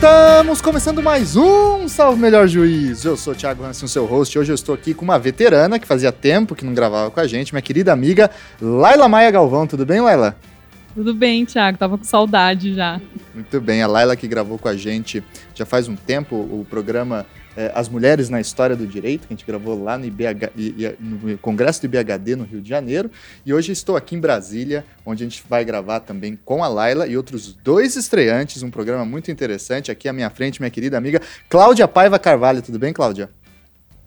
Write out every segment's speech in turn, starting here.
Estamos começando mais um Salve Melhor Juiz. Eu sou o Thiago Hansen, seu host. Hoje eu estou aqui com uma veterana que fazia tempo que não gravava com a gente, minha querida amiga Laila Maia Galvão. Tudo bem, Laila? Tudo bem, Thiago. Tava com saudade já. Muito bem. A Laila que gravou com a gente já faz um tempo o programa é, As Mulheres na História do Direito, que a gente gravou lá no, IBH, no Congresso do IBHD, no Rio de Janeiro. E hoje estou aqui em Brasília, onde a gente vai gravar também com a Laila e outros dois estreantes, um programa muito interessante. Aqui à minha frente, minha querida amiga Cláudia Paiva Carvalho. Tudo bem, Cláudia?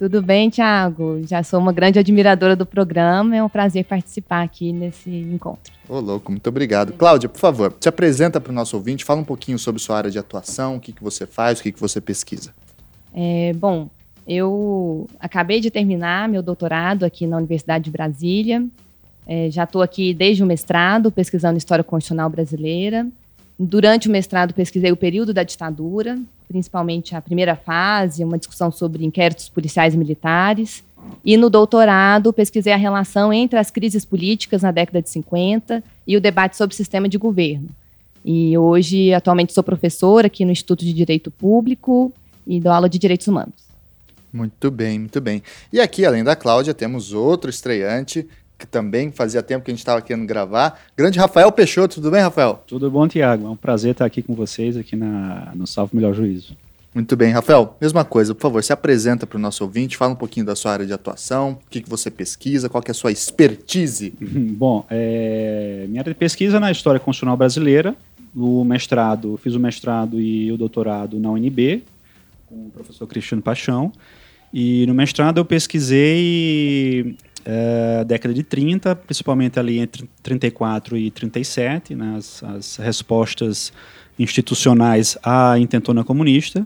Tudo bem, Thiago? Já sou uma grande admiradora do programa. É um prazer participar aqui nesse encontro. Ô, louco, muito obrigado. Cláudia, por favor, se apresenta para o nosso ouvinte, fala um pouquinho sobre sua área de atuação, o que, que você faz, o que, que você pesquisa. É, bom, eu acabei de terminar meu doutorado aqui na Universidade de Brasília. É, já estou aqui desde o mestrado, pesquisando História Constitucional Brasileira. Durante o mestrado, pesquisei o período da ditadura, principalmente a primeira fase, uma discussão sobre inquéritos policiais e militares. E no doutorado, pesquisei a relação entre as crises políticas na década de 50 e o debate sobre o sistema de governo. E hoje, atualmente, sou professora aqui no Instituto de Direito Público e dou aula de Direitos Humanos. Muito bem, muito bem. E aqui, além da Cláudia, temos outro estreante que também fazia tempo que a gente estava querendo gravar. Grande Rafael Peixoto, tudo bem, Rafael? Tudo bom, Tiago. É um prazer estar aqui com vocês aqui na, no Salve Melhor Juízo. Muito bem, Rafael. Mesma coisa, por favor, se apresenta para o nosso ouvinte, fala um pouquinho da sua área de atuação, o que, que você pesquisa, qual que é a sua expertise. Bom, é, minha área de pesquisa é na história constitucional brasileira. O mestrado, fiz o mestrado e o doutorado na UNB, com o professor Cristiano Paixão. E no mestrado eu pesquisei é, década de 30, principalmente ali entre 34 e 37, né, as, as respostas institucionais à intentona comunista.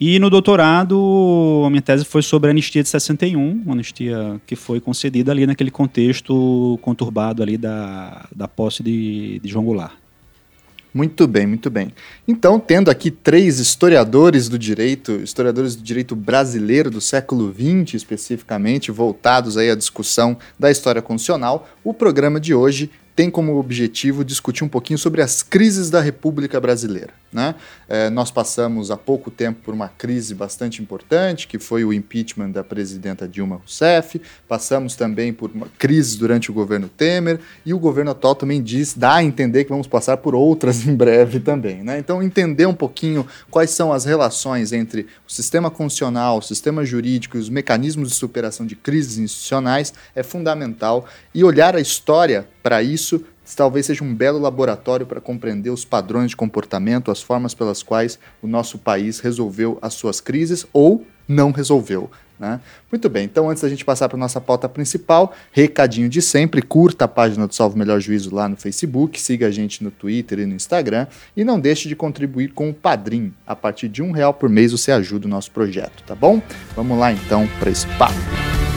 E no doutorado, a minha tese foi sobre a anistia de 61, uma anistia que foi concedida ali naquele contexto conturbado ali da, da posse de, de João Goulart. Muito bem, muito bem. Então, tendo aqui três historiadores do direito, historiadores do direito brasileiro do século XX especificamente, voltados aí à discussão da história constitucional, o programa de hoje tem como objetivo discutir um pouquinho sobre as crises da República Brasileira. Né? É, nós passamos há pouco tempo por uma crise bastante importante, que foi o impeachment da presidenta Dilma Rousseff, passamos também por uma crise durante o governo Temer, e o governo atual também diz, dá a entender que vamos passar por outras em breve também. Né? Então, entender um pouquinho quais são as relações entre o sistema constitucional, o sistema jurídico e os mecanismos de superação de crises institucionais é fundamental, e olhar a história para isso talvez seja um belo laboratório para compreender os padrões de comportamento, as formas pelas quais o nosso país resolveu as suas crises ou não resolveu. Né? Muito bem, então antes da gente passar para a nossa pauta principal, recadinho de sempre, curta a página do Salvo Melhor Juízo lá no Facebook, siga a gente no Twitter e no Instagram e não deixe de contribuir com o Padrim. A partir de um real por mês você ajuda o nosso projeto, tá bom? Vamos lá então para esse papo.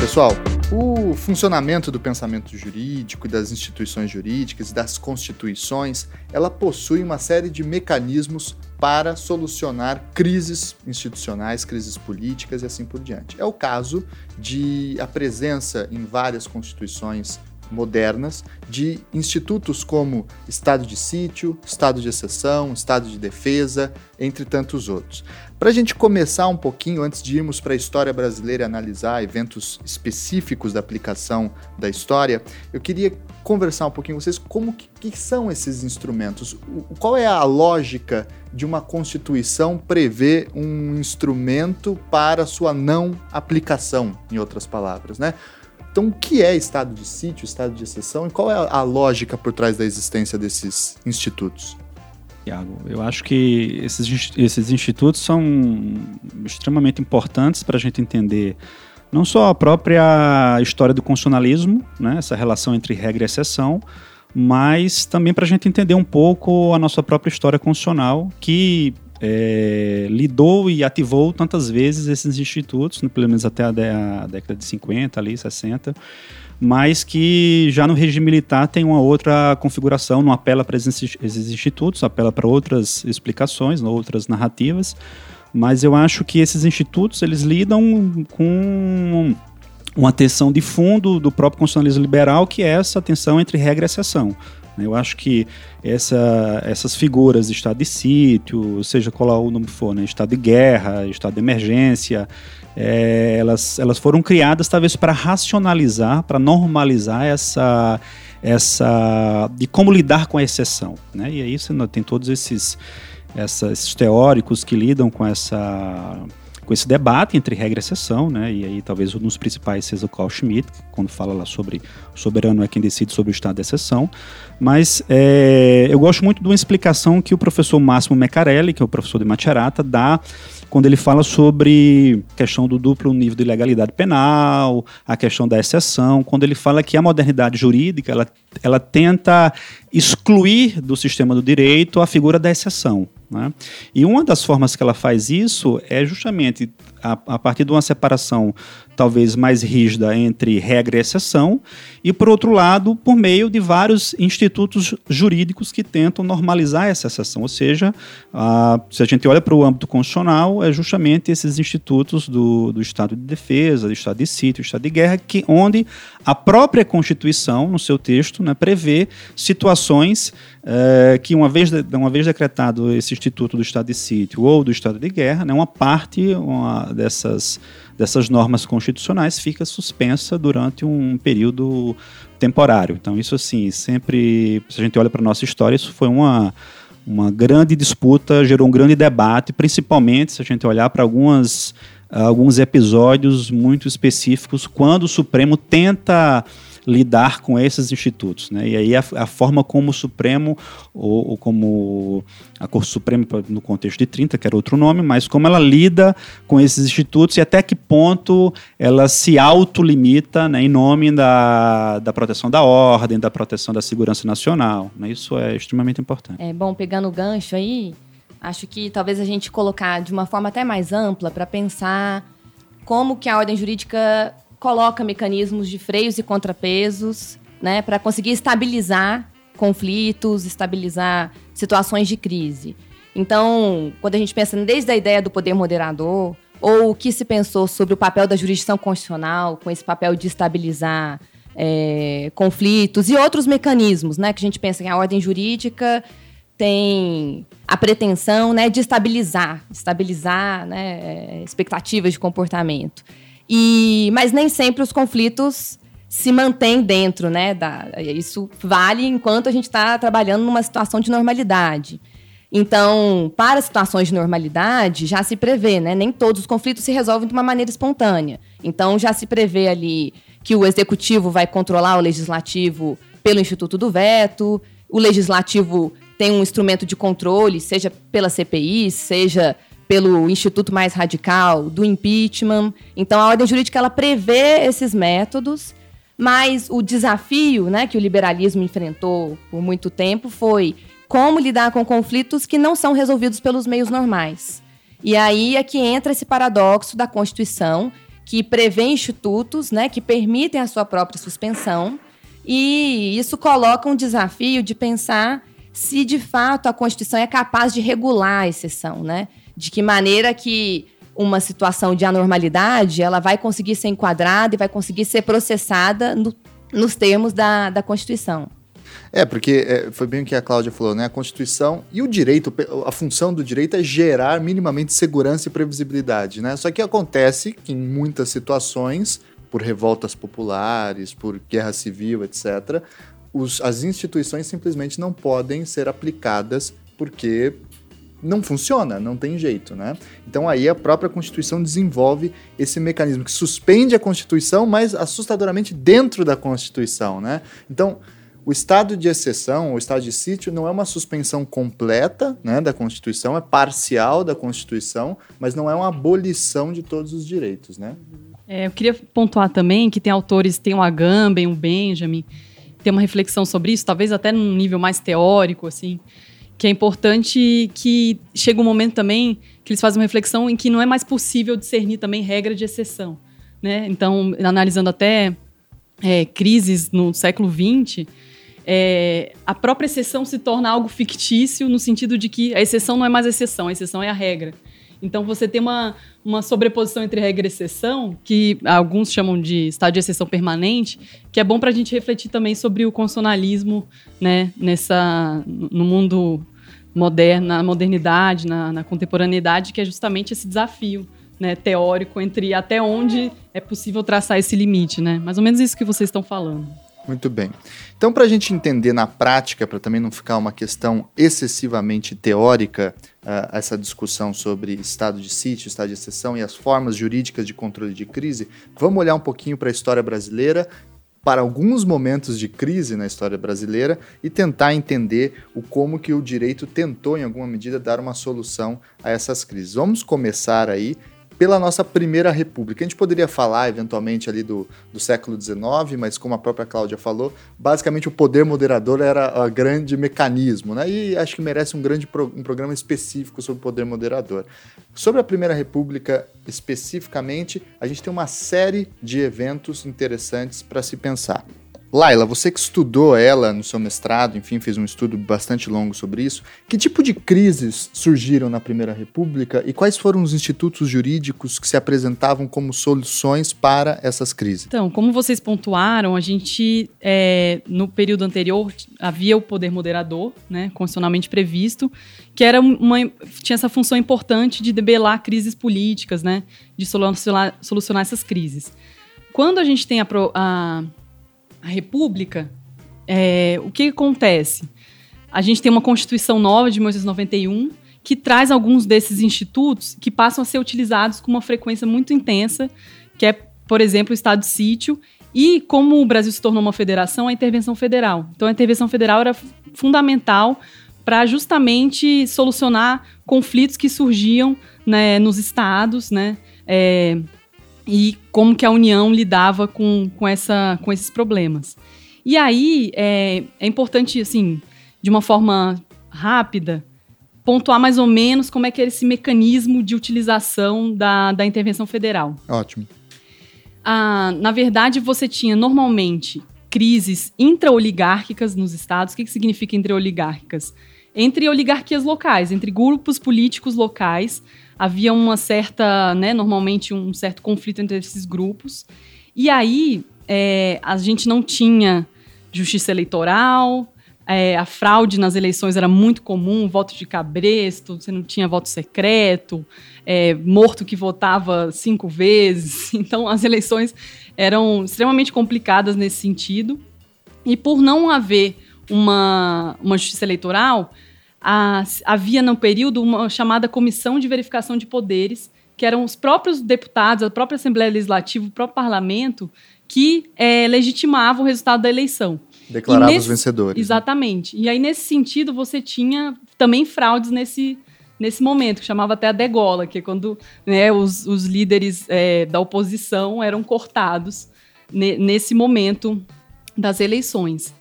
Pessoal, o funcionamento do pensamento jurídico e das instituições jurídicas e das constituições, ela possui uma série de mecanismos para solucionar crises institucionais, crises políticas e assim por diante. É o caso de a presença em várias constituições modernas de institutos como estado de sítio, estado de exceção, estado de defesa, entre tantos outros. Para a gente começar um pouquinho, antes de irmos para a história brasileira e analisar eventos específicos da aplicação da história, eu queria conversar um pouquinho com vocês como que, que são esses instrumentos, o, qual é a lógica de uma constituição prever um instrumento para sua não aplicação, em outras palavras, né? Então, o que é estado de sítio, estado de exceção e qual é a lógica por trás da existência desses institutos? Tiago, eu acho que esses, esses institutos são extremamente importantes para a gente entender não só a própria história do constitucionalismo, né, essa relação entre regra e exceção, mas também para a gente entender um pouco a nossa própria história constitucional, que é, lidou e ativou tantas vezes esses institutos, né, pelo menos até a, a, década de 50, ali, 60, mas que já no regime militar tem uma outra configuração, não apela para esses, institutos, apela para outras explicações, outras narrativas, mas eu acho que esses institutos eles lidam com uma tensão de fundo do próprio constitucionalismo liberal, que é essa tensão entre regra e exceção. Eu acho que essa, essas figuras estado de sítio, seja qual o nome for, né, estado de guerra, estado de emergência, é, elas, elas foram criadas talvez para racionalizar, para normalizar essa, essa de como lidar com a exceção. Né? E aí você tem todos esses, esses teóricos que lidam com essa com esse debate entre regra e exceção, né? E aí talvez um dos principais seja o Carl Schmitt, quando fala lá sobre o soberano é quem decide sobre o estado de exceção. Mas é, eu gosto muito de uma explicação que o professor Máximo Mecarelli, que é o professor de Macerata, dá quando ele fala sobre a questão do duplo nível de legalidade penal, a questão da exceção, quando ele fala que a modernidade jurídica ela, ela tenta excluir do sistema do direito a figura da exceção. Né? E uma das formas que ela faz isso é justamente a, a, partir de uma separação talvez mais rígida entre regra e exceção, e por outro lado, por meio de vários institutos jurídicos que tentam normalizar essa exceção. Ou seja, a, se a gente olha para o âmbito constitucional, é justamente esses institutos do, do Estado de Defesa, do Estado de Sítio, do Estado de Guerra, que, onde a própria Constituição, no seu texto, né, prevê situações é, que, uma vez, uma vez decretado esse Instituto do Estado de Sítio ou do Estado de Guerra, né, uma parte uma dessas, dessas normas constitucionais fica suspensa durante um período temporário. Então, isso, assim, sempre, se a gente olha para a nossa história, isso foi uma uma grande disputa, gerou um grande debate, principalmente se a gente olhar para algumas alguns episódios muito específicos quando o Supremo tenta lidar com esses institutos. Né? E aí a, a forma como o Supremo, ou, ou, como a Corte Suprema, no contexto de 30, que era outro nome, mas como ela lida com esses institutos e até que ponto ela se autolimita né, em nome da, da proteção da ordem, da proteção da segurança nacional. Né? Isso é extremamente importante. É bom, pegando o gancho aí, acho que talvez a gente colocar de uma forma até mais ampla para pensar como que a ordem jurídica coloca mecanismos de freios e contrapesos, né, para conseguir estabilizar conflitos, estabilizar situações de crise. Então, quando a gente pensa desde a ideia do poder moderador, ou o que se pensou sobre o papel da jurisdição constitucional, com esse papel de estabilizar é, conflitos e outros mecanismos, né, que a gente pensa que a ordem jurídica tem a pretensão né, de estabilizar, estabilizar né, expectativas de comportamento. E, mas nem sempre os conflitos se mantêm dentro, né? Da, isso vale enquanto a gente está trabalhando numa situação de normalidade. Então, para situações de normalidade, já se prevê, né? Nem todos os conflitos se resolvem de uma maneira espontânea. Então, já se prevê ali que o executivo vai controlar o legislativo pelo Instituto do Veto, o legislativo tem um instrumento de controle, seja pela CPI, seja pelo instituto mais radical do impeachment. Então a ordem jurídica ela prevê esses métodos, mas o desafio, né, que o liberalismo enfrentou por muito tempo foi como lidar com conflitos que não são resolvidos pelos meios normais. E aí é que entra esse paradoxo da Constituição, que prevê institutos, né, que permitem a sua própria suspensão, e isso coloca um desafio de pensar se de fato a Constituição é capaz de regular a exceção, né? De que maneira que uma situação de anormalidade ela vai conseguir ser enquadrada e vai conseguir ser processada no, nos termos da, da Constituição. É, porque é, foi bem o que a Cláudia falou, né? A Constituição e o direito, a função do direito é gerar minimamente segurança e previsibilidade, né? Só que acontece que em muitas situações, por revoltas populares, por guerra civil, etc., os, as instituições simplesmente não podem ser aplicadas porque não funciona, não tem jeito, né? Então aí a própria Constituição desenvolve esse mecanismo que suspende a Constituição, mas assustadoramente dentro da Constituição, né? Então o estado de exceção, o estado de sítio, não é uma suspensão completa né, da Constituição, é parcial da Constituição, mas não é uma abolição de todos os direitos, né? É, eu queria pontuar também que tem autores, tem o Agamben, o Benjamin, tem uma reflexão sobre isso, talvez até num nível mais teórico, assim, que é importante que chega um momento também que eles fazem uma reflexão em que não é mais possível discernir também regra de exceção. Né? Então, analisando até é, crises no século XX, é, a própria exceção se torna algo fictício no sentido de que a exceção não é mais a exceção, a exceção é a regra. Então você tem uma, uma sobreposição entre regra e exceção, que alguns chamam de estado de exceção permanente, que é bom para a gente refletir também sobre o constitucionalismo né, nessa, no mundo moderno, na modernidade, na, na contemporaneidade, que é justamente esse desafio né, teórico entre até onde é possível traçar esse limite. Né? Mais ou menos isso que vocês estão falando. Muito bem. Então, para a gente entender na prática, para também não ficar uma questão excessivamente teórica, uh, essa discussão sobre estado de sítio, estado de exceção e as formas jurídicas de controle de crise, vamos olhar um pouquinho para a história brasileira, para alguns momentos de crise na história brasileira e tentar entender o como que o direito tentou, em alguma medida, dar uma solução a essas crises. Vamos começar aí pela nossa primeira república. A gente poderia falar, eventualmente, ali do, do século XIX, mas como a própria Cláudia falou, basicamente o poder moderador era o grande mecanismo, né? E acho que merece um grande pro, um programa específico sobre o poder moderador. Sobre a primeira república especificamente, a gente tem uma série de eventos interessantes para se pensar. Laila, você que estudou ela no seu mestrado, enfim, fez um estudo bastante longo sobre isso. Que tipo de crises surgiram na Primeira República e quais foram os institutos jurídicos que se apresentavam como soluções para essas crises? Então, como vocês pontuaram, a gente, é, no período anterior, havia o poder moderador, né, constitucionalmente previsto, que era uma, tinha essa função importante de debelar crises políticas, né, de solucionar, solucionar essas crises. Quando a gente tem a, a a República, é, o que acontece? A gente tem uma Constituição nova de 1991 que traz alguns desses institutos que passam a ser utilizados com uma frequência muito intensa, que é, por exemplo, o estado de sítio, e como o Brasil se tornou uma federação, a intervenção federal. Então, a intervenção federal era fundamental para justamente solucionar conflitos que surgiam né, nos estados, né? É, e como que a União lidava com, com, essa, com esses problemas. E aí é, é importante, assim, de uma forma rápida, pontuar mais ou menos como é que era esse mecanismo de utilização da, da intervenção federal. Ótimo. Ah, na verdade, você tinha normalmente crises intraoligárquicas nos estados. O que, que significa intraoligárquicas? Entre oligarquias locais, entre grupos políticos locais, havia uma certa, né, normalmente um certo conflito entre esses grupos. E aí é, a gente não tinha justiça eleitoral, é, a fraude nas eleições era muito comum, voto de cabresto, você não tinha voto secreto, é, morto que votava cinco vezes. Então as eleições eram extremamente complicadas nesse sentido. E por não haver uma, uma justiça eleitoral, a, havia no período uma chamada Comissão de Verificação de Poderes, que eram os próprios deputados, a própria Assembleia Legislativa, o próprio Parlamento, que é, legitimavam o resultado da eleição. Declarava os vencedores. Né? Exatamente. Né? E aí, nesse sentido, você tinha também fraudes nesse, nesse momento, que chamava até a degola, que é quando né, os, os líderes é, da oposição eram cortados ne, nesse momento das eleições.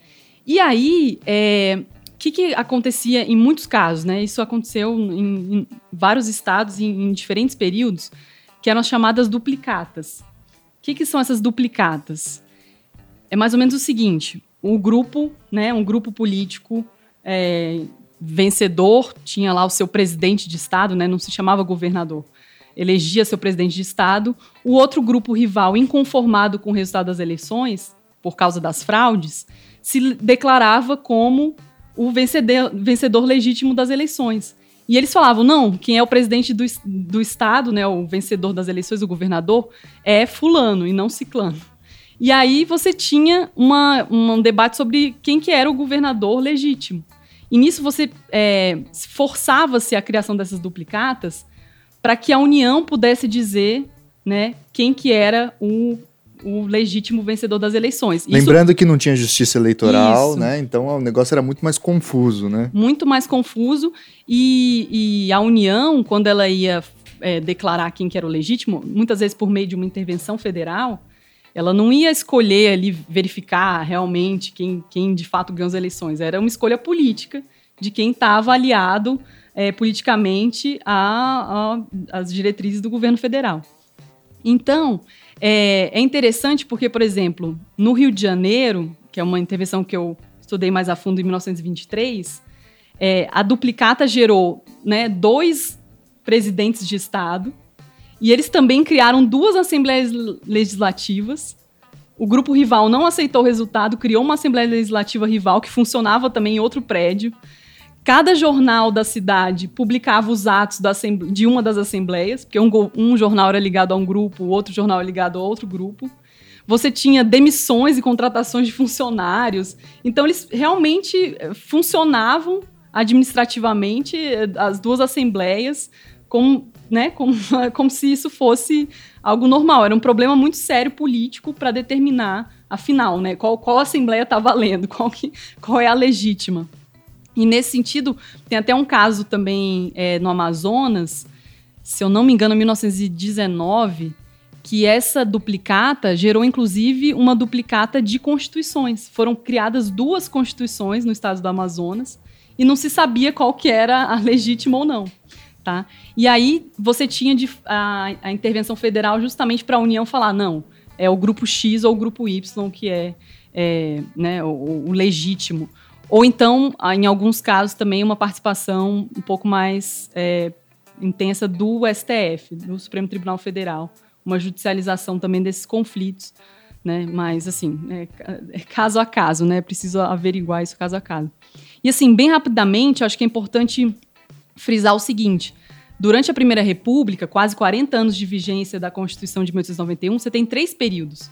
E aí, é, que, que acontecia em muitos casos, né? Isso aconteceu em, em vários estados em, em, diferentes períodos, que eram as chamadas duplicatas. O que, que são essas duplicatas? É mais ou menos o seguinte: o grupo, né, um grupo político é, vencedor tinha lá o seu presidente de estado, né? Não se chamava governador. Elegia seu presidente de estado. O outro grupo rival, inconformado com o resultado das eleições, por causa das fraudes, se declarava como o vencedor, vencedor legítimo das eleições. E eles falavam, não, quem é o presidente do, do estado, né, o vencedor das eleições, o governador, é fulano e não ciclano. E aí você tinha uma, um debate sobre quem que era o governador legítimo. E nisso você é, forçava-se a criação dessas duplicatas para que a União pudesse dizer né, quem que era o o legítimo vencedor das eleições. Lembrando que não tinha justiça eleitoral, Isso. né? Então o negócio era muito mais confuso, né? Muito mais confuso. E, e a União, quando ela ia é, declarar quem que era o legítimo, muitas vezes por meio de uma intervenção federal, ela não ia escolher ali, verificar realmente quem, quem de fato ganhou as eleições. Era uma escolha política de quem estava aliado é, politicamente às diretrizes do governo federal. Então, é, é, interessante porque, por exemplo, no Rio de Janeiro, que é uma intervenção que eu estudei mais a fundo em 1923, é, a duplicata gerou né, dois presidentes de Estado e eles também criaram duas assembleias legislativas. O grupo rival não aceitou o resultado, criou uma assembleia legislativa rival que funcionava também em outro prédio. Cada jornal da cidade publicava os atos de uma das assembleias, porque um, um jornal era ligado a um grupo, o outro jornal era ligado a outro grupo. Você tinha demissões e contratações de funcionários. Então, eles realmente eh, funcionavam administrativamente, eh, as duas assembleias, como, né, como, como se isso fosse algo normal. Era um problema muito sério político para determinar, afinal, né, qual, qual assembleia está valendo, qual, que, qual é a legítima. E nesse sentido, tem até um caso também é, no Amazonas, se eu não me engano, em 1919, que essa duplicata gerou inclusive uma duplicata de constituições. Foram criadas duas constituições no estado do Amazonas e não se sabia qual que era a legítima ou não. Tá? E aí você tinha de, a, a intervenção federal justamente para a União falar, não, é o grupo X ou o grupo Y que é, é né, o, o legítimo. Ou então, em alguns casos, também uma participação um pouco mais é, intensa do STF, do Supremo Tribunal Federal, uma judicialização também desses conflitos, né? Mas, assim, é, é caso a caso, né? Preciso averiguar isso caso a caso. E, assim, bem rapidamente, acho que é importante frisar o seguinte. Durante a Primeira República, quase 40 anos de vigência da Constituição de 1891, você tem três períodos.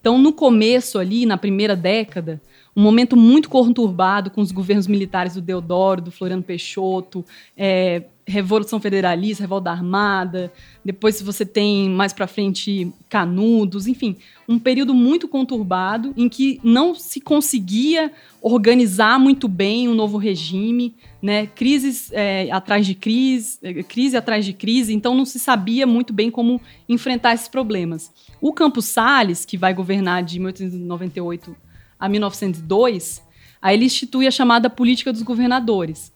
Então, no começo ali, na primeira década, um momento muito conturbado com os governos militares do Deodoro, do Floriano Peixoto, é, Revolução Federalista, Revolta Armada, depois você tem mais para frente Canudos, enfim, um período muito conturbado em que não se conseguia organizar muito bem um novo regime, né? Crises é, atrás de crise, é, crise atrás de crise, então não se sabia muito bem como enfrentar esses problemas. O Campos Salles, que vai governar de 1898 a 1902, aí ele institui a chamada política dos governadores,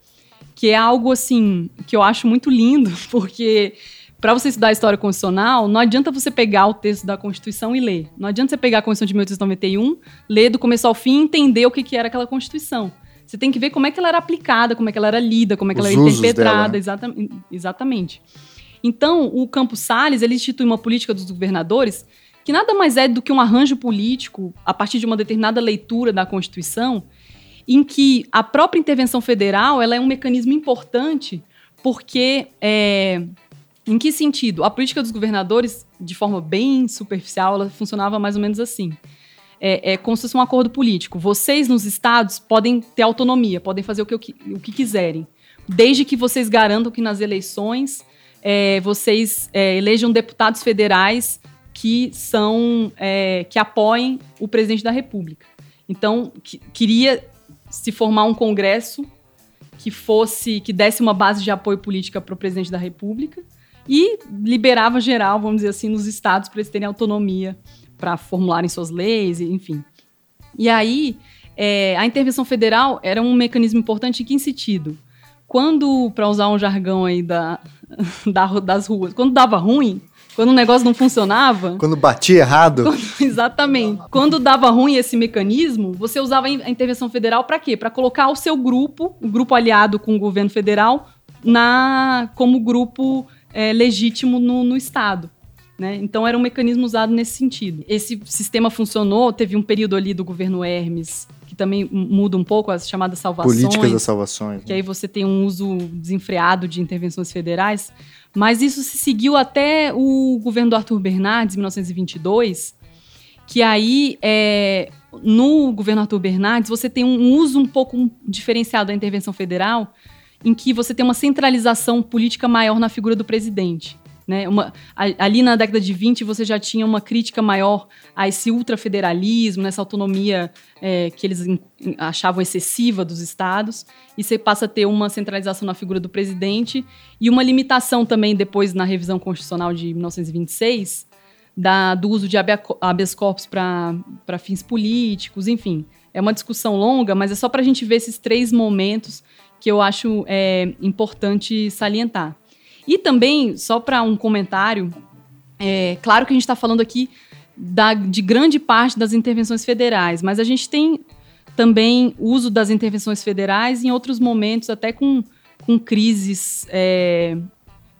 que é algo assim que eu acho muito lindo, porque para você estudar a história constitucional, não adianta você pegar o texto da Constituição e ler. Não adianta você pegar a Constituição de 1891, ler do começo ao fim e entender o que, que era aquela Constituição. Você tem que ver como é que ela era aplicada, como é que ela era lida, como é que Os ela era interpretada. Né? Exata, exatamente. Então, o Campos Salles, ele institui uma política dos governadores que nada mais é do que um arranjo político a partir de uma determinada leitura da Constituição, em que a própria intervenção federal ela é um mecanismo importante, porque é, em que sentido? A política dos governadores, de forma bem superficial, ela funcionava mais ou menos assim. É, é como se fosse um acordo político. Vocês, nos estados, podem ter autonomia, podem fazer o que, o que quiserem, desde que vocês garantam que nas eleições é, vocês é, elejam deputados federais que são é, que apoiem o presidente da República. Então, que, queria se formar um congresso que fosse que desse uma base de apoio política para o presidente da República e liberava geral, vamos dizer assim, nos estados para eles terem autonomia para formularem suas leis, enfim. E aí, é, a intervenção federal era um mecanismo importante em que sentido? Quando, para usar um jargão aí da, da, das ruas, quando dava ruim, quando o negócio não funcionava. Quando batia errado. Quando, exatamente. Quando dava ruim esse mecanismo, você usava a intervenção federal para quê? Para colocar o seu grupo, o grupo aliado com o governo federal, na como grupo é, legítimo no, no Estado. Né? Então era um mecanismo usado nesse sentido. Esse sistema funcionou, teve um período ali do governo Hermes, que também muda um pouco as chamadas salvações. Políticas das salvações. Que né? aí você tem um uso desenfreado de intervenções federais. Mas isso se seguiu até o governo do Arthur Bernardes, em 1922, que aí, é, no governo Arthur Bernardes, você tem um uso um pouco diferenciado da intervenção federal, em que você tem uma centralização política maior na figura do presidente. Né? Uma, ali na década de 20 você já tinha uma crítica maior a esse ultrafederalismo, nessa autonomia é, que eles achavam excessiva dos estados, e você passa a ter uma centralização na figura do presidente e uma limitação também depois na revisão constitucional de 1926 da, do uso de habeas corpus para fins políticos, enfim. É uma discussão longa, mas é só para a gente ver esses três momentos porque eu acho é, importante salientar. E também, só para um comentário, é claro que a gente está falando aqui da, de grande parte das intervenções federais, mas a gente tem também uso das intervenções federais em outros momentos, até com, com crises é,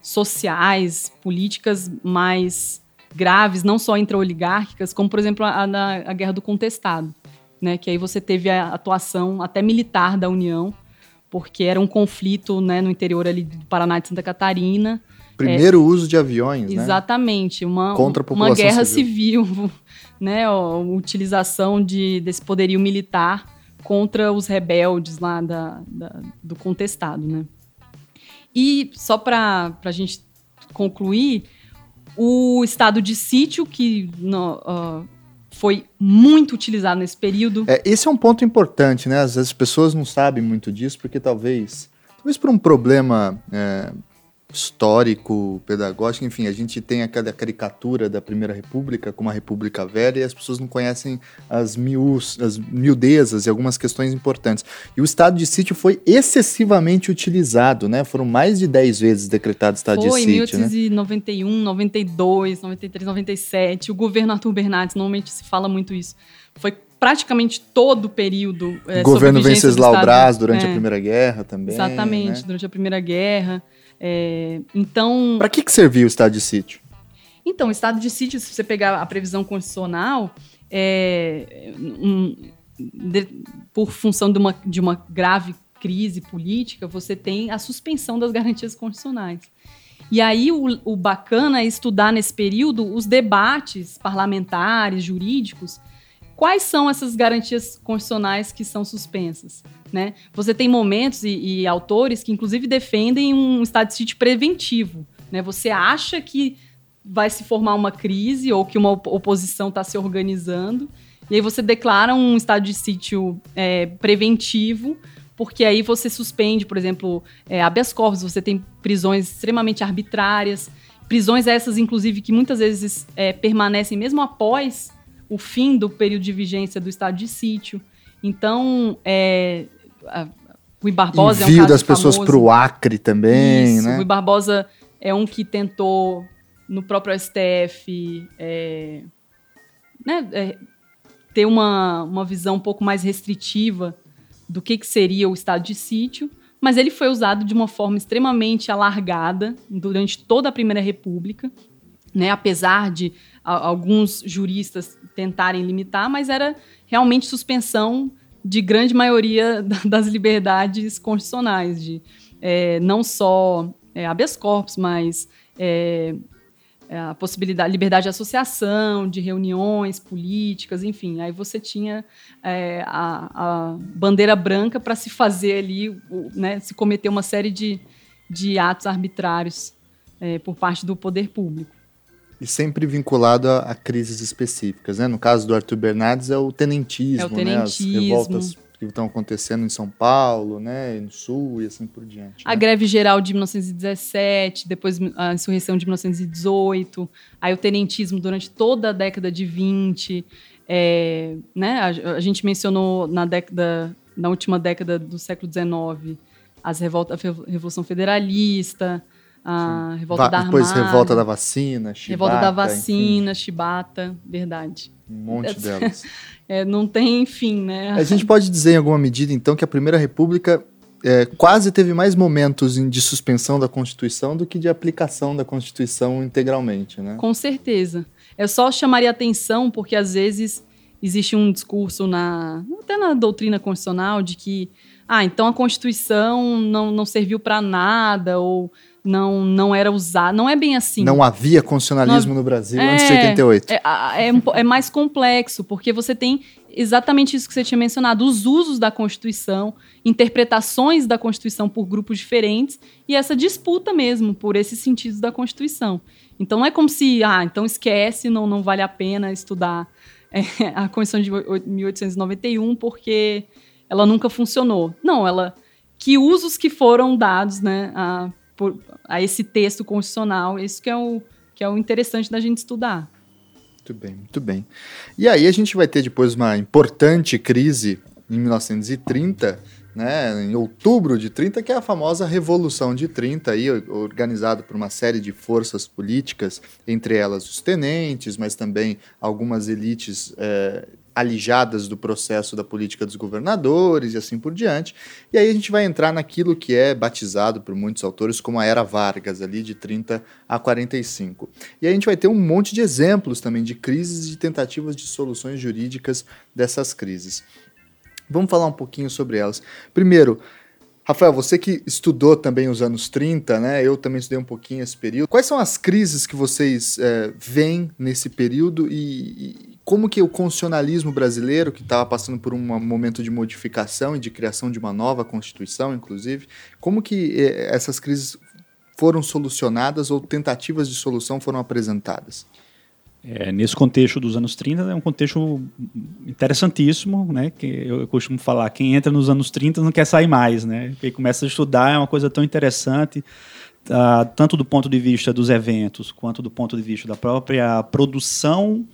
sociais, políticas mais graves, não só intra-oligárquicas, como, por exemplo, a, a, a Guerra do Contestado, né, que aí você teve a atuação até militar da União, porque era um conflito né, no interior ali do Paraná e de Santa Catarina, Primeiro é, uso de aviões, né? Exatamente, uma, Contra a uma guerra civil, civil né? A utilização de, desse poderio militar contra os rebeldes lá da, da do contestado, né? E só para a gente concluir, o estado de sítio, que no, uh, foi muito utilizado nesse período. É, esse é um ponto importante, né? Às vezes as pessoas não sabem muito disso, porque talvez, talvez por um problema é, histórico, pedagógico, enfim, a gente tem aquela caricatura da Primeira República como a República Velha e as pessoas não conhecem as, miús, as miudezas e algumas questões importantes. E o estado de sítio foi excessivamente utilizado, né? Foram mais de 10 vezes decretado estado foi, de sítio. Foi, em 1891, né? 92, 93, 97. O governo Arthur Bernardes, normalmente se fala muito isso. Foi praticamente todo o período. É, governo Venceslau Braz durante é, a Primeira Guerra também. Exatamente, né? durante a Primeira Guerra. É, então. Para que, que servia o estado de sítio? Então, o estado de sítio, se você pegar a previsão constitucional, é, um, de, por função de uma, de uma grave crise política, você tem a suspensão das garantias constitucionais. E aí o, o, bacana é estudar nesse período os debates parlamentares, jurídicos, quais são essas garantias constitucionais que são suspensas. Né? Você tem momentos e, e autores que, inclusive, defendem um estado de sítio preventivo. Né? Você acha que vai se formar uma crise ou que uma oposição está se organizando, e aí você declara um estado de sítio é, preventivo, porque aí você suspende, por exemplo, é, habeas corpus, você tem prisões extremamente arbitrárias, prisões essas, inclusive, que muitas vezes é, permanecem mesmo após o fim do período de vigência do estado de sítio. Então, é, a, Rui Barbosa Envio é um das pessoas para o Acre também, Isso, né? Rui Barbosa é um que tentou no próprio STF é, né, é, ter uma, uma visão um pouco mais restritiva do que, que seria o estado de sítio, mas ele foi usado de uma forma extremamente alargada durante toda a Primeira República, né, apesar de a, alguns juristas tentarem limitar, mas era realmente suspensão de grande maioria das liberdades constitucionais, de é, não só é, habeas corpus, mas é, é, a possibilidade, liberdade de associação, de reuniões políticas, enfim. Aí você tinha é, a, a, bandeira branca para se fazer ali, né, se cometer uma série de, de atos arbitrários é, por parte do poder público. E sempre vinculado a, a, crises específicas, né? No caso do Arthur Bernardes é o tenentismo, é o tenentismo. né? As revoltas que estão acontecendo em São Paulo, né, no Sul e assim por diante. A né? greve geral de 1917, depois a insurreição de 1918, aí o tenentismo durante toda a década de 20, é, né, a, a, gente mencionou na década, na última década do século XIX, as revolta, a Revolução Federalista, a Sim. revolta Va da Depois revolta da vacina, chibata. Revolta da vacina, enfim. chibata, verdade. Um monte delas. É, não tem fim, né? A gente pode dizer em alguma medida, então, que a Primeira República é, quase teve mais momentos de suspensão da Constituição do que de aplicação da Constituição integralmente, né? Com certeza. Eu só chamaria atenção porque, às vezes, existe um discurso na até na doutrina constitucional de que ah, então a Constituição não, não serviu para nada ou não, não era usado. Não é bem assim. Não havia constitucionalismo não, no Brasil é, antes de 88. É, é, é, mais complexo, porque você tem exatamente isso que você tinha mencionado: os usos da Constituição, interpretações da Constituição por grupos diferentes e essa disputa mesmo por esses sentidos da Constituição. Então não é como se, ah, então esquece, não, não vale a pena estudar é, a Constituição de 1891 porque ela nunca funcionou. Não, ela. Que usos que foram dados, né? A, por, a esse texto constitucional. Isso que é, o, que é o interessante da gente estudar. Muito bem, muito bem. E aí a gente vai ter depois uma importante crise em 1930, né, em outubro de 30, que é a famosa Revolução de 30, aí, organizado por uma série de forças políticas, entre elas os tenentes, mas também algumas elites é, alijadas do processo da política dos governadores e assim por diante. E aí a gente vai entrar naquilo que é batizado por muitos autores como a Era Vargas, ali de 30 a 45. E aí a gente vai ter um monte de exemplos também de crises e de tentativas de soluções jurídicas dessas crises. Vamos falar um pouquinho sobre elas. Primeiro, Rafael, você que estudou também os anos 30, né? Eu também estudei um pouquinho esse período. Quais são as crises que vocês é, veem nesse período e, como que o constitucionalismo brasileiro, que estava passando por um momento de modificação e de criação de uma nova constituição, inclusive, como que é, essas crises foram solucionadas ou tentativas de solução foram apresentadas? É, nesse contexto dos anos 30, é um contexto interessantíssimo, né? Que eu, eu, costumo falar, quem entra nos anos 30 não quer sair mais, né? Quem começa a estudar é uma coisa tão interessante, uh, tanto do ponto de vista dos eventos, quanto do ponto de vista da própria produção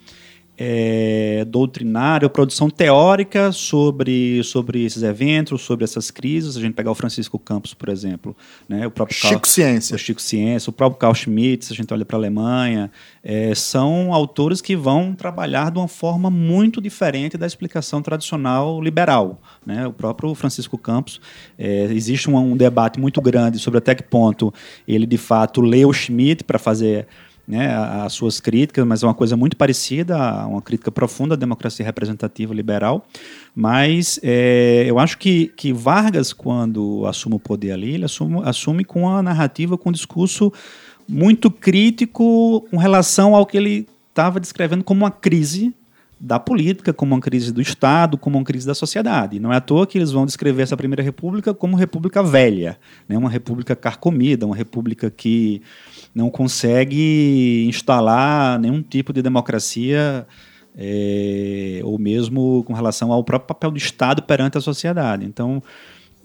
é, doutrinária, produção teórica sobre, sobre esses eventos, sobre essas crises. A gente pegar o Francisco Campos, por exemplo, né? o próprio Chico Carl, Ciência. O Chico Ciência, o próprio Carl Schmitt, se a gente olha para a Alemanha, é, são autores que vão trabalhar de uma forma muito diferente da explicação tradicional liberal. Né? O próprio Francisco Campos, é, existe um, um debate muito grande sobre até que ponto ele, de fato, leu Schmitt para fazer né, as suas críticas, mas é uma coisa muito parecida, uma crítica profunda à democracia representativa liberal. Mas é, eu acho que, que Vargas, quando assume o poder ali, ele assume, assume com a narrativa, com um discurso muito crítico com relação ao que ele estava descrevendo como uma crise da política, como uma crise do Estado, como uma crise da sociedade. Não é à toa que eles vão descrever essa Primeira República como república velha, né? uma república carcomida, uma república que não consegue instalar nenhum tipo de democracia, é, ou mesmo com relação ao próprio papel do Estado perante a sociedade. Então,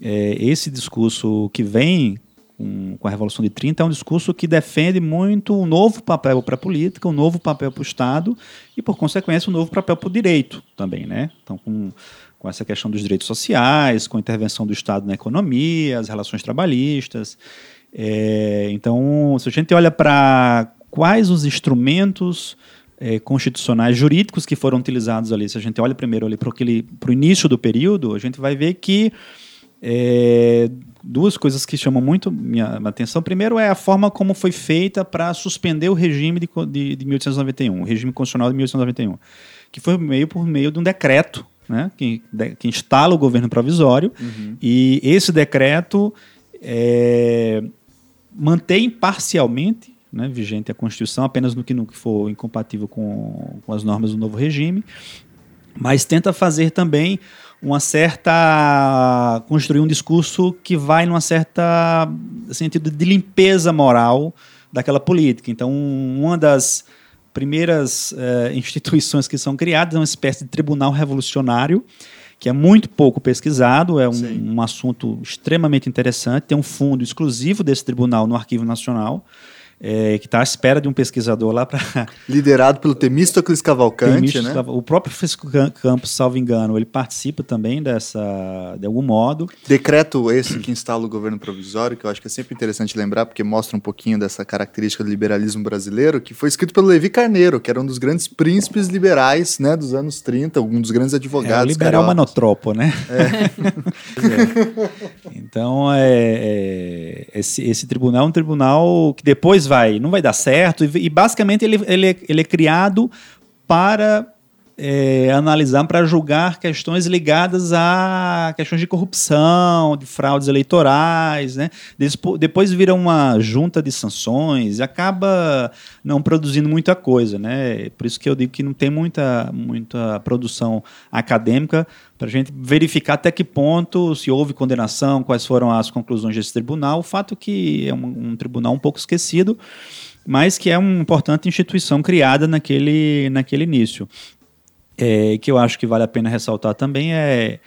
é, esse discurso que vem com, com, a Revolução de 30 é um discurso que defende muito um novo papel para a política, um novo papel para o Estado e, por consequência, um novo papel para o direito também. Né? Então, com, com essa questão dos direitos sociais, com a intervenção do Estado na economia, as relações trabalhistas. É, então, se a gente olha para quais os instrumentos é, constitucionais jurídicos que foram utilizados ali, se a gente olha primeiro ali para o início do período, a gente vai ver que é, duas coisas que chamam muito minha atenção. Primeiro é a forma como foi feita para suspender o regime de, de, de 1891, o regime constitucional de 1891, que foi meio por meio de um decreto, né, que, de, que instala o governo provisório, uhum. e esse decreto é, mantém parcialmente né, vigente a Constituição, apenas no que não for incompatível com, com as normas do novo regime, mas tenta fazer também uma certa construir um discurso que vai numa certa sentido de limpeza moral daquela política. Então, uma das primeiras eh, instituições que são criadas é uma espécie de tribunal revolucionário que é muito pouco pesquisado, é um, um, assunto extremamente interessante. Tem um fundo exclusivo desse tribunal no Arquivo Nacional é, que está à espera de um pesquisador lá para. Liderado pelo Temístocles Cavalcante, Temístocles né? O próprio Francisco Campos, salvo engano, ele participa também dessa, de algum modo. Decreto esse que instala o governo provisório, que eu acho que é sempre interessante lembrar, porque mostra um pouquinho dessa característica do liberalismo brasileiro, que foi escrito pelo Levi Carneiro, que era um dos grandes príncipes liberais né, dos anos 30, um dos grandes advogados. É, o liberal manotropo, né? É. é. Então, é, é, esse, esse tribunal é um tribunal que depois vai, não vai dar certo. E, e basicamente ele, ele, ele é criado para é, analisar, para julgar questões ligadas a questões de corrupção, de fraudes eleitorais. Né? Depois vira uma junta de sanções e acaba não produzindo muita coisa. Né? Por isso que eu digo que não tem muita, muita produção acadêmica para a gente verificar até que ponto se houve condenação, quais foram as conclusões desse tribunal. O fato é que é um, um tribunal um pouco esquecido, mas que é uma importante instituição criada naquele, naquele início. É, que eu acho que vale a pena ressaltar também é,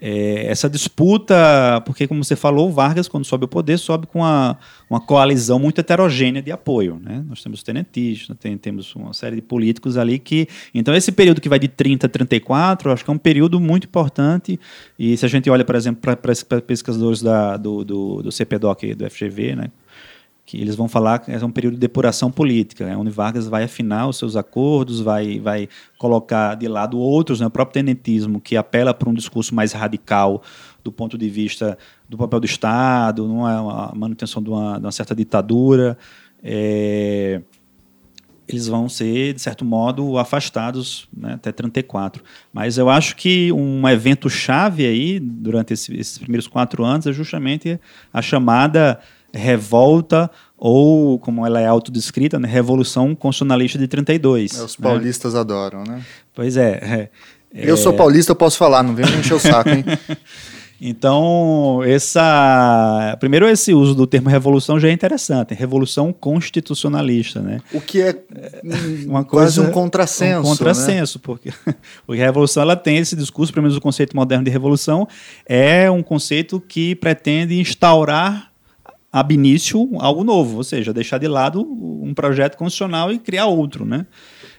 é, essa disputa, porque como você falou, Vargas, quando sobe o poder, sobe com uma, uma coalizão muito heterogênea de apoio. Né? Nós temos tenentistas, tem, temos uma série de políticos ali que... Então, esse período que vai de 30 a 34, acho que é um período muito importante, e se a gente olha, por exemplo, para pesquisadores da, do, do, do CPDOC, do FGV, né? Que eles vão falar que é um período de depuração política, né, onde Vargas vai afinar os seus acordos, vai, vai colocar de lado outros, né, o próprio tenentismo, que apela para um discurso mais radical do ponto de vista do papel do Estado, não é manutenção de uma, de uma certa ditadura. É, eles vão ser, de certo modo, afastados né, até 34. Mas eu acho que um evento chave aí, durante esse, esses primeiros quatro anos, é justamente a chamada revolta ou, como ela é autodescrita, né, Revolução Constitucionalista de 32. É, os né? paulistas né? adoram, né? Pois é. é eu é... sou paulista, eu posso falar, não vem me encher o saco, hein? Então, essa. Primeiro, esse uso do termo revolução já é interessante. Revolução constitucionalista, né? O que é uma coisa, quase um contrassenso. Um contrassenso, né? porque, porque a revolução ela tem esse discurso, pelo menos o conceito moderno de revolução, é um conceito que pretende instaurar ab início algo novo, ou seja, deixar de lado um projeto constitucional e criar outro, né?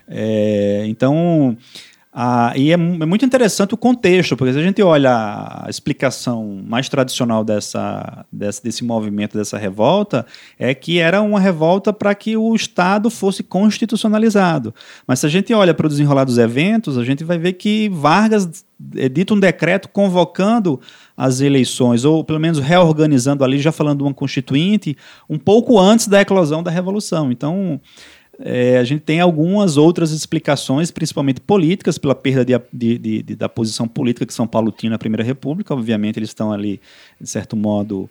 É, então, a, e é, é, muito interessante o contexto, porque se a gente olha a explicação mais tradicional dessa, desse movimento, dessa revolta, é que era uma revolta para que o Estado fosse constitucionalizado. Mas se a gente olha para o desenrolar dos eventos, a gente vai ver que Vargas edita um decreto convocando as eleições, ou pelo menos reorganizando ali, já falando de uma constituinte, um pouco antes da eclosão da Revolução. Então, é, a gente tem algumas outras explicações, principalmente políticas, pela perda de, de, de, da posição política que São Paulo tinha na Primeira República. Obviamente, eles estão ali, de certo modo,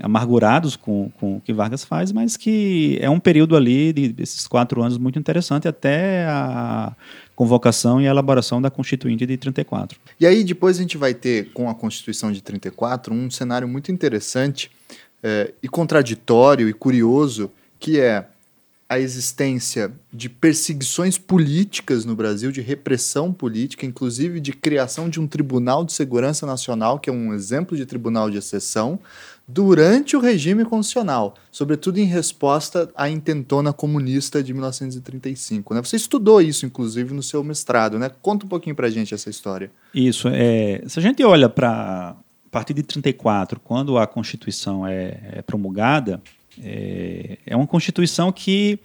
amargurados com, com o que Vargas faz, mas que é um período ali, de, desses quatro anos, muito interessante, até a convocação e a elaboração da Constituinte de 34. E aí depois a gente vai ter, com a Constituição de 34, um cenário muito interessante é, e contraditório e curioso, que é a existência de perseguições políticas no Brasil, de repressão política, inclusive de criação de um Tribunal de Segurança Nacional, que é um exemplo de tribunal de exceção, durante o regime constitucional, sobretudo em resposta à intentona comunista de 1935. Né? Você estudou isso, inclusive, no seu mestrado. Né? Conta um pouquinho para gente essa história. Isso. É, se a gente olha para a partir de 34, quando a Constituição é, é promulgada, é, é uma Constituição que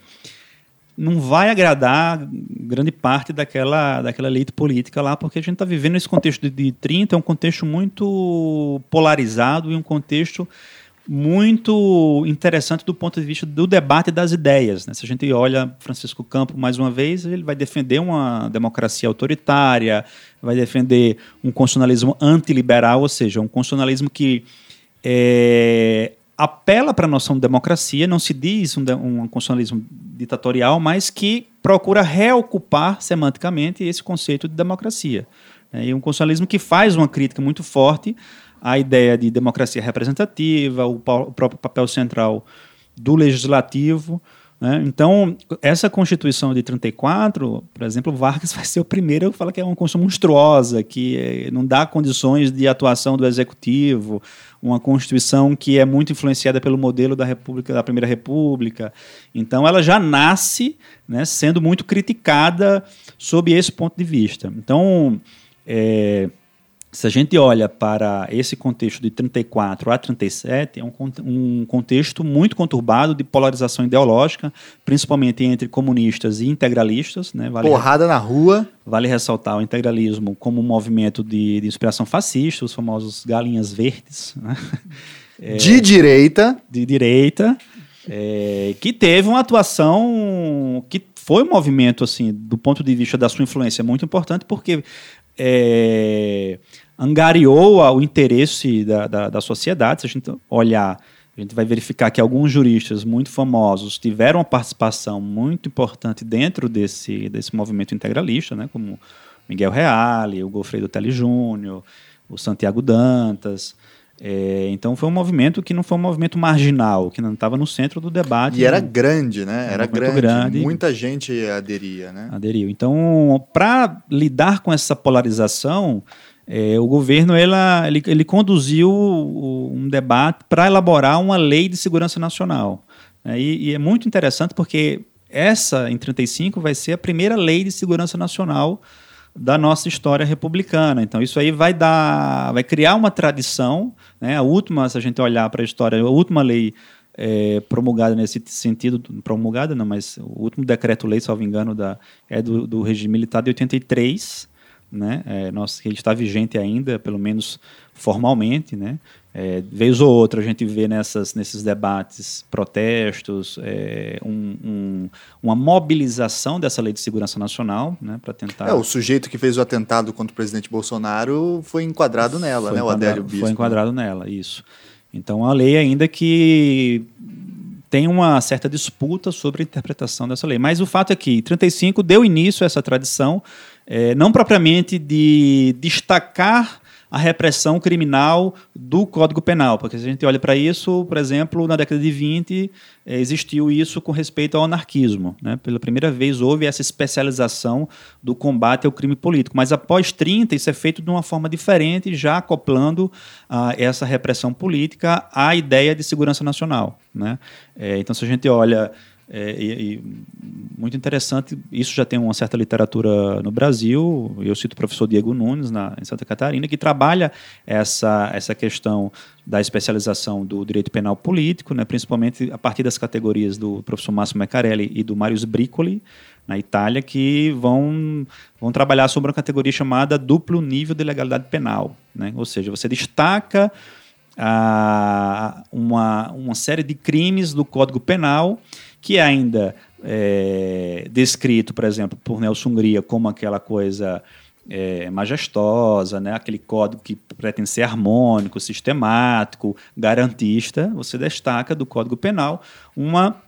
não vai agradar grande parte daquela, daquela elite política lá, porque a gente está vivendo esse contexto de 30, é um contexto muito polarizado e um contexto muito interessante do ponto de vista do debate das ideias. Né? Se a gente olha Francisco Campo mais uma vez, ele vai defender uma democracia autoritária, vai defender um constitucionalismo antiliberal, ou seja, um constitucionalismo que é, apela para a noção de democracia, não se diz um, um constitucionalismo ditatorial, mas que procura reocupar semanticamente esse conceito de democracia. É, e um constitucionalismo que faz uma crítica muito forte à ideia de democracia representativa, o, o próprio papel central do legislativo, né? Então, essa Constituição de 34, por exemplo, Vargas vai ser o primeiro que fala que é uma Constituição monstruosa, que é, não dá condições de atuação do Executivo, uma Constituição que é muito influenciada pelo modelo da República, da Primeira República. Então, ela já nasce né, sendo muito criticada sob esse ponto de vista. Então, é, se a gente olha para esse contexto de 34 a 37, é um, um contexto muito conturbado de polarização ideológica, principalmente entre comunistas e integralistas. Né? Vale Porrada na rua. Vale ressaltar o integralismo como um movimento de, de inspiração fascista, os famosos galinhas verdes. Né? É, de direita. De direita. É, que teve uma atuação que foi um movimento, assim, do ponto de vista da sua influência, muito importante, porque é, angariou o interesse da, da, da sociedade. Se a gente olhar, a gente vai verificar que alguns juristas muito famosos tiveram uma participação muito importante dentro desse, desse movimento integralista, né, como Miguel Reale, o Gofredo Telly Júnior, o Santiago Dantas. É, então foi um movimento que não foi um movimento marginal, que não estava no centro do debate. E era grande, né? Era, grande. grande. Muita gente aderia, né? Aderiu. Então, para lidar com essa polarização, é, o governo ela, ele, ele conduziu um debate para elaborar uma lei de segurança nacional. Né? E, e, é muito interessante porque essa, em 35, vai ser a primeira lei de segurança nacional da nossa história republicana. Então, isso aí vai dar, vai criar uma tradição. Né? A última, se a gente olhar para a história, a última lei é, promulgada nesse sentido, promulgada não, mas o último decreto-lei, salvo engano, da, é do, do regime militar de 83, né? É, nossa, que está vigente ainda, pelo menos formalmente, né? É, vez ou outra a gente vê nessas, nesses debates protestos, é, um, um, uma mobilização dessa lei de segurança nacional, né, para tentar. É, o sujeito que fez o atentado contra o presidente Bolsonaro foi enquadrado nela, foi né, o Adélio Bispo. Foi enquadrado nela, isso. Então, a lei ainda que tem uma certa disputa sobre a interpretação dessa lei. Mas o fato é que 35 deu início a essa tradição é, não propriamente de destacar a repressão criminal do Código Penal, porque se a gente olha para isso, por exemplo, na década de 20 é, existiu isso com respeito ao anarquismo. Né? Pela primeira vez houve essa especialização do combate ao crime político, mas após 30 isso é feito de uma forma diferente, já acoplando ah, essa repressão política à ideia de segurança nacional. Né? É, então, se a gente olha é, e, e, muito interessante, isso já tem uma certa literatura no Brasil. Eu cito o professor Diego Nunes, na, em Santa Catarina, que trabalha essa, essa questão da especialização do direito penal político, né, principalmente a partir das categorias do professor Márcio Mecarelli e do Marius Bricoli, na Itália, que vão, vão trabalhar sobre uma categoria chamada duplo nível de legalidade penal. Né? Ou seja, você destaca ah, uma, uma série de crimes do Código Penal que é ainda é descrito, por exemplo, por Nelson Hungria como aquela coisa é, majestosa, né? aquele código que pretende ser harmônico, sistemático, garantista, você destaca do Código Penal uma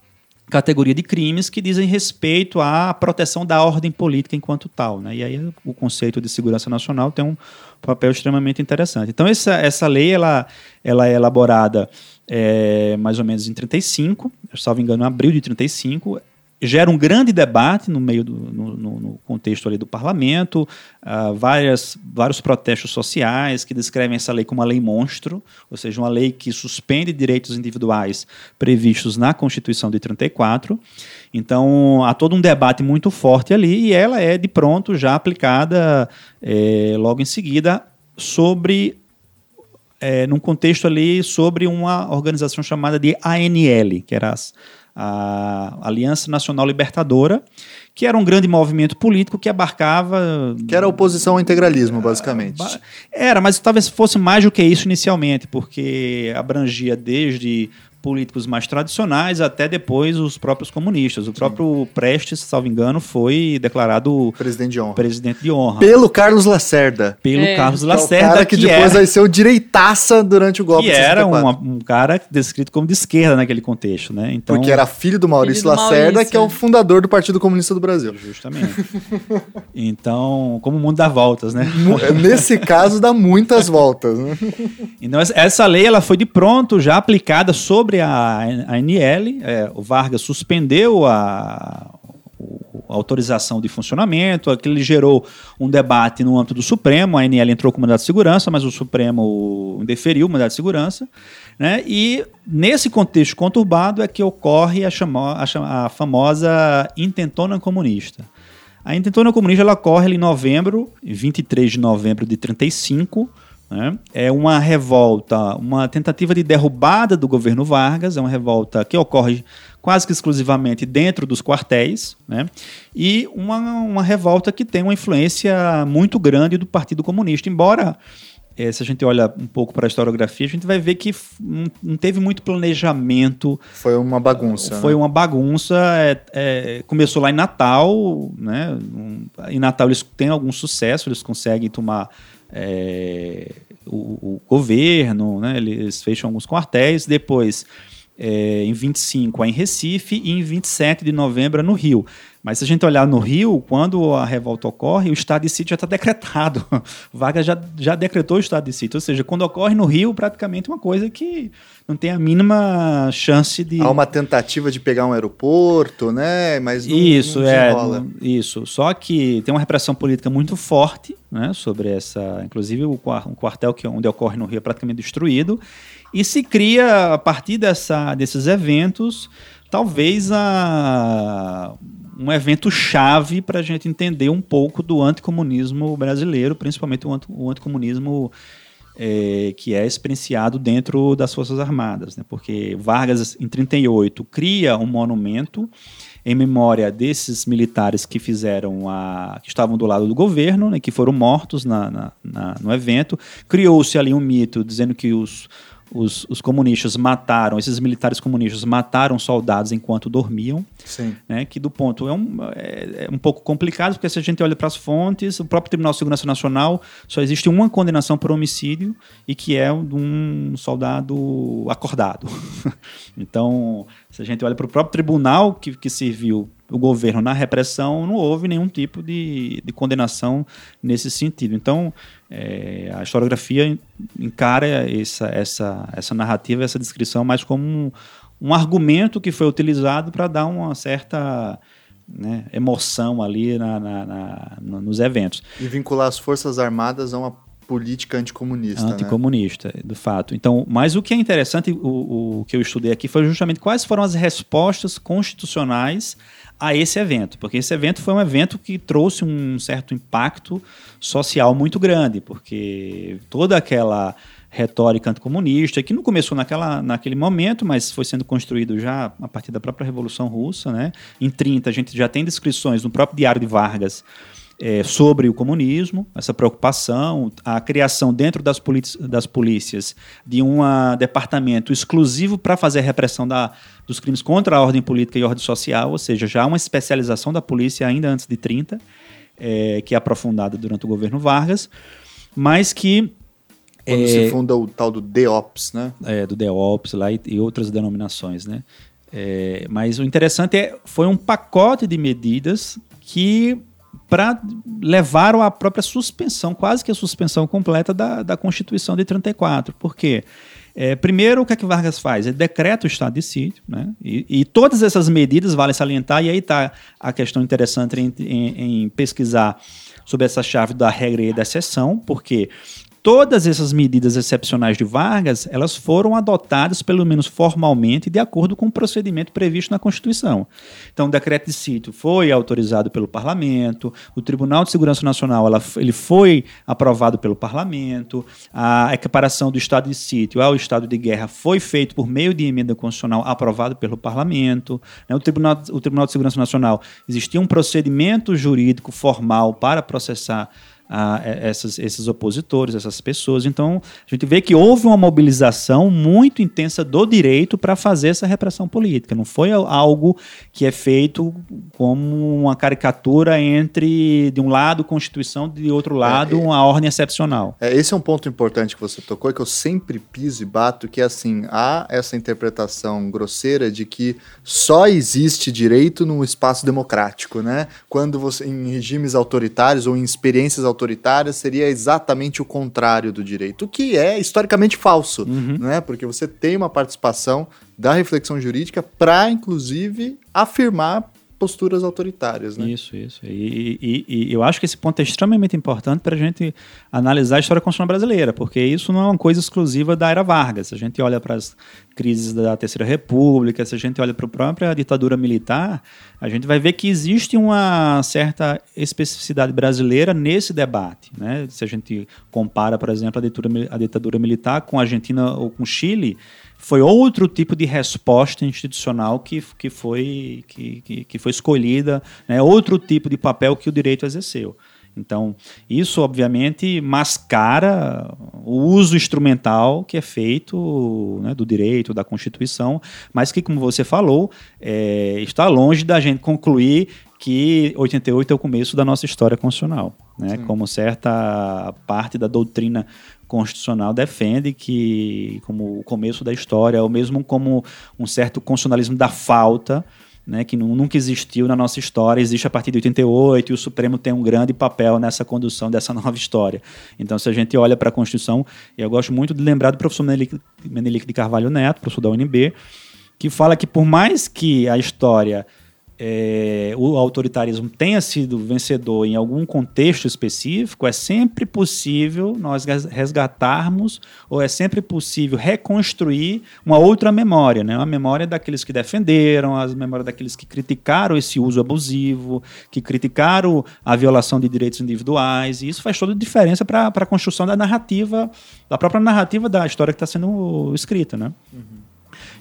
categoria de crimes que dizem respeito à proteção da ordem política enquanto tal. Né? E aí o conceito de segurança nacional tem um papel extremamente interessante. Então essa, essa lei ela, ela é elaborada é, mais ou menos em 35, salvo engano, em abril de 35, gera um grande debate no meio do no, no contexto ali do parlamento, uh, várias, vários protestos sociais que descrevem essa lei como uma lei monstro, ou seja, uma lei que suspende direitos individuais previstos na Constituição de 34. Então há todo um debate muito forte ali e ela é de pronto já aplicada é, logo em seguida sobre é, num contexto ali sobre uma organização chamada de ANL, que era a Aliança Nacional Libertadora, que era um grande movimento político que abarcava. Que era oposição ao integralismo, basicamente. Era, mas talvez fosse mais do que isso inicialmente, porque abrangia desde políticos mais tradicionais até depois os próprios comunistas. O Sim. próprio Prestes, salvo engano, foi declarado presidente de honra. Presidente de honra. Pelo Carlos Lacerda. Pelo é. Carlos Lacerda. Que, é o cara que, que depois era, vai ser o direitaça durante o golpe que era um cara descrito como de esquerda naquele contexto, né? Então, Porque era filho do Maurício filho do Lacerda, Maurício. que é o fundador do Partido Comunista do Brasil. Justamente. então, como o mundo dá voltas, né? Nesse caso, dá muitas voltas. Né? Então, essa lei ela foi de pronto já aplicada sobre sobre a ANL, é, o Vargas suspendeu a, a autorização de funcionamento, aquilo gerou um debate no âmbito do Supremo, a ANL entrou com mandado de segurança, mas o Supremo indeferiu o mandado de segurança, né? e nesse contexto conturbado é que ocorre a, chamo, a, a famosa intentona comunista. A intentona comunista ela ocorre em novembro, 23 de novembro de 35, né? É uma revolta, uma tentativa de derrubada do governo Vargas, é uma revolta que ocorre quase que exclusivamente dentro dos quartéis, né? e uma, uma revolta que tem uma influência muito grande do Partido Comunista, embora é, se a gente olha um pouco para a historiografia, a gente vai ver que não teve muito planejamento. Foi uma bagunça. Foi né? uma bagunça. É, é, começou lá em Natal, né? Em Natal eles têm algum sucesso, eles conseguem tomar é, o, o, governo, né, eles fecham alguns quartéis, depois é, em 25 é em Recife e em 27 de novembro é no Rio. Mas se a gente olhar no Rio, quando a revolta ocorre, o estado de sítio já está decretado. Vargas já, já decretou o estado de sítio. Ou seja, quando ocorre no Rio, praticamente uma coisa que não tem a mínima chance de. Há uma tentativa de pegar um aeroporto, né? Mas não, isso, não é. Isso. Só que tem uma repressão política muito forte né, sobre essa. Inclusive, o um quartel que, onde ocorre no Rio é praticamente destruído. E se cria, a partir dessa, desses eventos, talvez a um evento chave para a gente entender um pouco do anticomunismo brasileiro, principalmente o, o anticomunismo é, que é experienciado dentro das Forças Armadas. Né? Porque Vargas, em 38, cria um monumento em memória desses militares que fizeram a. que estavam do lado do governo, né, que foram mortos na, na, na no evento. Criou-se ali um mito dizendo que os os, os, comunistas mataram, esses militares comunistas mataram soldados enquanto dormiam. Sim. Né, que do ponto é um, é, é um pouco complicado, porque se a gente olha para as fontes, o próprio Tribunal de Segurança Nacional só existe uma condenação por homicídio e que é de um soldado acordado. então, se a gente olha para o próprio tribunal que, que serviu o governo na repressão, não houve nenhum tipo de, de condenação nesse sentido. Então, é, a historiografia encara essa, essa, essa narrativa, essa descrição mais como um, um argumento que foi utilizado para dar uma certa né, emoção ali na, na, na, nos eventos. E vincular as Forças Armadas a uma política anticomunista. Né? Anticomunista, né? do fato. Então, mas o que é interessante, o, o que eu estudei aqui foi justamente quais foram as respostas constitucionais a esse evento, porque esse evento foi um evento que trouxe um certo impacto social muito grande, porque toda aquela retórica anticomunista, que não começou naquela, naquele momento, mas foi sendo construído já a partir da própria Revolução Russa. Né? Em 30, a gente já tem descrições no próprio Diário de Vargas é, sobre o comunismo, essa preocupação, a criação dentro das, das polícias de um departamento exclusivo para fazer a repressão da, dos crimes contra a ordem política e a ordem social, ou seja, já uma especialização da polícia ainda antes de 30, é, que é aprofundada durante o governo Vargas, mas que quando é, se funda o tal do DEOPS, né? É, do DEOPS lá e, e outras denominações, né? É, mas o interessante é foi um pacote de medidas que para levar à própria suspensão, quase que a suspensão completa da, da Constituição de 34. Por quê? É, primeiro, o que é que Vargas faz? Ele decreta o estado de sítio, né? E, e todas essas medidas, vale salientar, e aí está a questão interessante em, em, em, pesquisar sobre essa chave da regra e da exceção, porque todas essas medidas excepcionais de Vargas, elas foram adotadas, pelo menos formalmente, de acordo com o procedimento previsto na Constituição. Então, o decreto de sítio foi autorizado pelo Parlamento, o Tribunal de Segurança Nacional ela, ele foi aprovado pelo Parlamento, a equiparação do estado de sítio ao estado de guerra foi feito por meio de emenda constitucional aprovado pelo Parlamento. Né? O, Tribunal, o Tribunal de Segurança Nacional existia um procedimento jurídico formal para processar a, essas, esses opositores, essas pessoas. Então, a gente vê que houve uma mobilização muito intensa do direito para fazer essa repressão política. Não foi algo que é feito como uma caricatura entre, de um lado, Constituição, de outro lado, é, uma ordem excepcional. É, esse é um ponto importante que você tocou, que eu sempre piso e bato, que é assim, há essa interpretação grosseira de que só existe direito num espaço democrático, né? Quando você, em regimes autoritários ou em experiências autoritárias, autoritária seria exatamente o contrário do direito, o que é historicamente falso, uhum. né? Porque você tem uma participação da reflexão jurídica para, inclusive, afirmar posturas autoritárias. Né? Isso, isso. E, e, e, eu acho que esse ponto é extremamente importante para a gente analisar a história constitucional brasileira, porque isso não é uma coisa exclusiva da era Vargas. Se a gente olha para as crises da Terceira República, se a gente olha para a própria ditadura militar, a gente vai ver que existe uma certa especificidade brasileira nesse debate. Né? Se a gente compara, por exemplo, a ditadura, a ditadura militar com a Argentina ou com o Chile, foi outro tipo de resposta institucional que, que, foi, que, que, que foi escolhida, né? outro tipo de papel que o direito exerceu. Então, isso obviamente mascara o uso instrumental que é feito né, do direito, da Constituição, mas que, como você falou, é, está longe da gente concluir que 88 é o começo da nossa história constitucional, né, como certa parte da doutrina constitucional defende que, como o começo da história, ou mesmo como um certo constitucionalismo da falta, né, que nunca existiu na nossa história, existe a partir de 88 e o Supremo tem um grande papel nessa condução dessa nova história. Então, se a gente olha para a Constituição, eu gosto muito de lembrar do professor Menelik de Carvalho Neto, professor da UNB, que fala que por mais que a história é, o autoritarismo tenha sido vencedor em algum contexto específico, é sempre possível nós resgatarmos ou é sempre possível reconstruir uma outra memória, né? uma memória daqueles que defenderam, as memórias daqueles que criticaram esse uso abusivo, que criticaram a violação de direitos individuais, e isso faz toda a diferença para a construção da narrativa, da própria narrativa da história que está sendo escrita. Né? Uhum.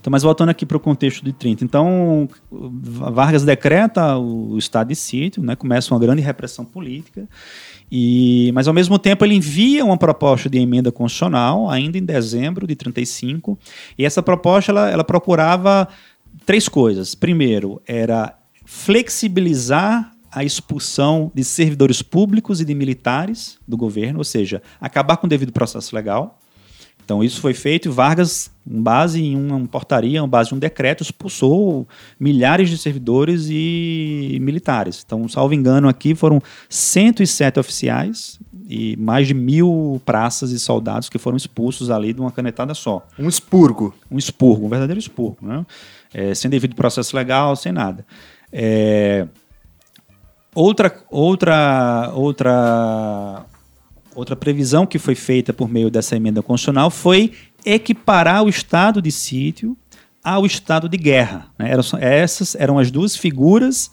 Então, mas voltando aqui para o contexto de 30. Então, Vargas decreta o estado de sítio, né, começa uma grande repressão política, e, mas ao mesmo tempo ele envia uma proposta de emenda constitucional, ainda em dezembro de 35, e essa proposta ela, ela procurava três coisas. Primeiro, era flexibilizar a expulsão de servidores públicos e de militares do governo, ou seja, acabar com o devido processo legal. Então isso foi feito e Vargas, com base em uma portaria, com base em um decreto, expulsou milhares de servidores e militares. Então, salvo engano, aqui foram 107 oficiais e mais de mil praças e soldados que foram expulsos ali de uma canetada só. Um expurgo. Um expurgo, um verdadeiro expurgo, né? É, sem devido processo legal, sem nada. É, outra, outra, outra Outra previsão que foi feita por meio dessa emenda constitucional foi equiparar o estado de sítio ao estado de guerra. Né? Eram, essas eram as duas figuras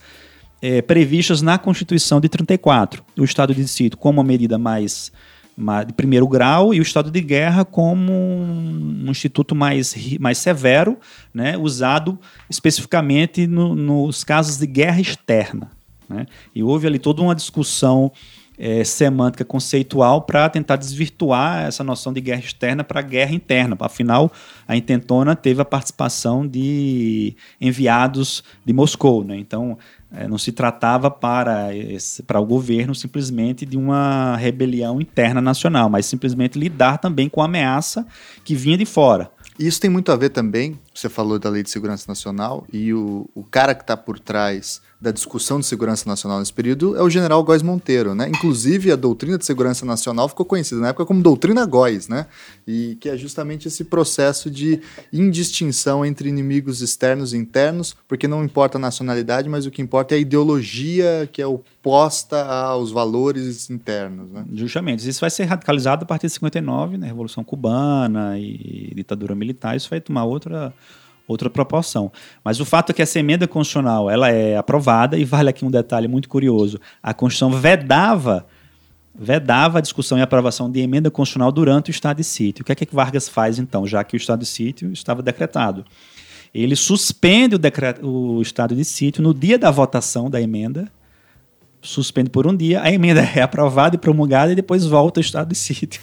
é, previstas na Constituição de 34. O estado de sítio como uma medida mais, mais, de primeiro grau e o estado de guerra como um, instituto mais, mais severo, né? usado especificamente no, nos casos de guerra externa. Né? E houve ali toda uma discussão é, semântica conceitual para tentar desvirtuar essa noção de guerra externa para guerra interna. Afinal, a intentona teve a participação de enviados de Moscou. Né? Então, é, não se tratava para, esse, para o governo simplesmente de uma rebelião interna nacional, mas simplesmente lidar também com a ameaça que vinha de fora. Isso tem muito a ver também, você falou da Lei de Segurança Nacional, e o, o cara que está por trás da discussão de segurança nacional nesse período é o general Góes Monteiro, né? Inclusive a doutrina de segurança nacional ficou conhecida na época como doutrina Góes, né? E que é justamente esse processo de indistinção entre inimigos externos e internos, porque não importa a nacionalidade, mas o que importa é a ideologia que é oposta aos valores internos, né? Justamente. Isso vai ser radicalizado a partir de 59, né? Revolução Cubana e ditadura militar, isso vai tomar outra outra proporção. Mas o fato é que essa emenda constitucional ela é aprovada e vale aqui um detalhe muito curioso. A Constituição vedava vedava a discussão e aprovação de emenda constitucional durante o estado de sítio. O que é que Vargas faz então, já que o estado de sítio estava decretado? Ele suspende o, decreto, o estado de sítio no dia da votação da emenda, suspende por um dia, a emenda é aprovada e promulgada e depois volta ao estado de sítio.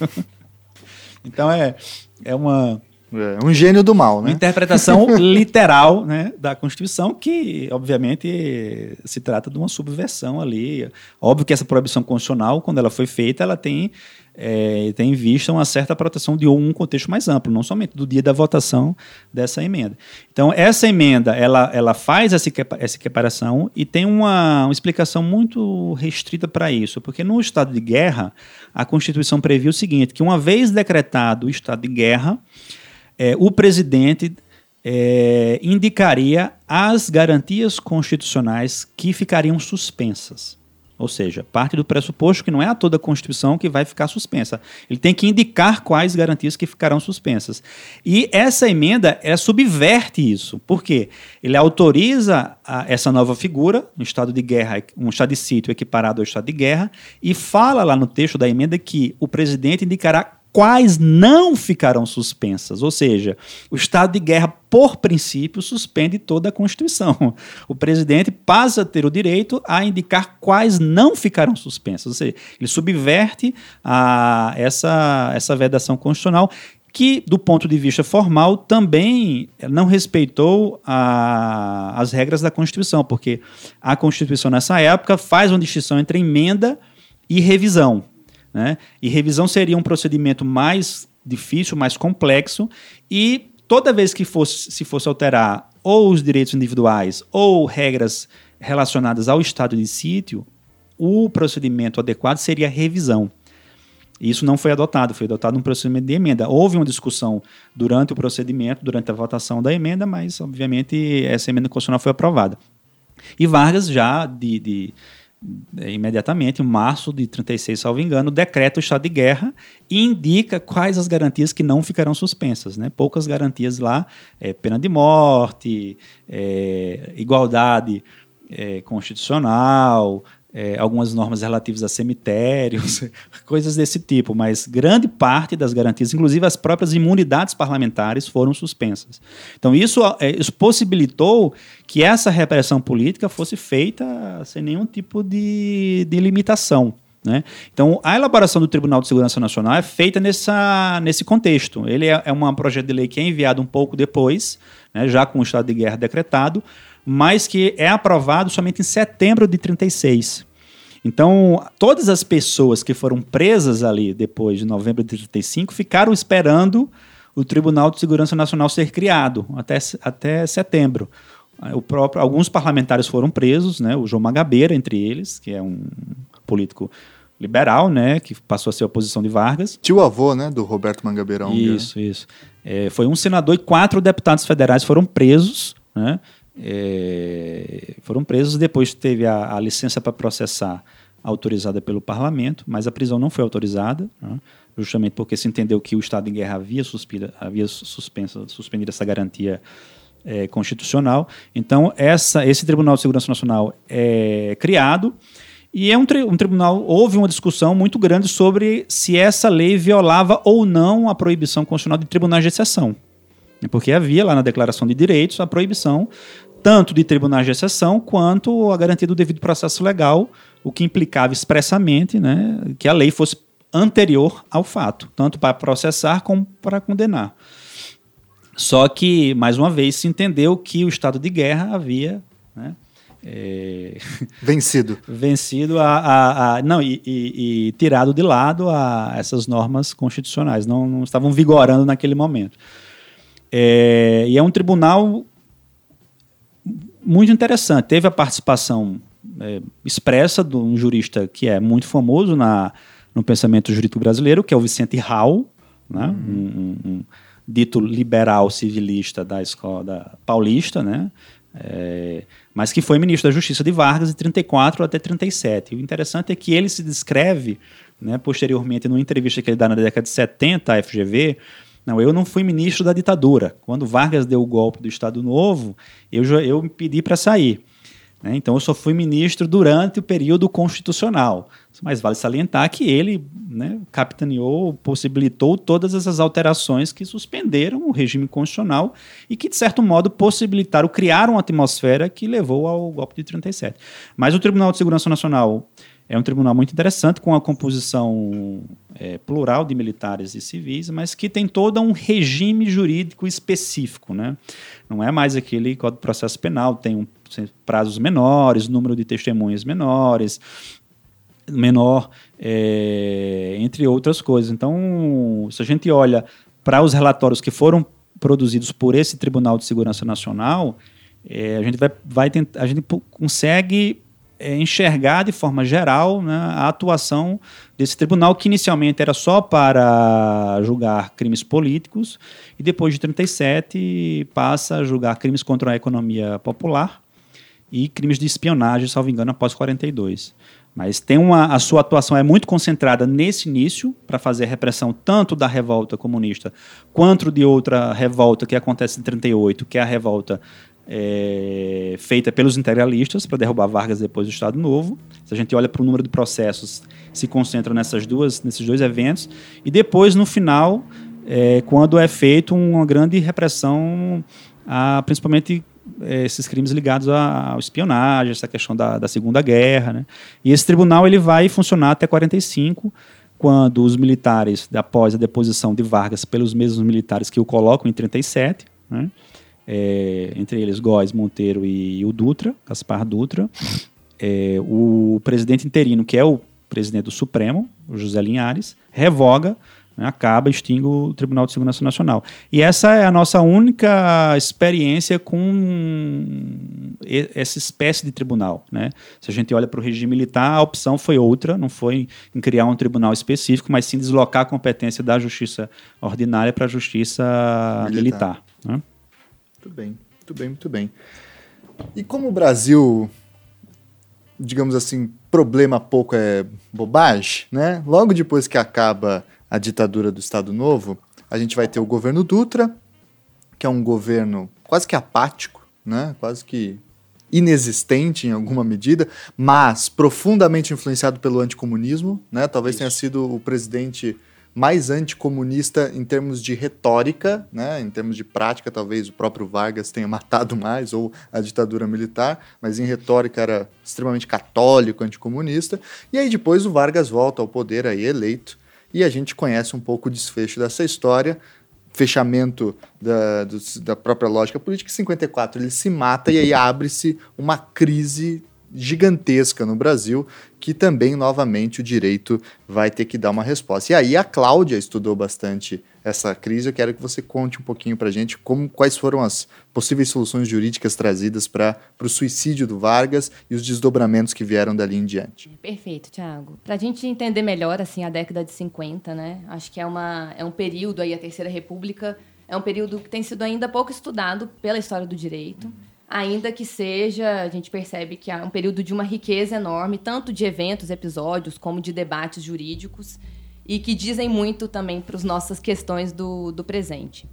então é, é uma é, um gênio do mal, né? Interpretação literal né, da Constituição, que, obviamente, se trata de uma subversão ali. Óbvio que essa proibição constitucional, quando ela foi feita, ela tem, é, tem em vista uma certa proteção de um contexto mais amplo, não somente do dia da votação dessa emenda. Então, essa emenda, ela, ela faz essa, essa equiparação e tem uma, uma explicação muito restrita para isso, porque no estado de guerra, a Constituição previa o seguinte, que uma vez decretado o estado de guerra, é, o presidente é, indicaria as garantias constitucionais que ficariam suspensas. Ou seja, parte do pressuposto que não é a toda a Constituição que vai ficar suspensa. Ele tem que indicar quais garantias que ficarão suspensas. E essa emenda subverte isso. Por quê? Ele autoriza a, essa nova figura, um estado de guerra, um estado de sítio equiparado ao estado de guerra, e fala lá no texto da emenda que o presidente indicará quais não ficarão suspensas. Ou seja, o estado de guerra, por princípio, suspende toda a Constituição. O presidente passa a ter o direito a indicar quais não ficarão suspensas. Ou seja, ele subverte a, essa, essa vedação constitucional que, do ponto de vista formal, também não respeitou a, as regras da Constituição, porque a Constituição, nessa época, faz uma distinção entre emenda e revisão. Né? E revisão seria um procedimento mais difícil, mais complexo, e toda vez que fosse, se fosse alterar ou os direitos individuais ou regras relacionadas ao estado de sítio, o procedimento adequado seria a revisão. Isso não foi adotado, foi adotado um procedimento de emenda. Houve uma discussão durante o procedimento, durante a votação da emenda, mas, obviamente, essa emenda constitucional foi aprovada. E Vargas já de, de imediatamente, em março de 36, salvo engano, decreta o estado de guerra e indica quais as garantias que não ficarão suspensas. Né? Poucas garantias lá, é, pena de morte, é, igualdade é, constitucional, é, algumas normas relativas a cemitérios, coisas desse tipo, mas grande parte das garantias, inclusive as próprias imunidades parlamentares, foram suspensas. Então, isso, é, isso possibilitou que essa repressão política fosse feita sem nenhum tipo de, de limitação. Né? Então, a elaboração do Tribunal de Segurança Nacional é feita nessa, nesse contexto. Ele é, é um projeto de lei que é enviado um pouco depois, né, já com o estado de guerra decretado, mas que é aprovado somente em setembro de 36. Então, todas as pessoas que foram presas ali depois de novembro de 35 ficaram esperando o Tribunal de Segurança Nacional ser criado até, até setembro. O próprio, alguns parlamentares foram presos, né, o João Magabeira, entre eles, que é um político liberal, né, que passou a ser oposição de Vargas. Tio avô, né, do Roberto Mangabeirão. Isso, isso. É, foi um senador e quatro deputados federais foram presos, né, é, foram presos. Depois teve a, a licença para processar autorizada pelo parlamento, mas a prisão não foi autorizada, né, justamente porque se entendeu que o estado de guerra havia, suspira, havia suspenso, suspendido essa garantia é, constitucional. Então, essa, esse Tribunal de Segurança Nacional é criado e é um, tri um, tribunal. Houve uma discussão muito grande sobre se essa lei violava ou não a proibição constitucional de tribunais de exceção. Porque havia lá na Declaração de Direitos a proibição tanto de tribunais de exceção quanto a garantia do devido processo legal, o que implicava expressamente né, que a lei fosse anterior ao fato, tanto para processar como para condenar. Só que, mais uma vez, se entendeu que o estado de guerra havia né, é... vencido vencido a, a, a não e, e, e, tirado de lado a essas normas constitucionais não, não estavam vigorando naquele momento é, e é um tribunal muito interessante. Teve a participação é, expressa de um jurista que é muito famoso na, no pensamento jurídico brasileiro, que é o Vicente Hall, né? Uhum. Um, um, um, dito liberal civilista da escola da paulista, né? É, mas que foi ministro da Justiça de Vargas de 34 até 37. o interessante é que ele se descreve, né, posteriormente, numa entrevista que ele dá na década de 70 à FGV, não, eu não fui ministro da ditadura. Quando Vargas deu o golpe do Estado Novo, eu, eu me pedi para sair. Né? Então, eu só fui ministro durante o período constitucional. Mas vale salientar que ele né, capitaneou, possibilitou todas essas alterações que suspenderam o regime constitucional e que, de certo modo, possibilitaram, criaram uma atmosfera que levou ao golpe de 37. Mas o Tribunal de Segurança Nacional é um tribunal muito interessante, com a composição é, plural de militares e civis, mas que tem todo um regime jurídico específico. Né? Não é mais aquele Código de Processo Penal, tem um, prazos menores, número de testemunhas menores, menor, é, entre outras coisas. Então, se a gente olha para os relatórios que foram produzidos por esse Tribunal de Segurança Nacional, é, a gente vai, vai tentar, a gente consegue é, enxergar de forma geral né, a atuação desse tribunal, que inicialmente era só para julgar crimes políticos, e depois de 37 passa a julgar crimes contra a economia popular e crimes de espionagem, salvo engano, após 42. Mas tem uma, a sua atuação é muito concentrada nesse início, para fazer a repressão tanto da revolta comunista quanto de outra revolta que acontece em 38, que é a revolta é, feita pelos integralistas para derrubar Vargas depois do Estado Novo. Se a gente olha para o número de processos, se concentra nessas duas, nesses dois eventos. E depois, no final, é, quando é feito uma grande repressão, a, principalmente esses crimes ligados à, espionagem, essa questão da, da Segunda Guerra. Né? E esse tribunal ele vai funcionar até 45, quando os militares, após a deposição de Vargas pelos mesmos militares que o colocam em 37, né? é, entre eles Góes, Monteiro e, o Dutra, Gaspar Dutra. É, o presidente interino, que é o presidente do Supremo, José Linhares, revoga? Acaba, extingue o Tribunal de Segurança Nacional. E essa é a nossa única experiência com essa espécie de tribunal. Né? Se a gente olha para o regime militar, a opção foi outra, não foi em criar um tribunal específico, mas sim deslocar a competência da justiça ordinária para a justiça militar. militar né? Muito bem, muito bem, muito bem. E como o Brasil digamos assim, problema pouco é bobagem, né? Logo depois que acaba a ditadura do Estado Novo, a gente vai ter o governo Dutra, que é um governo quase que apático, né? Quase que inexistente em alguma medida, mas profundamente influenciado pelo anticomunismo, né? Talvez Isso. tenha sido o presidente mais anticomunista em termos de retórica, né? em termos de prática, talvez o próprio Vargas tenha matado mais, ou a ditadura militar, mas em retórica era extremamente católico, anticomunista. E aí depois o Vargas volta ao poder aí eleito, e a gente conhece um pouco o desfecho dessa história, fechamento da, do, da própria lógica política, em 54 ele se mata e aí abre-se uma crise gigantesca no Brasil, que também, novamente, o direito vai ter que dar uma resposta. E aí a Cláudia estudou bastante essa crise. Eu quero que você conte um pouquinho para a gente como, quais foram as possíveis soluções jurídicas trazidas para o suicídio do Vargas e os desdobramentos que vieram dali em diante. Perfeito, Tiago. Para a gente entender melhor assim a década de 50, né? Acho que é, uma, é um período aí, a Terceira República, é um período que tem sido ainda pouco estudado pela história do direito. Uhum ainda que seja, a gente percebe que há um período de uma riqueza enorme, tanto de eventos, episódios, como de debates jurídicos, e que dizem muito também para as nossas questões do, do presente.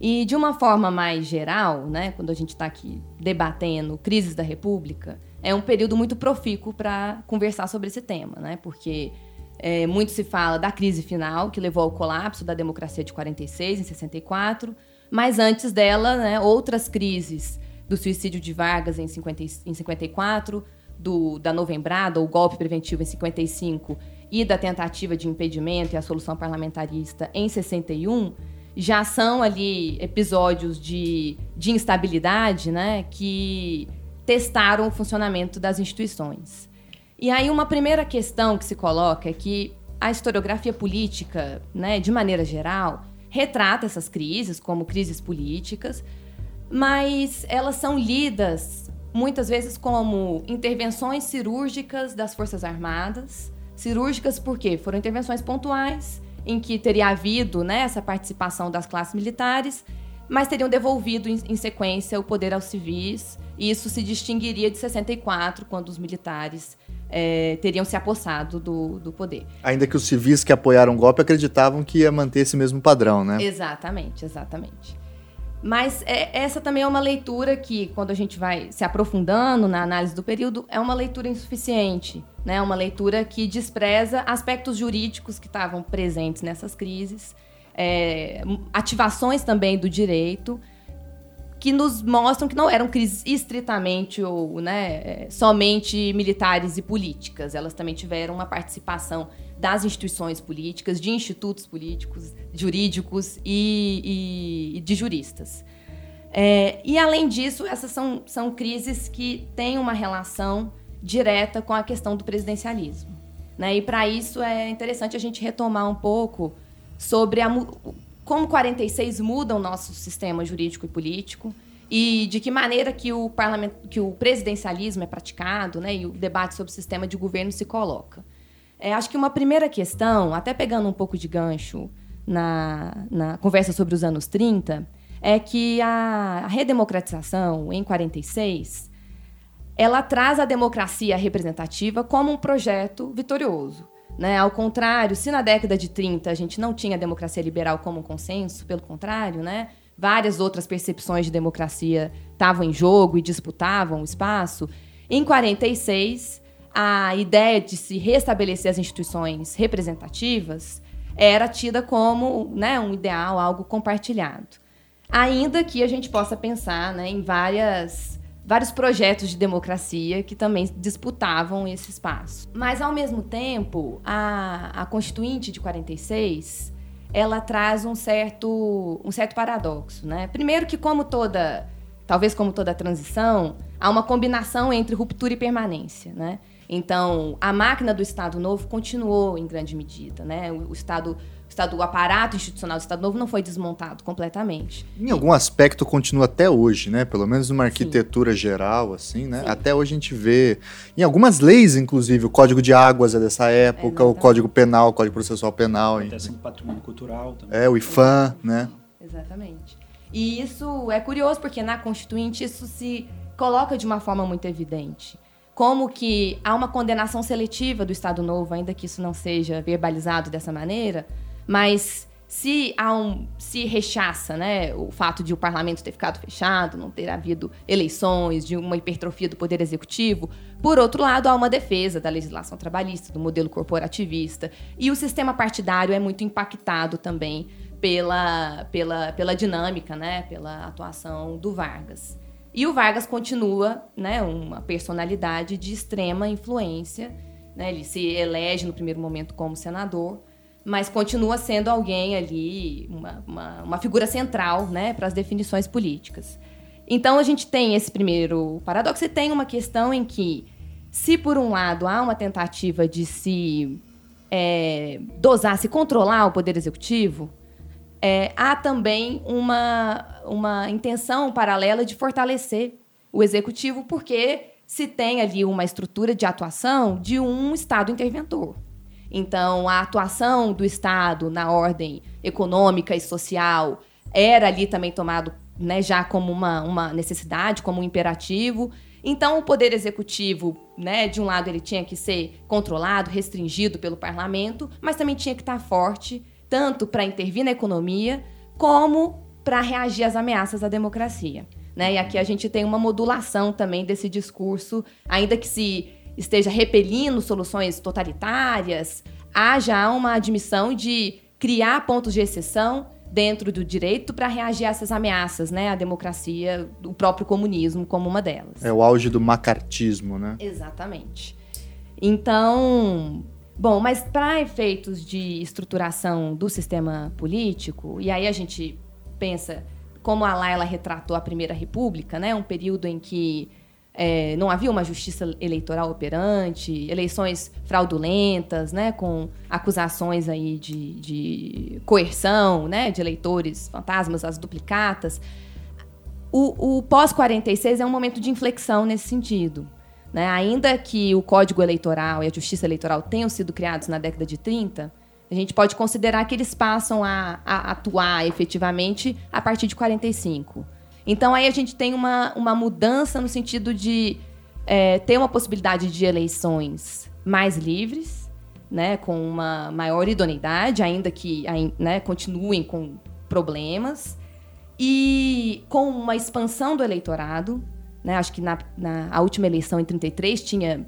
E de uma forma mais geral, né, quando a gente está aqui debatendo crises da República, é um período muito profícuo para conversar sobre esse tema, né, porque é, muito se fala da crise final, que levou ao colapso da democracia de 46, em 64, mas antes dela, né, outras crises do suicídio de Vargas em, 50, em 54, do, da novembrada, o golpe preventivo em 55 e da tentativa de impedimento e a solução parlamentarista em 61, já são ali episódios de, de instabilidade né, que testaram o funcionamento das instituições. E aí uma primeira questão que se coloca é que a historiografia política, né, de maneira geral, retrata essas crises como crises políticas, mas elas são lidas muitas vezes como intervenções cirúrgicas das Forças Armadas. Cirúrgicas porque foram intervenções pontuais em que teria havido né, essa participação das classes militares, mas teriam devolvido em, em sequência o poder aos civis. E isso se distinguiria de 64, quando os militares é, teriam se apossado do, do poder. Ainda que os civis que apoiaram o golpe acreditavam que ia manter esse mesmo padrão, né? Exatamente, exatamente. Mas é, essa também é uma leitura que, quando a gente vai se aprofundando na análise do período, é uma leitura insuficiente. Né? Uma leitura que despreza aspectos jurídicos que estavam presentes nessas crises, é, ativações também do direito, que nos mostram que não eram crises estritamente ou né, somente militares e políticas. Elas também tiveram uma participação das instituições políticas, de institutos políticos, jurídicos e, e, e de juristas. É, e, além disso, essas são, são crises que têm uma relação direta com a questão do presidencialismo. Né? E, para isso, é interessante a gente retomar um pouco sobre a, como 46 muda o nosso sistema jurídico e político e de que maneira que o, parlamento, que o presidencialismo é praticado né? e o debate sobre o sistema de governo se coloca. É, acho que uma primeira questão, até pegando um pouco de gancho na, na conversa sobre os anos 30, é que a, redemocratização, em 46, ela traz a democracia representativa como um projeto vitorioso. Né? Ao contrário, se na década de 30 a gente não tinha democracia liberal como um consenso, pelo contrário, né? várias outras percepções de democracia estavam em jogo e disputavam o espaço, em 46 a ideia de se restabelecer as instituições representativas era tida como né, um ideal, algo compartilhado. Ainda que a gente possa pensar né, em várias, vários projetos de democracia que também disputavam esse espaço. Mas, ao mesmo tempo, a, a Constituinte de 46 ela traz um certo, um certo paradoxo. Né? Primeiro que, como toda, talvez como toda transição, há uma combinação entre ruptura e permanência. Né? Então, a máquina do Estado Novo continuou em grande medida. Né? O, Estado, Estado, o aparato institucional do Estado Novo não foi desmontado completamente. Em algum aspecto continua até hoje, né? Pelo menos numa arquitetura Sim. geral, assim, né? Sim. Até hoje a gente vê, em algumas leis, inclusive, o Código de Águas é dessa época, é, o Código Penal, o Código Processual Penal. Proteção do patrimônio cultural também. É, o IFAM, né? Exatamente. E isso é curioso, porque na Constituinte isso se coloca de uma forma muito evidente. Como que há uma condenação seletiva do Estado Novo, ainda que isso não seja verbalizado dessa maneira, mas se há um, se rechaça né, o fato de o parlamento ter ficado fechado, não ter havido eleições, de uma hipertrofia do poder executivo, por outro lado, há uma defesa da legislação trabalhista, do modelo corporativista, e o sistema partidário é muito impactado também pela, pela, pela dinâmica, né, pela atuação do Vargas. E o Vargas continua né, uma personalidade de extrema influência, né, ele se elege no primeiro momento como senador, mas continua sendo alguém ali, uma, uma, uma figura central né, para as definições políticas. Então a gente tem esse primeiro paradoxo e tem uma questão em que, se por um lado há uma tentativa de se é, dosar, se controlar o poder executivo, é, há também uma, uma intenção paralela de fortalecer o executivo, porque se tem ali uma estrutura de atuação de um Estado interventor. Então, a atuação do Estado na ordem econômica e social era ali também tomado né, já como uma, uma necessidade, como um imperativo. Então, o poder executivo, né, de um lado, ele tinha que ser controlado, restringido pelo parlamento, mas também tinha que estar forte, tanto para intervir na economia, como para reagir às ameaças à democracia. Né? E aqui a gente tem uma modulação também desse discurso, ainda que se esteja repelindo soluções totalitárias, há já uma admissão de criar pontos de exceção dentro do direito para reagir a essas ameaças, né? A democracia, o próprio comunismo como uma delas. É o auge do macartismo, né? Exatamente. Então, bom, mas para efeitos de estruturação do sistema político, e aí a gente pensa como a Laila retratou a Primeira República, né? Um período em que é, não havia uma justiça eleitoral operante, eleições fraudulentas, né, com acusações aí de, de coerção, né, de eleitores fantasmas, as duplicatas. O, o pós-46 é um momento de inflexão nesse sentido. Né? Ainda que o Código Eleitoral e a Justiça Eleitoral tenham sido criados na década de 30, a gente pode considerar que eles passam a, a atuar efetivamente a partir de 45. Então aí a gente tem uma, uma mudança no sentido de é, ter uma possibilidade de eleições mais livres, né, com uma maior idoneidade, ainda que né, continuem com problemas, e com uma expansão do eleitorado. Né, acho que na, na última eleição, em 33, tinha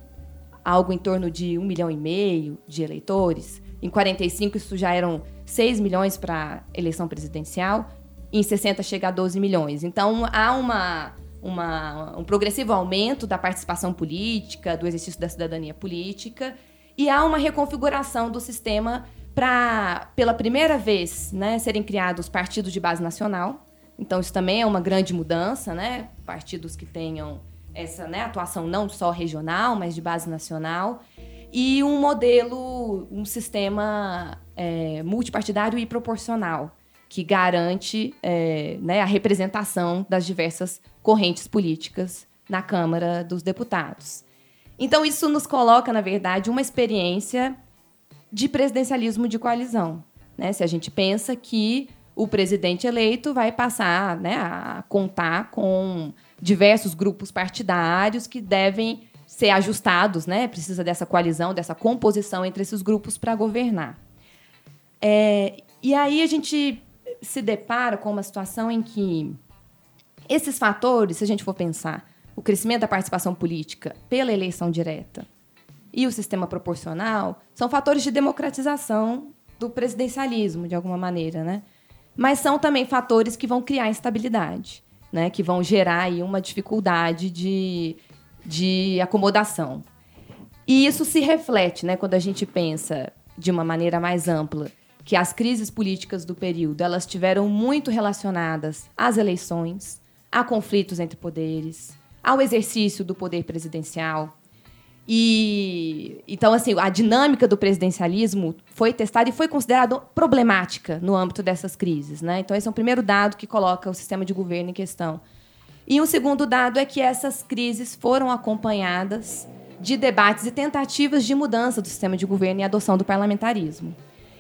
algo em torno de um milhão e meio de eleitores. Em 45, isso já eram 6 milhões para eleição presidencial em 60 chega a 12 milhões. Então há uma, uma, um progressivo aumento da participação política, do exercício da cidadania política, e há uma reconfiguração do sistema para, pela primeira vez, né, serem criados partidos de base nacional. Então isso também é uma grande mudança, né? Partidos que tenham essa né, atuação não só regional, mas de base nacional. E um modelo, um sistema é, multipartidário e proporcional que garante é, né, a representação das diversas correntes políticas na Câmara dos Deputados. Então, isso nos coloca, na verdade, uma experiência de presidencialismo de coalizão. Né? Se a gente pensa que o presidente eleito vai passar né, a contar com diversos grupos partidários que devem ser ajustados, né? precisa dessa coalizão, dessa composição entre esses grupos para governar. É, e aí a gente se depara com uma situação em que esses fatores, se a gente for pensar, o crescimento da participação política pela eleição direta e o sistema proporcional, são fatores de democratização do presidencialismo, de alguma maneira, né? Mas são também fatores que vão criar instabilidade, né? Que vão gerar aí uma dificuldade de, de acomodação. E isso se reflete, né? Quando a gente pensa de uma maneira mais ampla que as crises políticas do período elas estiveram muito relacionadas às eleições, a conflitos entre poderes, ao exercício do poder presidencial. E então assim, a dinâmica do presidencialismo foi testada e foi considerada problemática no âmbito dessas crises, né? Então esse é o primeiro dado que coloca o sistema de governo em questão. E um segundo dado é que essas crises foram acompanhadas de debates e tentativas de mudança do sistema de governo e adoção do parlamentarismo.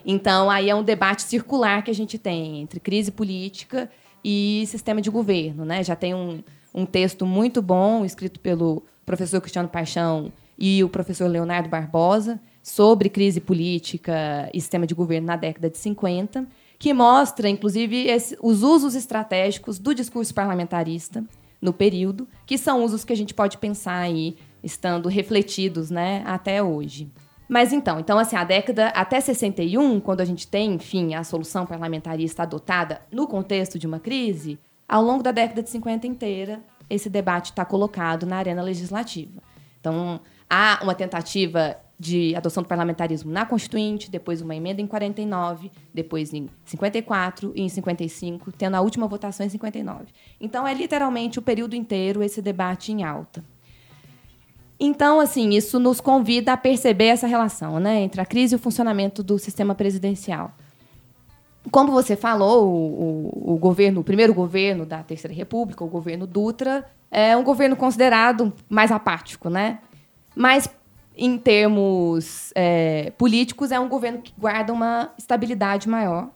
Então, aí é um debate circular que a gente tem entre crise política e sistema de governo. Né? Já tem um, um texto muito bom, escrito pelo professor Cristiano Paixão e o professor Leonardo Barbosa, sobre crise política e sistema de governo na década de 50, que mostra, inclusive, esse, os usos estratégicos do discurso parlamentarista no período, que são usos que a gente pode pensar aí estando refletidos né, até hoje. Mas então, então assim, a década até 61, quando a gente tem, enfim, a solução parlamentarista adotada no contexto de uma crise, ao longo da década de 50 inteira, esse debate está colocado na arena legislativa. Então, há uma tentativa de adoção do parlamentarismo na Constituinte, depois uma emenda em 49, depois em 54 e em 55, tendo a última votação em 59. Então, é literalmente o período inteiro esse debate em alta. Então, assim, isso nos convida a perceber essa relação né, entre a crise e o funcionamento do sistema presidencial. Como você falou, o, o, governo, o primeiro governo da Terceira República, o governo Dutra, é um governo considerado mais apático, né? Mas em termos é, políticos, é um governo que guarda uma estabilidade maior,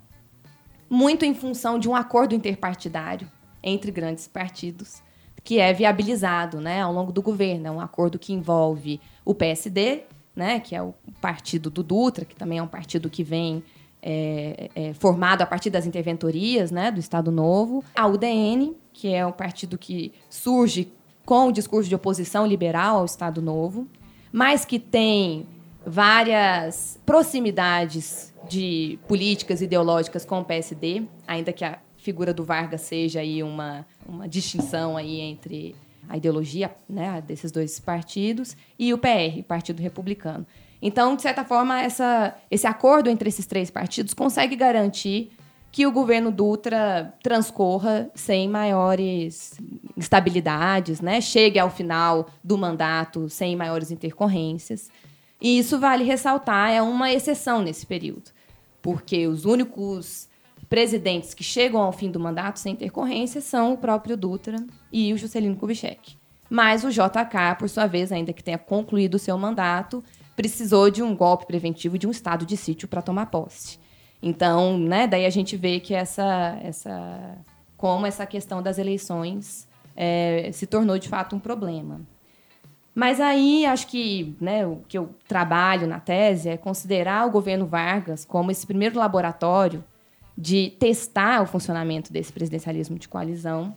muito em função de um acordo interpartidário entre grandes partidos, que é viabilizado né, ao longo do governo. É um acordo que envolve o PSD, né, que é o partido do Dutra, que também é um partido que vem é, é, formado a partir das interventorias né, do Estado Novo, a UDN, que é um partido que surge com o discurso de oposição liberal ao Estado Novo, mas que tem várias proximidades de políticas ideológicas com o PSD, ainda que a figura do Vargas seja aí uma, uma distinção aí entre a ideologia né, desses dois partidos e o PR, Partido Republicano. Então, de certa forma, essa, esse acordo entre esses três partidos consegue garantir que o governo Dutra transcorra sem maiores instabilidades, né? chegue ao final do mandato sem maiores intercorrências. E isso vale ressaltar, é uma exceção nesse período, porque os únicos presidentes que chegam ao fim do mandato sem intercorrência são o próprio Dutra e o Juscelino Kubitschek. Mas o JK, por sua vez, ainda que tenha concluído o seu mandato, precisou de um golpe preventivo de um estado de sítio para tomar posse. Então, né, daí a gente vê que essa, essa, como essa questão das eleições é, se tornou de fato um problema. Mas aí acho que né, o que eu trabalho na tese é considerar o governo Vargas como esse primeiro laboratório de testar o funcionamento desse presidencialismo de coalizão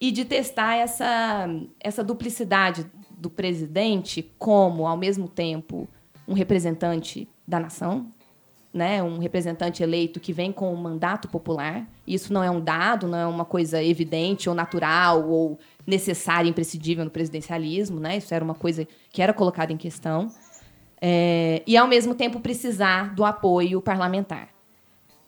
e de testar essa, essa duplicidade do presidente como, ao mesmo tempo, um representante da nação, né, um representante eleito que vem com um mandato popular. Isso não é um dado, não é uma coisa evidente ou natural ou necessária, imprescindível no presidencialismo. Né? Isso era uma coisa que era colocada em questão. É, e, ao mesmo tempo, precisar do apoio parlamentar.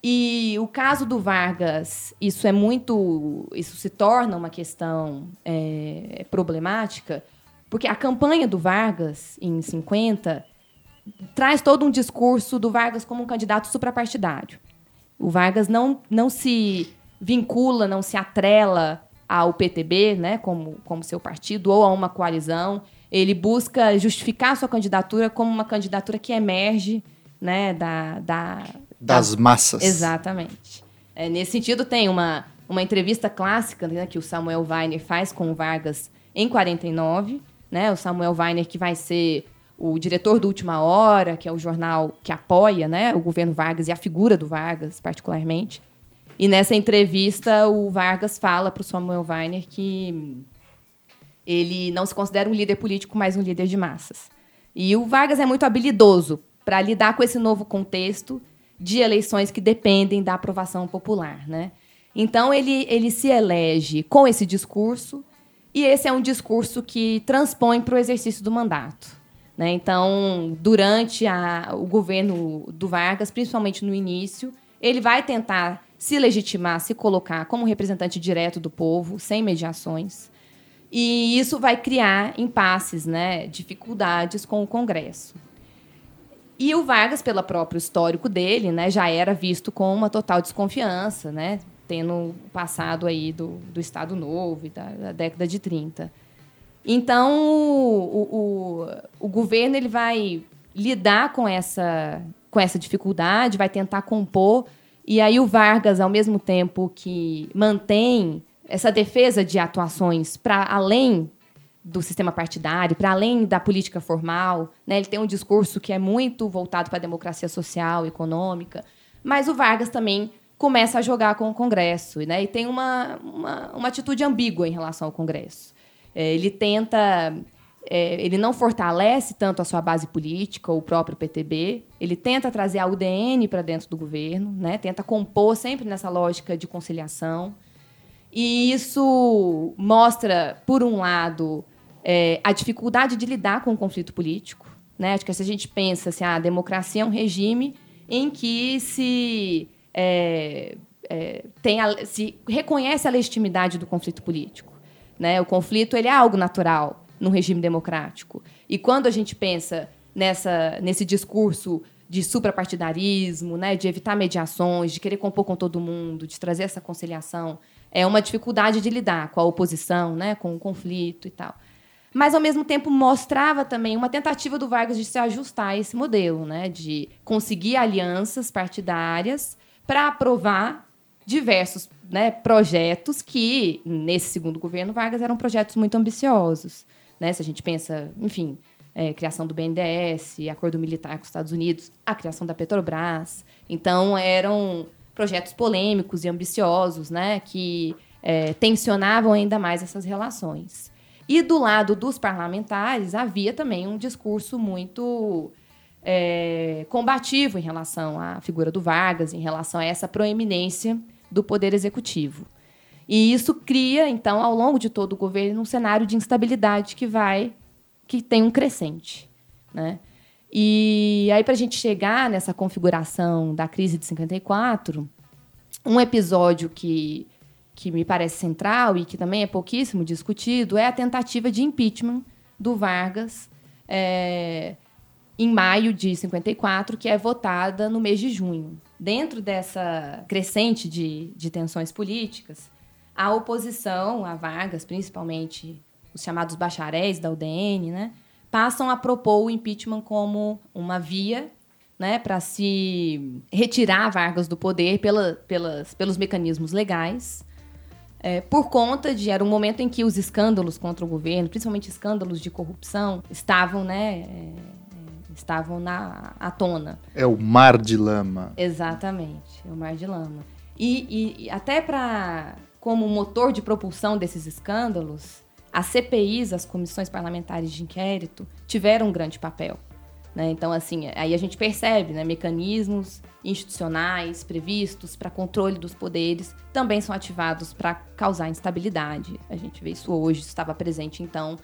E o caso do Vargas, isso é muito. Isso se torna uma questão é, problemática, porque a campanha do Vargas, em 50, traz todo um discurso do Vargas como um candidato suprapartidário. O Vargas não, não se vincula, não se atrela ao PTB, né, como, como seu partido, ou a uma coalizão. Ele busca justificar sua candidatura como uma candidatura que emerge né, da, da, das massas. Exatamente. É, nesse sentido, tem uma, uma entrevista clássica né, que o Samuel Weiner faz com o Vargas em 49. Né, o Samuel Weiner, que vai ser o diretor do Última Hora, que é o jornal que apoia né, o governo Vargas e a figura do Vargas, particularmente. E nessa entrevista, o Vargas fala para o Samuel Weiner que ele não se considera um líder político, mas um líder de massas. E o Vargas é muito habilidoso para lidar com esse novo contexto de eleições que dependem da aprovação popular. Né? Então, ele, ele se elege com esse discurso, e esse é um discurso que transpõe para o exercício do mandato. Né? Então, durante a, o governo do Vargas, principalmente no início, ele vai tentar se legitimar, se colocar como representante direto do povo, sem mediações. E isso vai criar impasses, né, dificuldades com o Congresso. E o Vargas, pelo próprio histórico dele, né, já era visto com uma total desconfiança, né, tendo passado aí do, do Estado Novo e da, da década de 30. Então, o, o, o, governo ele vai lidar com essa, com essa dificuldade, vai tentar compor, e aí o Vargas, ao mesmo tempo que mantém essa defesa de atuações para além do sistema partidário, para além da política formal. Né? Ele tem um discurso que é muito voltado para a democracia social, econômica, mas o Vargas também começa a jogar com o Congresso né? e tem uma, uma, uma atitude ambígua em relação ao Congresso. É, ele tenta. É, ele não fortalece tanto a sua base política, o próprio PTB. Ele tenta trazer a UDN para dentro do governo, né? tenta compor sempre nessa lógica de conciliação. E isso mostra, por um lado, é, a dificuldade de lidar com o conflito político. Né? Acho que se a gente pensa assim, ah, a democracia é um regime em que se, é, é, tem a, se reconhece a legitimidade do conflito político. Né? O conflito ele é algo natural no regime democrático. E quando a gente pensa nessa, nesse discurso de suprapartidarismo, né, de evitar mediações, de querer compor com todo mundo, de trazer essa conciliação, é uma dificuldade de lidar com a oposição, né, com o conflito e tal. Mas, ao mesmo tempo, mostrava também uma tentativa do Vargas de se ajustar a esse modelo, né, de conseguir alianças partidárias para aprovar diversos né, projetos que, nesse segundo governo Vargas, eram projetos muito ambiciosos. Né? Se a gente pensa, enfim, é, criação do BNDES, acordo militar com os Estados Unidos, a criação da Petrobras. Então, eram projetos polêmicos e ambiciosos, né, que é, tensionavam ainda mais essas relações. E do lado dos parlamentares havia também um discurso muito é, combativo em relação à figura do Vargas, em relação a essa proeminência do poder executivo. E isso cria, então, ao longo de todo o governo, um cenário de instabilidade que vai, que tem um crescente, né? E aí, para a gente chegar nessa configuração da crise de 54, um episódio que, que me parece central e que também é pouquíssimo discutido é a tentativa de impeachment do Vargas é, em maio de 54, que é votada no mês de junho. Dentro dessa crescente de, de tensões políticas, a oposição a Vargas, principalmente os chamados bacharéis da UDN, né, passam a propor o impeachment como uma via né, para se retirar Vargas do poder pela, pelas, pelos mecanismos legais. É, por conta de era um momento em que os escândalos contra o governo, principalmente escândalos de corrupção, estavam, né, é, estavam na à tona. É o mar de lama. Exatamente, é o mar de lama. E, e, até para como motor de propulsão desses escândalos, as CPIs, as comissões parlamentares de inquérito, tiveram um grande papel. Né? Então, assim, aí a gente percebe né, mecanismos institucionais previstos para controle dos poderes também são ativados para causar instabilidade. A gente vê isso hoje, isso estava presente então.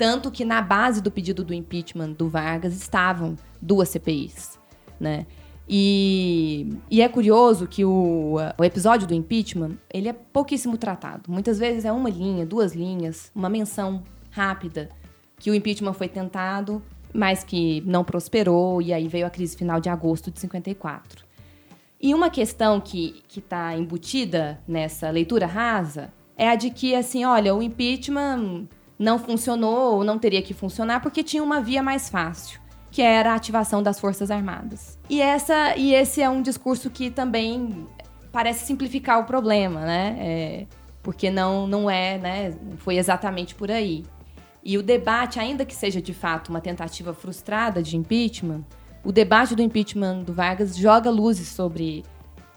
Tanto que na base do pedido do impeachment do Vargas estavam duas CPIs. Né? E, e, é curioso que o, o, episódio do impeachment ele é pouquíssimo tratado. Muitas vezes é uma linha, duas linhas, uma menção rápida que o impeachment foi tentado, mas que não prosperou, e aí veio a crise final de agosto de 54. E uma questão que está embutida nessa leitura rasa é a de que, assim, olha, o impeachment não funcionou ou não teria que funcionar porque tinha uma via mais fácil que era a ativação das Forças Armadas. E, essa, e esse é um discurso que também parece simplificar o problema, né? É, porque não, não é, né? Foi exatamente por aí. E o debate, ainda que seja de fato uma tentativa frustrada de impeachment, o debate do impeachment do Vargas joga luzes sobre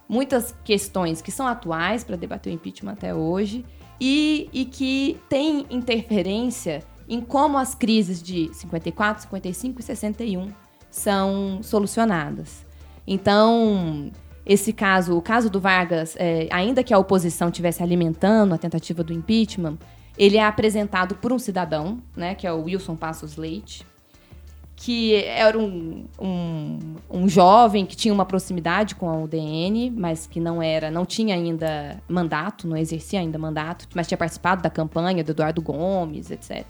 muitas questões que são atuais para debater o impeachment até hoje e, e que tem interferência em como as crises de 54, 55 e 61 são solucionadas. Então, esse caso, o caso do Vargas, é, ainda que a oposição estivesse alimentando a tentativa do impeachment, ele é apresentado por um cidadão, né, que é o Wilson Passos Leite, que era um, um, um, jovem que tinha uma proximidade com a UDN, mas que não era, não tinha ainda mandato, não exercia ainda mandato, mas tinha participado da campanha do Eduardo Gomes, etc.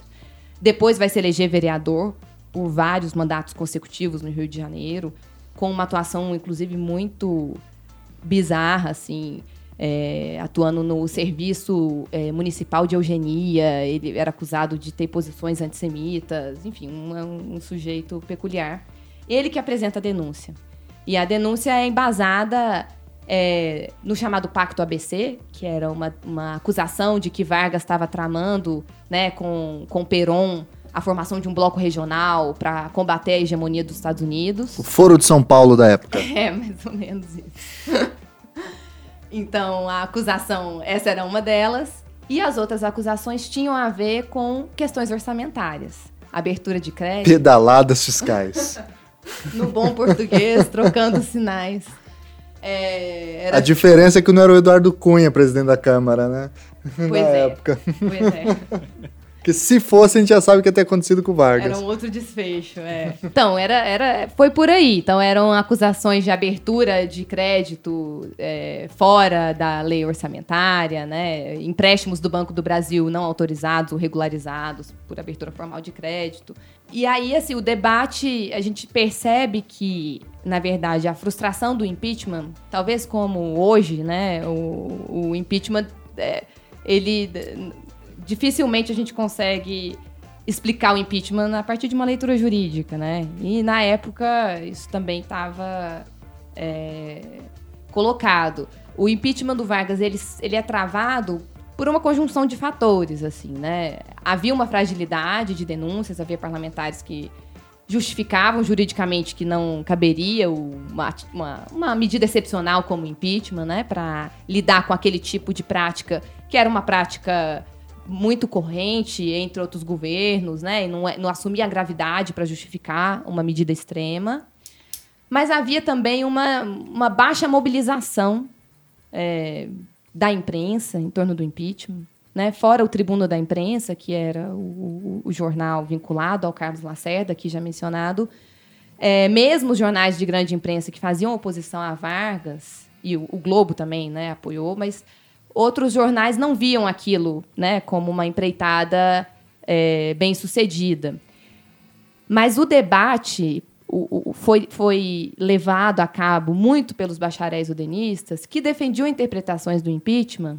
Depois vai se eleger vereador por vários mandatos consecutivos no Rio de Janeiro, com uma atuação, inclusive, muito bizarra, assim é, atuando no serviço é, municipal de eugenia, ele era acusado de ter posições antissemitas, enfim, um, um, sujeito peculiar. Ele que apresenta a denúncia. E a denúncia é embasada é, no chamado Pacto ABC, que era uma, uma acusação de que Vargas estava tramando né, com, com Peron a formação de um bloco regional para combater a hegemonia dos Estados Unidos. O Foro de São Paulo da época. É, mais ou menos isso. Então, a acusação, essa era uma delas. E as outras acusações tinham a ver com questões orçamentárias. Abertura de crédito. Pedaladas fiscais. no bom português, trocando sinais. É, era... A diferença é que não era o Eduardo Cunha, presidente da Câmara, né? Pois Na é. época. Pois é. Porque se fosse, a gente já sabe o que ia ter acontecido com o Vargas. Era um outro desfecho, é. então, era, era, foi por aí. Então, eram acusações de abertura de crédito é, fora da lei orçamentária, né? Empréstimos do Banco do Brasil não autorizados ou regularizados por abertura formal de crédito. E aí, assim, o debate, a gente percebe que, na verdade, a frustração do impeachment, talvez como hoje, né? O, o impeachment... É, ele dificilmente a gente consegue explicar o impeachment a partir de uma leitura jurídica, né? E na época isso também estava é, colocado. O impeachment do Vargas ele, ele é travado por uma conjunção de fatores, assim, né? Havia uma fragilidade de denúncias, havia parlamentares que justificavam juridicamente que não caberia uma, uma, uma medida excepcional como impeachment, né, para lidar com aquele tipo de prática que era uma prática muito corrente entre outros governos, né? E não, é, não assumia a gravidade para justificar uma medida extrema. Mas havia também uma, uma baixa mobilização é, da imprensa em torno do impeachment. Né? Fora o Tribuno da Imprensa, que era o, o jornal vinculado ao Carlos Lacerda, aqui já mencionado, é, mesmo os jornais de grande imprensa que faziam oposição a Vargas, e o, o Globo também né, apoiou, mas outros jornais não viam aquilo né, como uma empreitada é, bem sucedida. Mas o debate o, o, foi, foi levado a cabo muito pelos bacharéis udenistas, que defendiam interpretações do impeachment,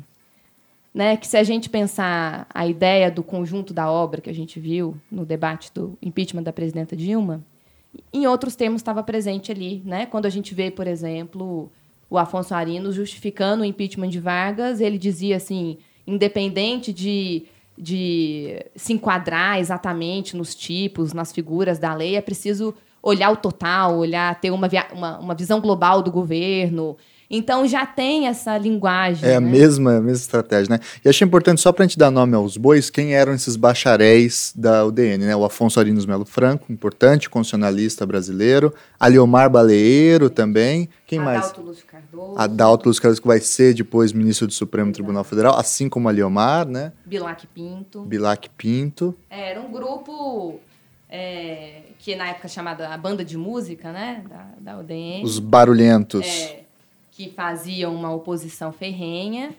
né, que se a gente pensar a ideia do conjunto da obra que a gente viu no debate do impeachment da presidenta Dilma, em outros termos estava presente ali, né? Quando a gente vê, por exemplo, o Afonso Arinos justificando o impeachment de Vargas, ele dizia assim, independente de, de se enquadrar exatamente nos tipos, nas figuras da lei, é preciso olhar o total, olhar, ter uma, uma, uma visão global do governo, então já tem essa linguagem. É né? a mesma, a mesma estratégia, né? E achei importante, só para a gente dar nome aos bois, quem eram esses bacharéis da UDN, né? O Afonso Arinos Melo Franco, importante, constitucionalista brasileiro, Aliomar Baleeiro também. Quem Adalto mais? Adalto Lúcio Cardoso. Adalto Lúcio Cardoso, que vai ser depois ministro do Supremo Exato. Tribunal Federal, assim como Aliomar, né? Bilac Pinto. Bilac Pinto. É, era um grupo. É, que na época chamada a banda de música, né, da, da UDN. Os barulhentos. É, que faziam uma oposição ferrenha.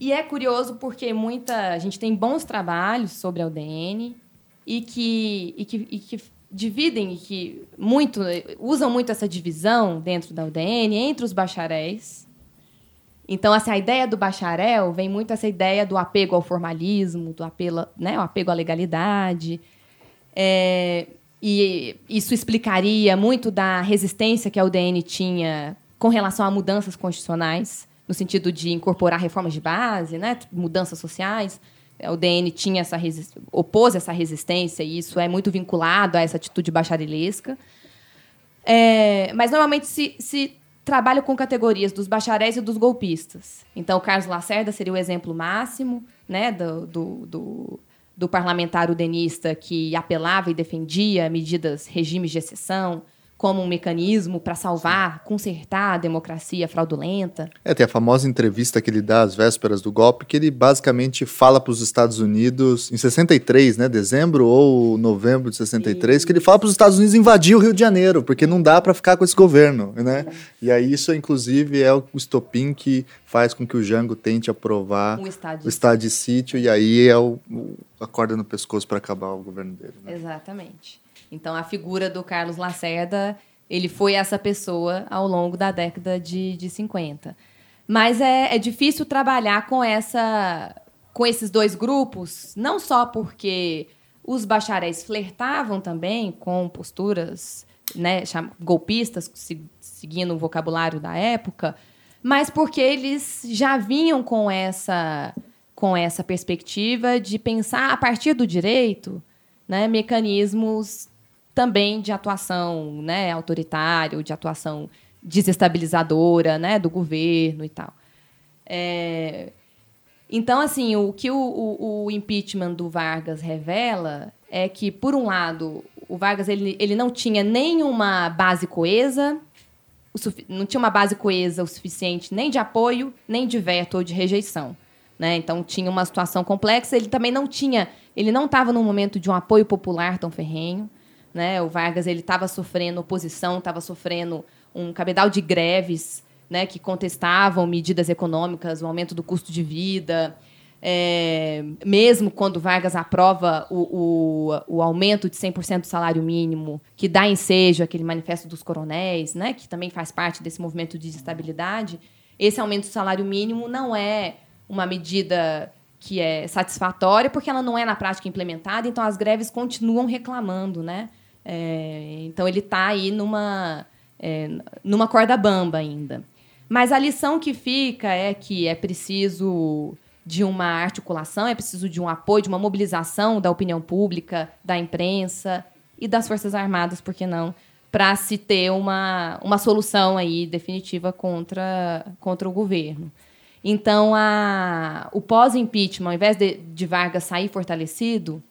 E é curioso porque muita a gente tem bons trabalhos sobre a UDN e que, e que, e que dividem e que muito usam muito essa divisão dentro da UDN entre os bacharéis. Então, essa ideia do bacharel vem muito essa ideia do apego ao formalismo, do apelo, né, o apego à legalidade. É, e isso explicaria muito da resistência que a UDN tinha com relação a mudanças constitucionais, no sentido de incorporar reformas de base, né, mudanças sociais. O DN tinha essa opôs essa resistência e isso é muito vinculado a essa atitude bacharelesca. É, mas normalmente se, se trabalha com categorias dos bacharéis e dos golpistas. Então, o Carlos Lacerda seria o exemplo máximo né, do, do, do, do parlamentar udenista que apelava e defendia medidas, regimes de exceção, como um mecanismo para salvar, consertar a democracia fraudulenta. É, tem a famosa entrevista que ele dá às vésperas do golpe, que ele basicamente fala para os Estados Unidos, em 63, né, dezembro ou novembro de 63, isso. que ele fala para os Estados Unidos invadir o Rio de Janeiro, porque não dá para ficar com esse governo, né? E aí isso, inclusive, é o estopim que faz com que o Jango tente aprovar o estado de, o estado de sítio, e aí é o, o a corda no pescoço para acabar o governo dele. Né? Exatamente. Então, a figura do Carlos Lacerda, ele foi essa pessoa ao longo da década de, de 50. Mas é, é difícil trabalhar com, essa, com esses dois grupos, não só porque os bacharéis flertavam também com posturas né, golpistas, seguindo o vocabulário da época, mas porque eles já vinham com essa, com essa perspectiva de pensar a partir do direito né, mecanismos também de atuação né, autoritário, de atuação desestabilizadora né, do governo e tal. É, então, assim, o que o, o, o, impeachment do Vargas revela é que, por um lado, o Vargas ele, ele não tinha nenhuma base coesa, não tinha uma base coesa o suficiente nem de apoio, nem de veto ou de rejeição. Né? Então, tinha uma situação complexa. Ele também não tinha, ele não estava num momento de um apoio popular tão ferrenho. Né? O Vargas ele estava sofrendo oposição, estava sofrendo um cabedal de greves né, que contestavam medidas econômicas, o aumento do custo de vida. É, mesmo quando Vargas aprova o, o, o aumento de 100% do salário mínimo, que dá ensejo aquele manifesto dos coronéis, né, que também faz parte desse movimento de estabilidade, esse aumento do salário mínimo não é uma medida que é satisfatória, porque ela não é na prática implementada, então as greves continuam reclamando, né? É, então ele está aí numa, é, numa corda bamba ainda. Mas a lição que fica é que é preciso de uma articulação, é preciso de um apoio, de uma mobilização da opinião pública, da imprensa e das Forças Armadas, por que não, para se ter uma, uma solução aí definitiva contra, contra o governo. Então, a, o pós-impeachment, ao invés de, de Vargas sair fortalecido,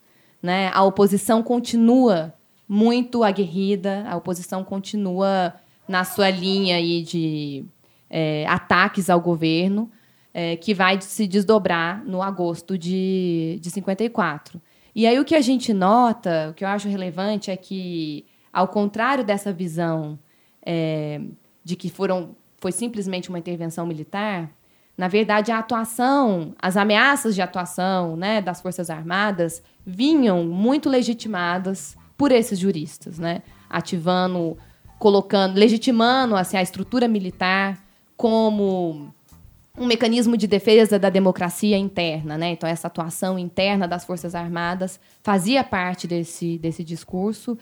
né, a oposição continua muito aguerrida, a oposição continua na sua linha aí de é, ataques ao governo, é, que vai se desdobrar no agosto de, de 54. E aí o que a gente nota, o que eu acho relevante é que, ao contrário dessa visão é, de que foram, foi simplesmente uma intervenção militar, na verdade, a atuação, as ameaças de atuação né, das Forças Armadas vinham muito legitimadas por esses juristas, né? Ativando, colocando, legitimando assim, a estrutura militar como um mecanismo de defesa da democracia interna, né? Então essa atuação interna das Forças Armadas fazia parte desse, desse discurso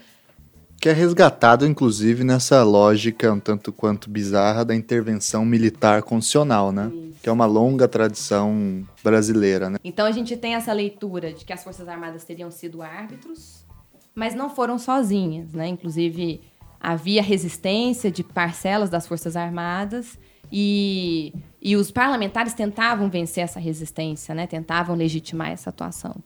que é resgatado, inclusive, nessa lógica um tanto quanto bizarra da intervenção militar constitucional, né? Isso. Que é uma longa tradição brasileira, né? Então a gente tem essa leitura de que as Forças Armadas teriam sido árbitros, mas não foram sozinhas, né? Inclusive, havia resistência de parcelas das Forças Armadas e, e os parlamentares tentavam vencer essa resistência, né? Tentavam legitimar essa atuação.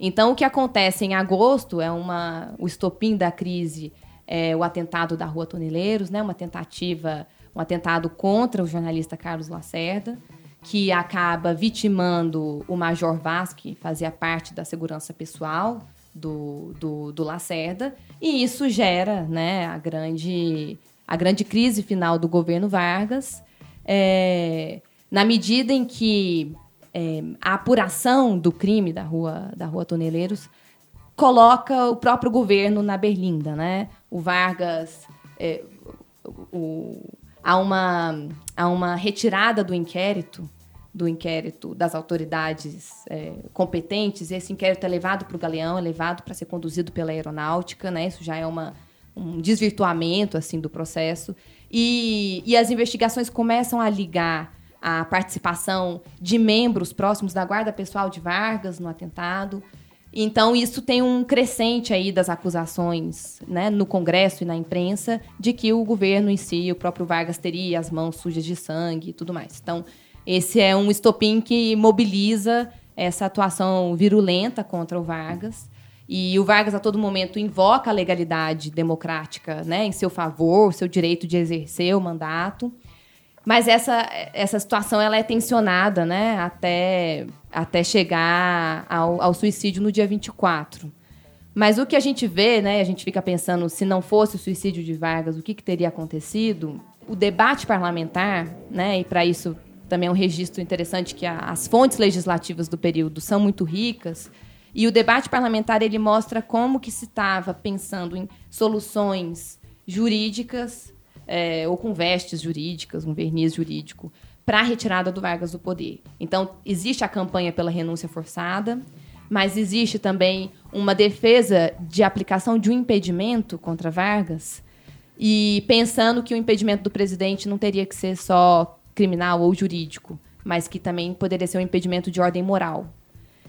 Então, o que acontece em agosto é uma, o estopim da crise, é o atentado da Rua Toneleiros, né? Uma tentativa, um atentado contra o jornalista Carlos Lacerda, que acaba vitimando o Major Vaz, que fazia parte da segurança pessoal do, do, do Lacerda, e isso gera né, a, grande, a grande crise final do governo Vargas, é, na medida em que é, a apuração do crime da rua, da rua Toneleiros coloca o próprio governo na berlinda. Né? O Vargas. É, o, há, uma, há uma retirada do inquérito do inquérito das autoridades é, competentes, esse inquérito é levado para o Galeão, é levado para ser conduzido pela aeronáutica, né? Isso já é uma, um desvirtuamento assim do processo. E, e as investigações começam a ligar a participação de membros próximos da guarda pessoal de Vargas no atentado. Então, isso tem um crescente aí das acusações né, no Congresso e na imprensa de que o governo em si, o próprio Vargas, teria as mãos sujas de sangue e tudo mais. Então, esse é um estopim que mobiliza essa atuação virulenta contra o Vargas. E o Vargas, a todo momento, invoca a legalidade democrática né, em seu favor, o seu direito de exercer o mandato. Mas essa, essa situação ela é tensionada né, até, até chegar ao, ao suicídio no dia 24. Mas o que a gente vê, né, a gente fica pensando, se não fosse o suicídio de Vargas, o que, que teria acontecido? O debate parlamentar, né, e para isso também é um registro interessante que a, as fontes legislativas do período são muito ricas, e o debate parlamentar ele mostra como que se estava pensando em soluções jurídicas é, ou com vestes jurídicas, um verniz jurídico, para a retirada do Vargas do poder. Então, existe a campanha pela renúncia forçada, mas existe também uma defesa de aplicação de um impedimento contra Vargas, e pensando que o impedimento do presidente não teria que ser só criminal ou jurídico, mas que também poderia ser um impedimento de ordem moral.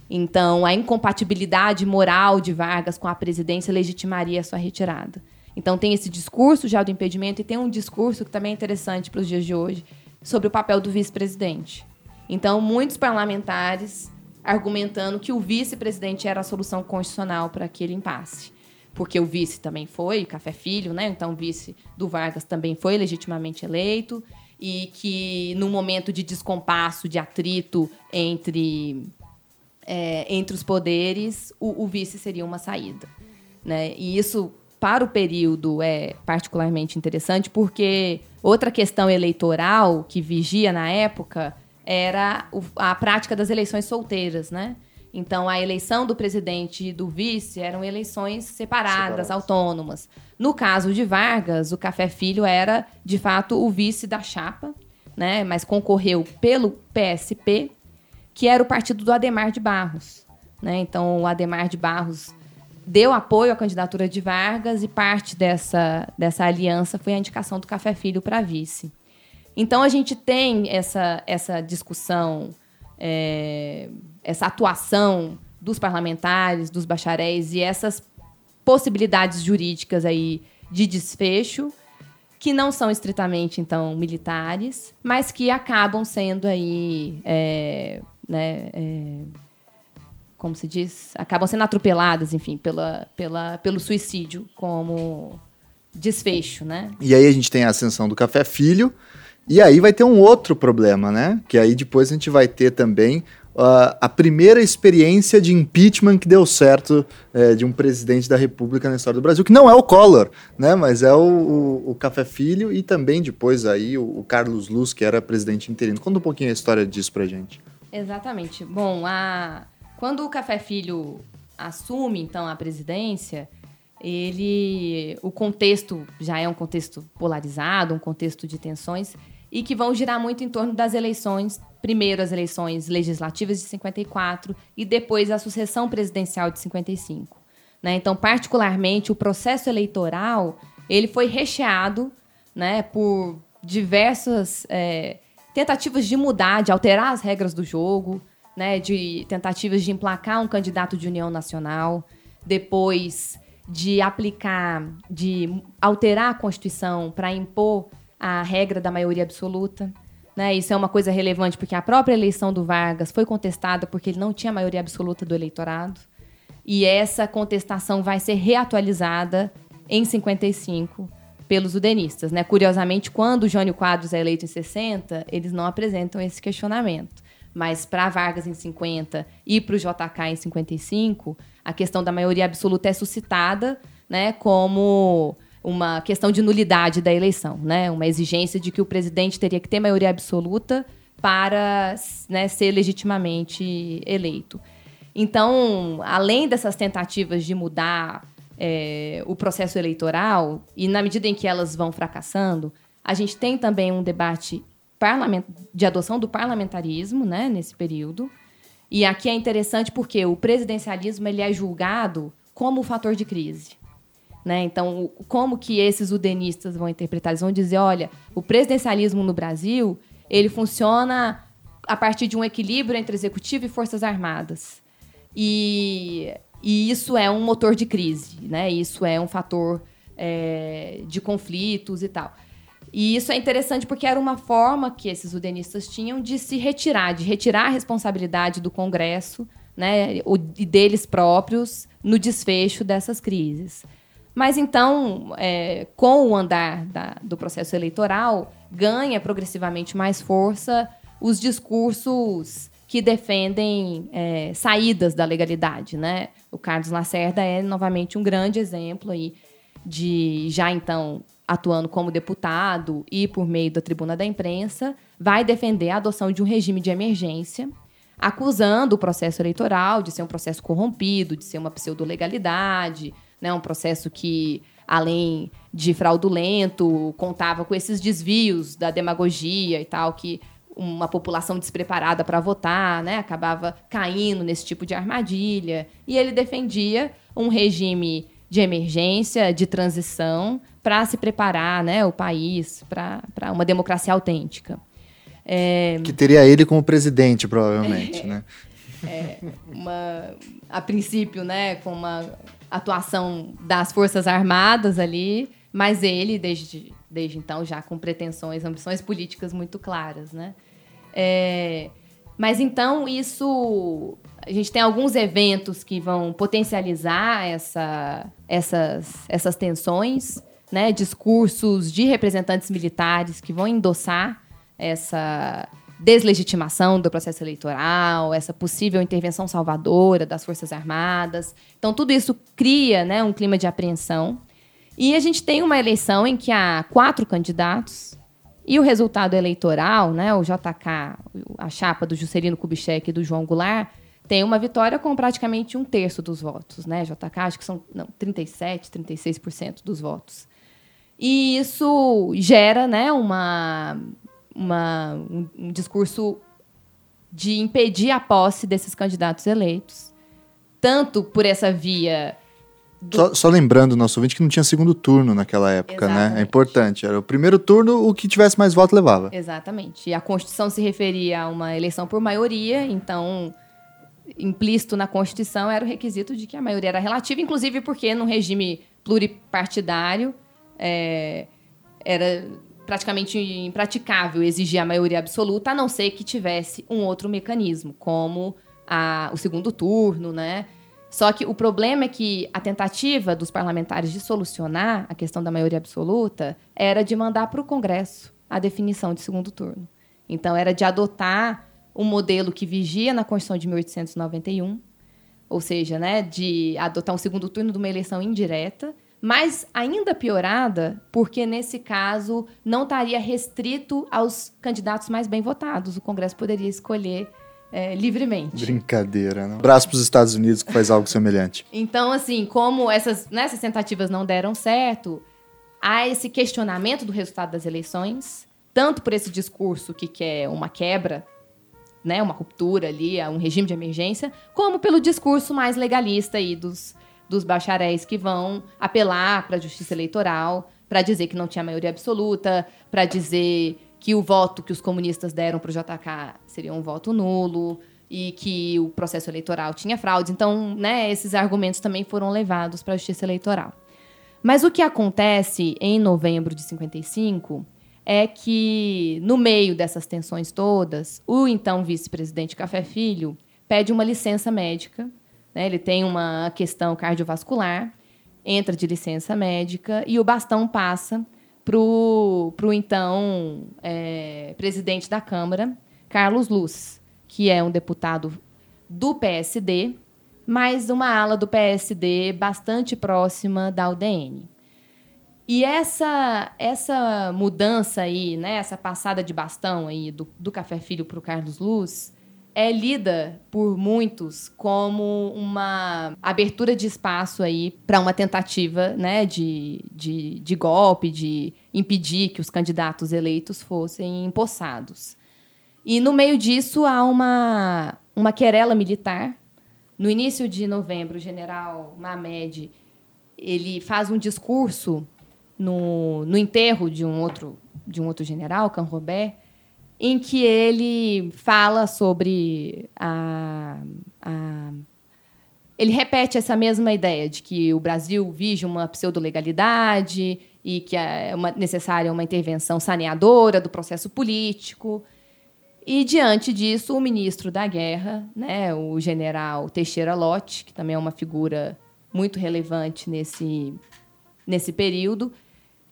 Então, a incompatibilidade moral de Vargas com a presidência legitimaria a sua retirada. Então, tem esse discurso já do impedimento e tem um discurso que também é interessante para os dias de hoje sobre o papel do vice-presidente. Então, muitos parlamentares argumentando que o vice-presidente era a solução constitucional para aquele impasse. Porque o vice também foi, Café Filho, né? Então, o vice do Vargas também foi legitimamente eleito e que no momento de descompasso, de atrito entre é, entre os poderes, o, o, vice seria uma saída. Né? E isso, para o período, é particularmente interessante, porque outra questão eleitoral que vigia na época era a prática das eleições solteiras, né? Então, a eleição do presidente e do vice eram eleições separadas, autônomas. No caso de Vargas, o Café Filho era, de fato, o vice da chapa, né? mas concorreu pelo PSP, que era o partido do Ademar de Barros. Né? Então, o Ademar de Barros deu apoio à candidatura de Vargas e parte dessa, dessa aliança foi a indicação do Café Filho para vice. Então, a gente tem essa, essa discussão, é, essa atuação dos parlamentares, dos bacharéis e essas possibilidades jurídicas aí de desfecho que não são estritamente então militares, mas que acabam sendo aí é, né, é, como se diz, acabam sendo atropeladas, enfim, pela, pela, pelo suicídio como desfecho, né? E aí a gente tem a ascensão do Café Filho, e aí vai ter um outro problema, né? Que aí depois a gente vai ter também uh, a primeira experiência de impeachment que deu certo uh, de um presidente da República na história do Brasil, que não é o Collor, né? Mas é o, o, o Café Filho e também depois aí o, o Carlos Luz, que era presidente interino. Conta um pouquinho a história disso pra gente. Exatamente. Bom, a... quando o Café Filho assume, então, a presidência, ele... o contexto já é um contexto polarizado, um contexto de tensões, e que vão girar muito em torno das eleições, primeiro as eleições legislativas de 54 e depois a sucessão presidencial de 55. Né? Então, particularmente, o processo eleitoral ele foi recheado né, por diversas é, tentativas de mudar, de alterar as regras do jogo, né, de tentativas de emplacar um candidato de união nacional, depois de aplicar, de alterar a Constituição para impor a regra da maioria absoluta. Né? Isso é uma coisa relevante porque a própria eleição do Vargas foi contestada porque ele não tinha maioria absoluta do eleitorado. E essa contestação vai ser reatualizada em 55 pelos udenistas. Né? Curiosamente, quando o Jânio Quadros é eleito em 60, eles não apresentam esse questionamento. Mas para Vargas em 50 e para o JK em 55, a questão da maioria absoluta é suscitada né, como uma questão de nulidade da eleição, né? uma exigência de que o presidente teria que ter maioria absoluta para né, ser legitimamente eleito. Então, além dessas tentativas de mudar é, o processo eleitoral, e na medida em que elas vão fracassando, a gente tem também um debate de adoção do parlamentarismo né, nesse período. E aqui é interessante porque o presidencialismo ele é julgado como fator de crise. Né? Então, como que esses udenistas vão interpretar? Eles vão dizer, olha, o presidencialismo no Brasil ele funciona a partir de um equilíbrio entre executivo e forças armadas. E e isso é um motor de crise, né? Isso é um fator é, de conflitos e tal. E isso é interessante porque era uma forma que esses udenistas tinham de se retirar, de retirar a responsabilidade do Congresso né, e deles próprios no desfecho dessas crises. Mas então, é, com o andar da, do processo eleitoral, ganha progressivamente mais força os discursos que defendem é, saídas da legalidade, né? O Carlos Lacerda é novamente um grande exemplo aí de já então atuando como deputado e por meio da tribuna da imprensa, vai defender a adoção de um regime de emergência, acusando o processo eleitoral de ser um processo corrompido, de ser uma pseudo-legalidade, né? um processo que, além de fraudulento, contava com esses desvios da demagogia e tal, que uma população despreparada para votar, né, acabava caindo nesse tipo de armadilha. E ele defendia um regime de emergência, de transição, para se preparar né, o país para uma democracia autêntica. É... Que teria ele como presidente, provavelmente, é, né? É, uma, a princípio, né, com uma atuação das Forças Armadas ali, mas ele, desde, desde então, já com pretensões, ambições políticas muito claras, né? É, mas então isso. A gente tem alguns eventos que vão potencializar essa, essas, essas tensões, né? discursos de representantes militares que vão endossar essa deslegitimação do processo eleitoral, essa possível intervenção salvadora das Forças Armadas. Então, tudo isso cria né, um clima de apreensão. E a gente tem uma eleição em que há quatro candidatos e o resultado eleitoral, né, o JK, a chapa do Juscelino Kubitschek e do João Goulart, tem uma vitória com praticamente um terço dos votos. Né? JK, acho que são não, 37%, 36% dos votos. E isso gera né, uma, uma, um, um discurso de impedir a posse desses candidatos eleitos, tanto por essa via do... Só, só, lembrando, nosso ouvinte, que não tinha segundo turno naquela época, Exatamente. né? É importante. Era o primeiro turno, o que tivesse mais voto levava. Exatamente. E a Constituição se referia a uma eleição por maioria, então, implícito na Constituição era o requisito de que a maioria era relativa, inclusive porque no regime pluripartidário é, era praticamente impraticável exigir a maioria absoluta, a não ser que tivesse um outro mecanismo, como a, o segundo turno, né? Só que o problema é que a tentativa dos parlamentares de solucionar a questão da maioria absoluta era de mandar para o Congresso a definição de segundo turno. Então, era de adotar um modelo que vigia na Constituição de 1891, ou seja, né, de adotar um segundo turno de uma eleição indireta, mas ainda piorada, porque nesse caso não estaria restrito aos candidatos mais bem votados. O Congresso poderia escolher é, livremente. Brincadeira, não? Braço para os Estados Unidos que faz algo semelhante. Então, assim, como essas, né, essas tentativas não deram certo, há esse questionamento do resultado das eleições, tanto por esse discurso que quer uma quebra, né, uma ruptura ali, um regime de emergência, como pelo discurso mais legalista aí dos, dos bacharéis que vão apelar para a justiça eleitoral, para dizer que não tinha maioria absoluta, para dizer que o voto que os comunistas deram para o JK seria um voto nulo e que o processo eleitoral tinha fraudes. Então, né, esses argumentos também foram levados para a justiça eleitoral. Mas o que acontece em novembro de 55 é que, no meio dessas tensões todas, o então vice-presidente Café Filho pede uma licença médica. Né, ele tem uma questão cardiovascular, entra de licença médica e o bastão passa para o então é, presidente da Câmara, Carlos Luz, que é um deputado do PSD, mas uma ala do PSD bastante próxima da UDN. E essa essa mudança aí, né, essa passada de bastão aí do, do Café Filho para o Carlos Luz, é lida por muitos como uma abertura de espaço aí para uma tentativa né, de, de, de, golpe, de impedir que os candidatos eleitos fossem empossados. E no meio disso há uma, uma querela militar. No início de novembro, o general Mamed ele faz um discurso no, no enterro de um outro de um outro general, Canrobert, em que ele fala sobre a, a ele repete essa mesma ideia de que o Brasil vige uma pseudo-legalidade e que é uma, necessária uma intervenção saneadora do processo político. E diante disso, o ministro da Guerra, né, o general Teixeira Lott, que também é uma figura muito relevante nesse, nesse período,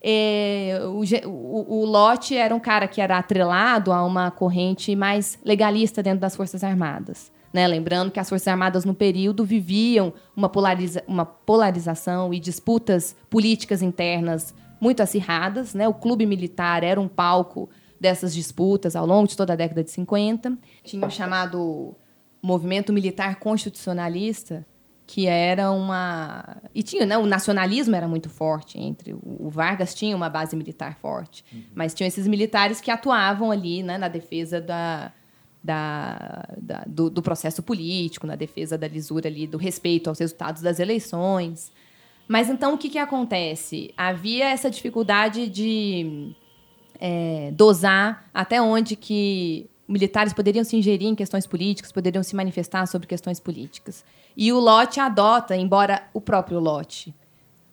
é, o, o, o Lott era um cara que era atrelado a uma corrente mais legalista dentro das Forças Armadas. Né? Lembrando que as Forças Armadas, no período, viviam uma, polariza uma polarização e disputas políticas internas muito acirradas. Né? O clube militar era um palco dessas disputas ao longo de toda a década de 50. Tinha o chamado movimento militar constitucionalista, que era uma e tinha né, o nacionalismo era muito forte entre o Vargas tinha uma base militar forte uhum. mas tinham esses militares que atuavam ali né, na defesa da da, da do, do, processo político, na defesa da lisura ali, do respeito aos resultados das eleições. Mas então o que, que acontece? Havia essa dificuldade de é, dosar até onde que militares poderiam se ingerir em questões políticas, poderiam se manifestar sobre questões políticas. E o Lote adota, embora o próprio Lote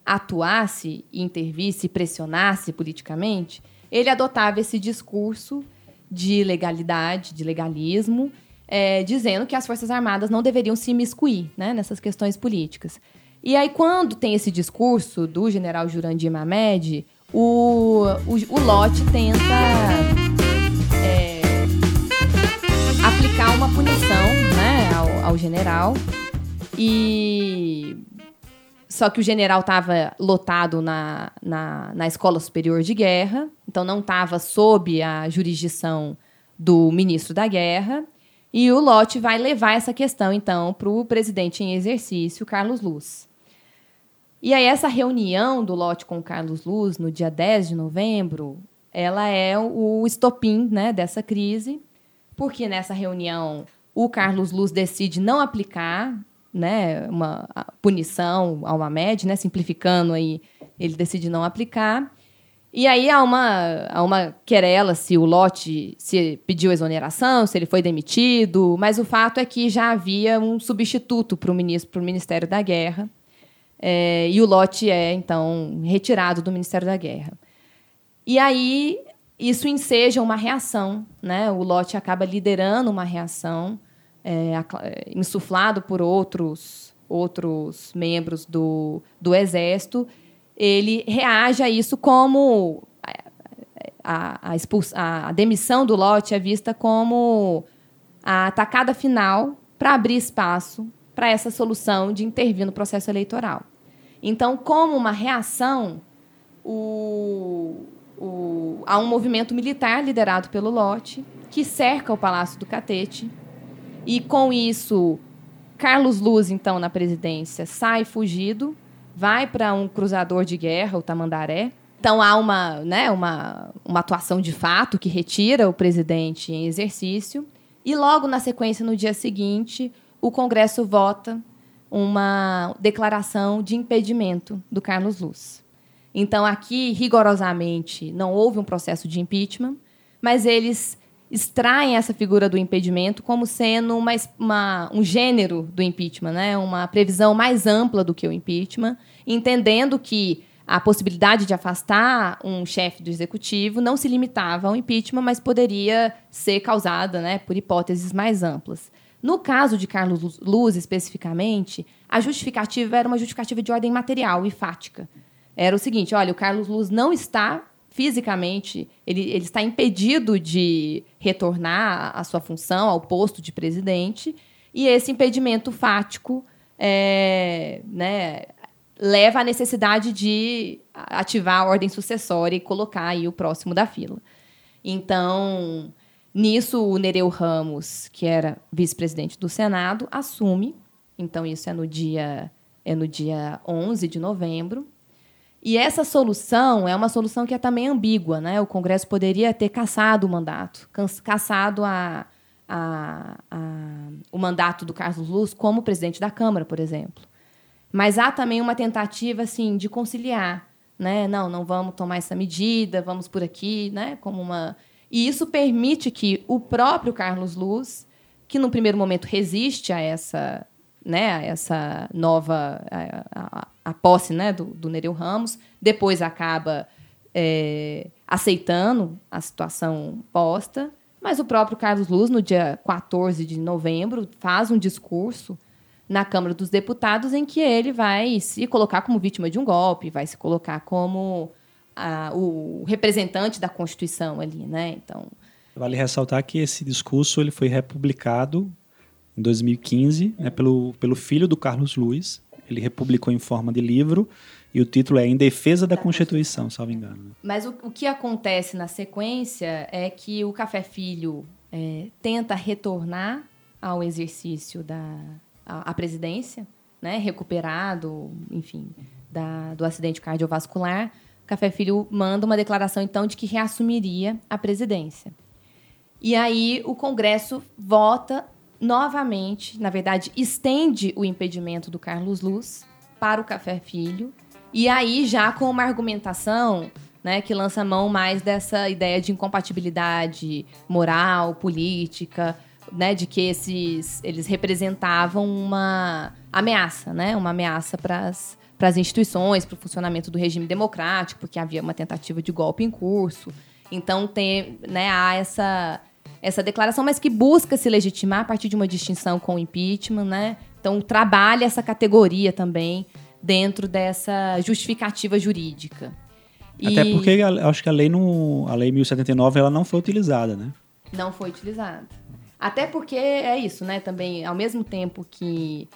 atuasse, intervisse, pressionasse politicamente, ele adotava esse discurso de legalidade, de legalismo, é, dizendo que as Forças Armadas não deveriam se imiscuir né, nessas questões políticas. E aí, quando tem esse discurso do general Jurandir Mamed, o, o, o Lote tenta é, aplicar uma punição né, ao, ao general. E só que o general estava lotado na, na, na, Escola Superior de Guerra, então não estava sob a jurisdição do ministro da Guerra. E o Lote vai levar essa questão, então, para o presidente em exercício, Carlos Luz. E aí, essa reunião do Lote com o Carlos Luz, no dia 10 de novembro, ela é o estopim né, dessa crise, porque nessa reunião o Carlos Luz decide não aplicar né, uma punição a uma média, né, simplificando aí, ele decide não aplicar. E aí há uma, há uma querela se o lote se pediu exoneração, se ele foi demitido, mas o fato é que já havia um substituto para o ministro, para o Ministério da Guerra, é, e o lote é então retirado do Ministério da Guerra. E aí isso enseja uma reação, né? O lote acaba liderando uma reação é, é, insuflado por outros, outros membros do, do Exército, ele reage a isso como a, a, a demissão do lote é vista como a atacada final para abrir espaço para essa solução de intervir no processo eleitoral. Então, como uma reação, o, o, há um movimento militar liderado pelo Lote que cerca o Palácio do Catete e com isso, Carlos Luz, então, na presidência, sai fugido, vai para um cruzador de guerra, o Tamandaré. Então há uma, né, uma, uma atuação de fato que retira o presidente em exercício. E logo na sequência, no dia seguinte, o Congresso vota uma declaração de impedimento do Carlos Luz. Então, aqui, rigorosamente, não houve um processo de impeachment, mas eles extraem essa figura do impedimento como sendo uma, uma, um gênero do impeachment, né? uma previsão mais ampla do que o impeachment, entendendo que a possibilidade de afastar um chefe do executivo não se limitava ao impeachment, mas poderia ser causada né, por hipóteses mais amplas. No caso de Carlos Luz, especificamente, a justificativa era uma justificativa de ordem material e fática. Era o seguinte: olha, o Carlos Luz não está fisicamente, ele, ele está impedido de retornar à sua função, ao posto de presidente, e esse impedimento fático é, né, leva à necessidade de ativar a ordem sucessória e colocar aí o próximo da fila. Então, nisso, o Nereu Ramos, que era vice-presidente do Senado, assume. Então, isso é no dia, é no dia 11 de novembro. E essa solução é uma solução que é também ambígua. Né? O Congresso poderia ter cassado o mandato, cassado a, a, a, o mandato do Carlos Luz como presidente da Câmara, por exemplo. Mas há também uma tentativa assim, de conciliar. Né? Não, não vamos tomar essa medida, vamos por aqui, né? como uma. E isso permite que o próprio Carlos Luz, que no primeiro momento resiste a essa né, essa nova a, a, a posse né, do, do Nereu Ramos, depois acaba é, aceitando a situação posta, Mas o próprio Carlos Luz, no dia 14 de novembro, faz um discurso na Câmara dos Deputados em que ele vai se colocar como vítima de um golpe, vai se colocar como a, o representante da Constituição ali, né? Então, vale ressaltar que esse discurso ele foi republicado em 2015 né, pelo, pelo filho do Carlos Luiz. Ele republicou em forma de livro e o título é Em Defesa da Constituição, salvo engano. Né? Mas o, o que acontece na sequência é que o Café Filho é, tenta retornar ao exercício da a, a presidência, né, recuperado, enfim, da, do acidente cardiovascular. Café Filho manda uma declaração, então, de que reassumiria a presidência. E aí o Congresso vota novamente, na verdade, estende o impedimento do Carlos Luz para o Café Filho e aí, já com uma argumentação né, que lança mão mais dessa ideia de incompatibilidade moral, política, né, de que esses eles representavam uma ameaça, né, uma ameaça para as instituições, para o funcionamento do regime democrático, porque havia uma tentativa de golpe em curso. Então tem, né, há essa essa declaração, mas que busca se legitimar a partir de uma distinção com o impeachment, né? Então trabalha essa categoria também dentro dessa justificativa jurídica. Até e... porque acho que a lei, no, a lei 1079 ela não foi utilizada, né? Não foi utilizada. Até porque é isso, né? Também, ao mesmo tempo que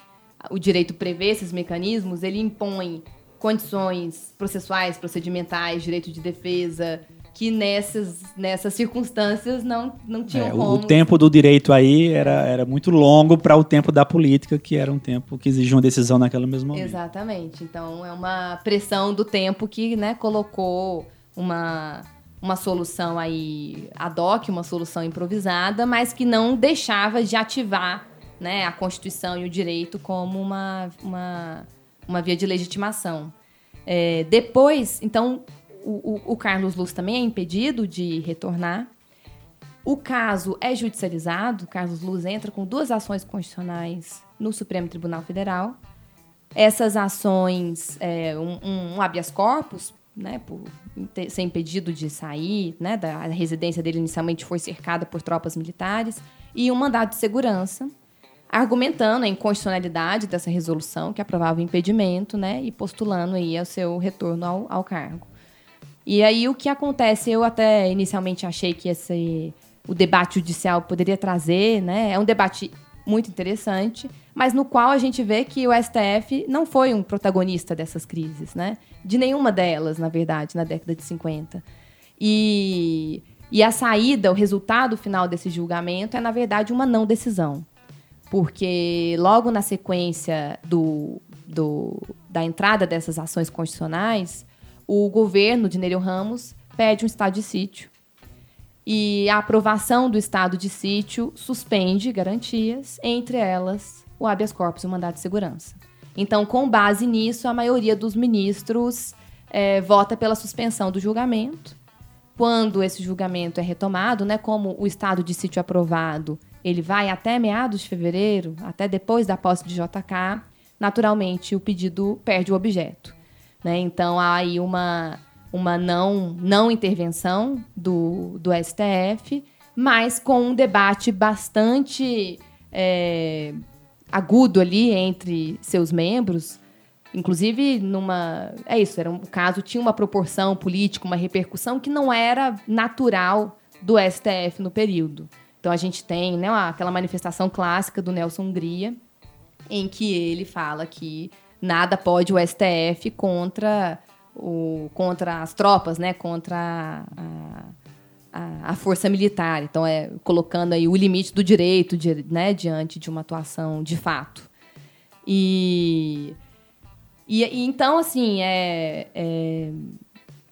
o direito prevê esses mecanismos, ele impõe condições processuais, procedimentais, direito de defesa, que nessas, nessas circunstâncias não, não tinham é, como. O tempo do direito aí era, era muito longo para o tempo da política, que era um tempo que exigia uma decisão naquela mesma momento. Exatamente. Então é uma pressão do tempo que né, colocou uma, uma solução aí ad hoc, uma solução improvisada, mas que não deixava de ativar né, a Constituição e o direito como uma, uma, uma via de legitimação. É, depois, então, o, o, Carlos Luz também é impedido de retornar. O caso é judicializado, Carlos Luz entra com duas ações constitucionais no Supremo Tribunal Federal. Essas ações, é, um, um, habeas corpus, né, por ser impedido de sair, né, da residência dele inicialmente foi cercada por tropas militares, e um mandado de segurança, argumentando a inconstitucionalidade dessa resolução que aprovava o impedimento, né, e postulando aí o seu retorno ao, ao cargo. E aí o que acontece, eu até inicialmente achei que esse o debate judicial poderia trazer, né? É um debate muito interessante, mas no qual a gente vê que o STF não foi um protagonista dessas crises, né? De nenhuma delas, na verdade, na década de 50. E, e a saída, o resultado final desse julgamento é, na verdade, uma não decisão. Porque logo na sequência do, do, da entrada dessas ações constitucionais, o governo de Nereu Ramos pede um estado de sítio. E a aprovação do estado de sítio suspende garantias, entre elas o habeas corpus e o mandato de segurança. Então, com base nisso, a maioria dos ministros é, vota pela suspensão do julgamento. Quando esse julgamento é retomado, né, como o estado de sítio aprovado, ele vai até meados de fevereiro, até depois da posse de JK, naturalmente o pedido perde o objeto. Né? Então há aí uma, uma não, não intervenção do, do STF, mas com um debate bastante é, agudo ali entre seus membros. Inclusive, numa. É isso, era um, o caso tinha uma proporção política, uma repercussão que não era natural do STF no período. Então a gente tem né, aquela manifestação clássica do Nelson Hungria, em que ele fala que nada pode o STF contra, o, contra as tropas, né? contra a, a, a, força militar. Então, é colocando aí o limite do direito de, né, diante de uma atuação de fato. E, e, e então, assim, é, é,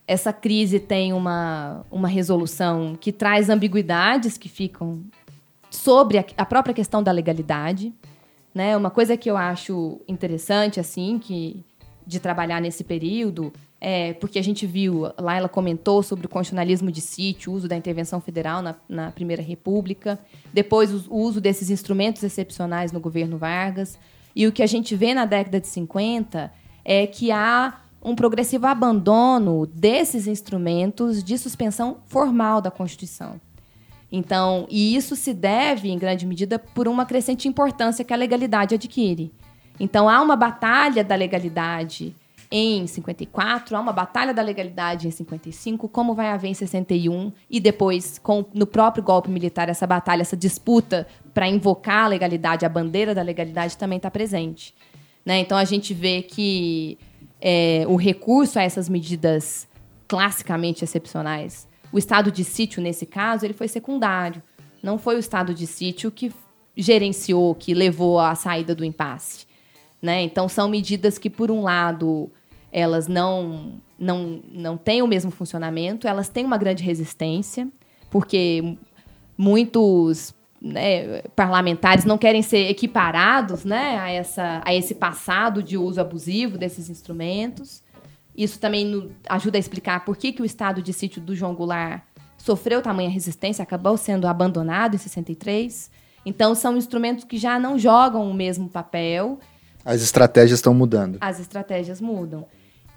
essa crise tem uma, uma resolução que traz ambiguidades que ficam sobre a, a própria questão da legalidade. Né? Uma coisa que eu acho interessante, assim, que de trabalhar nesse período, é porque a gente viu, lá ela comentou sobre o constitucionalismo de sítio, o uso da intervenção federal na, na Primeira República, depois o uso desses instrumentos excepcionais no governo Vargas. E o que a gente vê na década de 50 é que há um progressivo abandono desses instrumentos de suspensão formal da Constituição. Então, e isso se deve, em grande medida, por uma crescente importância que a legalidade adquire. Então, há uma batalha da legalidade em 54, há uma batalha da legalidade em 55, como vai haver em 61, e depois, com, no próprio golpe militar, essa batalha, essa disputa para invocar a legalidade, a bandeira da legalidade também está presente. Né? Então, a gente vê que é, o recurso a essas medidas classicamente excepcionais, o estado de sítio, nesse caso, ele foi secundário. Não foi o estado de sítio que gerenciou, que levou à saída do impasse. Né? Então, são medidas que, por um lado, elas não, não, não têm o mesmo funcionamento, elas têm uma grande resistência, porque muitos né, parlamentares não querem ser equiparados né, a, essa, a esse passado de uso abusivo desses instrumentos. Isso também no, ajuda a explicar por que, que o estado de sítio do João Goulart sofreu tamanha resistência, acabou sendo abandonado em 63. Então, são instrumentos que já não jogam o mesmo papel as estratégias estão mudando. As estratégias mudam.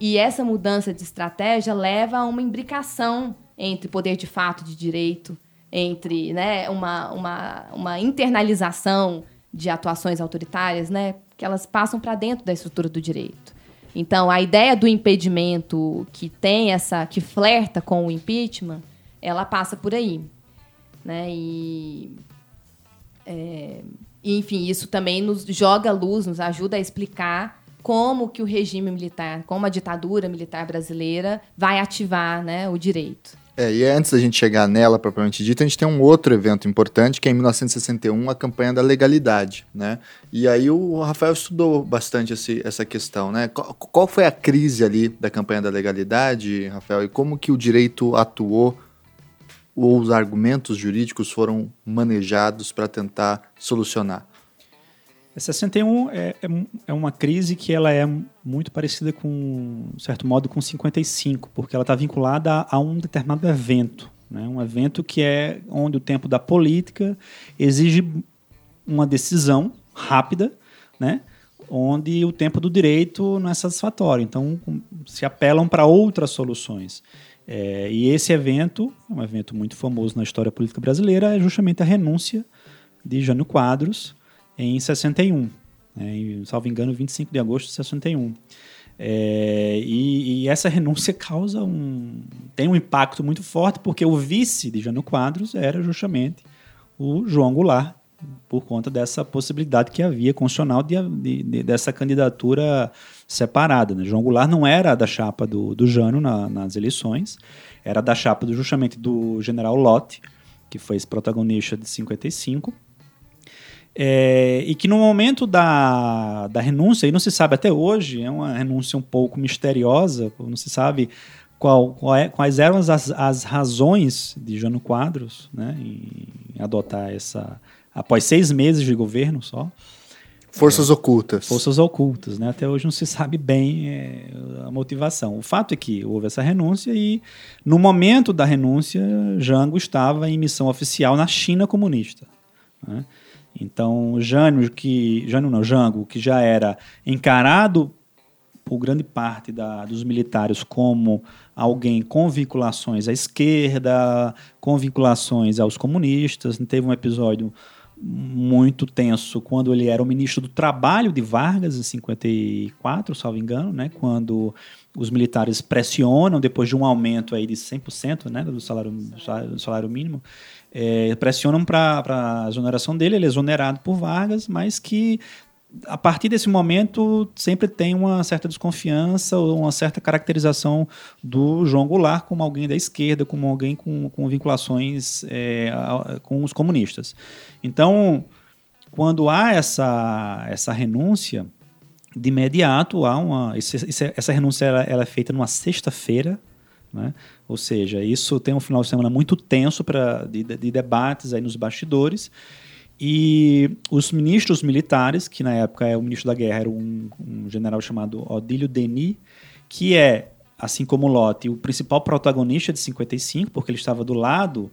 E essa mudança de estratégia leva a uma imbricação entre poder de fato de direito, entre né, uma, uma, uma internalização de atuações autoritárias, né, que elas passam para dentro da estrutura do direito. Então, a ideia do impedimento que tem essa, que flerta com o impeachment, ela passa por aí, né? E é, enfim, isso também nos joga luz, nos ajuda a explicar como que o regime militar, como a ditadura militar brasileira vai ativar né, o direito. É, e antes da gente chegar nela propriamente dita, a gente tem um outro evento importante, que é em 1961, a campanha da legalidade, né? E aí o Rafael estudou bastante esse, essa questão, né? Qual, qual foi a crise ali da campanha da legalidade, Rafael, e como que o direito atuou ou os argumentos jurídicos foram manejados para tentar solucionar? A 61 é, é, é, uma crise que ela é muito parecida com, de certo modo, com 55, porque ela está vinculada a, a, um determinado evento, né? um evento que é onde o tempo da política exige uma decisão rápida, né? onde o tempo do direito não é satisfatório. Então, se apelam para outras soluções. É, e esse evento, um evento muito famoso na história política brasileira, é justamente a renúncia de Jânio Quadros em 61. Né, em, salvo engano, 25 de agosto de 61. É, e, e, essa renúncia causa um. tem um impacto muito forte, porque o vice de Jânio Quadros era justamente o João Goulart, por conta dessa possibilidade que havia constitucional de, de, de, dessa candidatura separada. Né? João Goulart não era da chapa do, do Jânio na, nas eleições, era da chapa justamente do general Lott, que foi esse protagonista de 55. É, e que no momento da, da renúncia, e não se sabe até hoje, é uma renúncia um pouco misteriosa, não se sabe qual, qual é, quais eram as, as razões de Jânio Quadros né, em adotar essa, após seis meses de governo só. Forças é, ocultas. Forças ocultas, né? Até hoje não se sabe bem é, a motivação. O fato é que houve essa renúncia e, no momento da renúncia, Jango estava em missão oficial na China comunista. Né? Então, Jânio, que, Jânio não, Jango, que já era encarado por grande parte da, dos militares como alguém com vinculações à esquerda, com vinculações aos comunistas. Teve um episódio muito tenso quando ele era o ministro do Trabalho de Vargas, em 54, salvo engano, né, quando os militares pressionam, depois de um aumento aí de 100% né, do, salário, do salário mínimo, é, pressionam para a exoneração dele, ele é exonerado por Vargas, mas que a partir desse momento sempre tem uma certa desconfiança ou uma certa caracterização do João Goulart como alguém da esquerda, como alguém com, com vinculações é, com os comunistas. Então, quando há essa, essa renúncia, de imediato há uma. essa renúncia ela, ela é feita numa sexta-feira, né? ou seja, isso tem um final de semana muito tenso pra, de, de debates aí nos bastidores. E os ministros militares, que na época é o ministro da guerra era um, um general chamado Odílio Denis, que é, assim como Lott, o principal protagonista de 55, porque ele estava do lado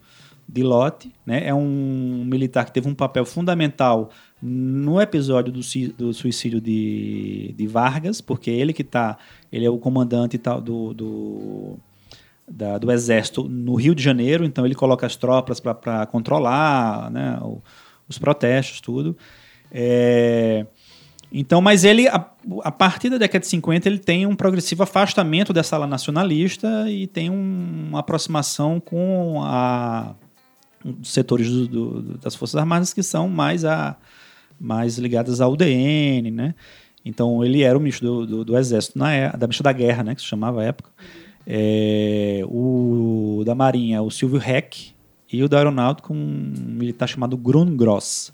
de Lott, né? é um militar que teve um papel fundamental no episódio do, do suicídio de, de, Vargas, porque ele que tá, ele é o comandante do, do da, do Exército no Rio de Janeiro, então ele coloca as tropas para controlar né, o, os protestos, tudo. É, então, mas ele, a, a, partir da década de 50, ele tem um progressivo afastamento dessa ala nacionalista e tem um, uma aproximação com a, os setores do, do, das Forças Armadas que são mais, a, mais ligadas ao UDN, né? Então, ele era o ministro do, do, Exército, na, é, da ministra da Guerra, né, que se chamava à época. É, o da Marinha, o Silvio Heck, e o da Aeronáutica, um militar chamado Grungross.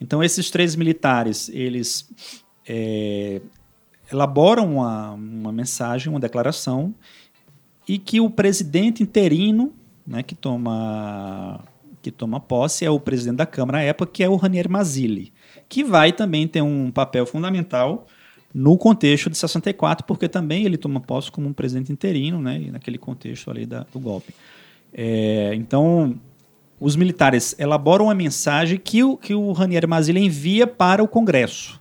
Então, esses três militares, eles é, elaboram uma, uma mensagem, uma declaração, e que o presidente interino, né, que toma que toma posse é o presidente da Câmara à época, que é o Ranieri Mazzilli, que vai também ter um papel fundamental no contexto de 64, porque também ele toma posse como um presidente interino, né, naquele contexto ali da, do golpe. É, então, os militares elaboram uma mensagem que o, que o Ranieri Mazzilli envia para o Congresso.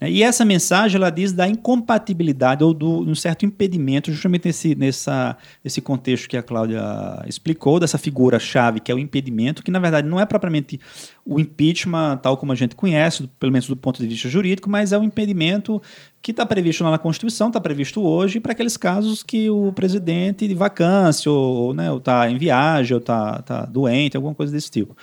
Né? E essa mensagem ela diz da incompatibilidade ou do, um certo impedimento, justamente nesse, nessa, nesse contexto que a Cláudia explicou, dessa figura-chave que é o impedimento, que na verdade não é propriamente o impeachment tal como a gente conhece, pelo menos do ponto de vista jurídico, mas é o impedimento que está previsto lá na Constituição, está previsto hoje, para aqueles casos que o presidente de vacância, ou está né, em viagem, ou está tá doente, alguma coisa desse tipo.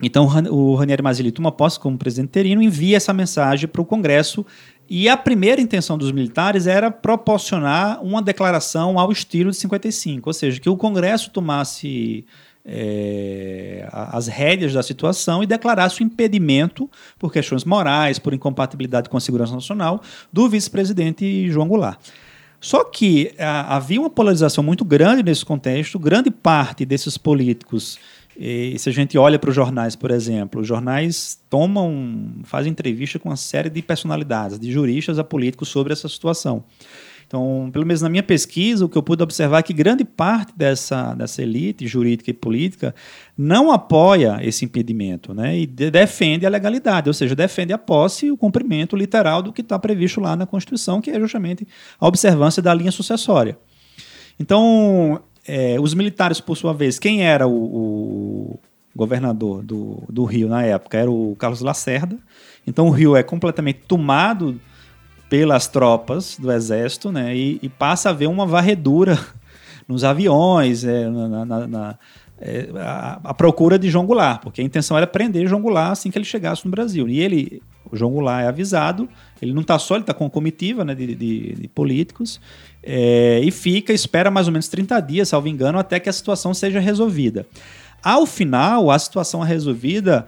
Então, o Ranieri Mazzilli toma posse como presidente interino, envia essa mensagem para o Congresso e a primeira intenção dos militares era proporcionar uma declaração ao estilo de 55, ou seja, que o Congresso tomasse é, as rédeas da situação e declarasse o impedimento, por questões morais, por incompatibilidade com a segurança nacional, do vice-presidente João Goulart. Só que a, havia uma polarização muito grande nesse contexto, grande parte desses políticos e se a gente olha para os jornais, por exemplo, os jornais tomam, fazem entrevista com uma série de personalidades, de juristas a políticos sobre essa situação. Então, pelo menos na minha pesquisa, o que eu pude observar é que grande parte dessa, dessa elite jurídica e política não apoia esse impedimento né, e de, defende a legalidade, ou seja, defende a posse e o cumprimento literal do que está previsto lá na Constituição, que é justamente a observância da linha sucessória. Então, é, os militares, por sua vez, quem era o, o governador do, do Rio na época? Era o Carlos Lacerda. Então o Rio é completamente tomado pelas tropas do exército, né? E, e passa a haver uma varredura nos aviões, é, na, na, na é, a, a, procura de João Goulart, porque a intenção era prender João Goulart assim que ele chegasse no Brasil. E ele, o João Goulart é avisado, ele não está só, ele está com comitiva né, de, de, de políticos, é, e fica, espera mais ou menos 30 dias, salvo engano, até que a situação seja resolvida. Ao final, a situação é resolvida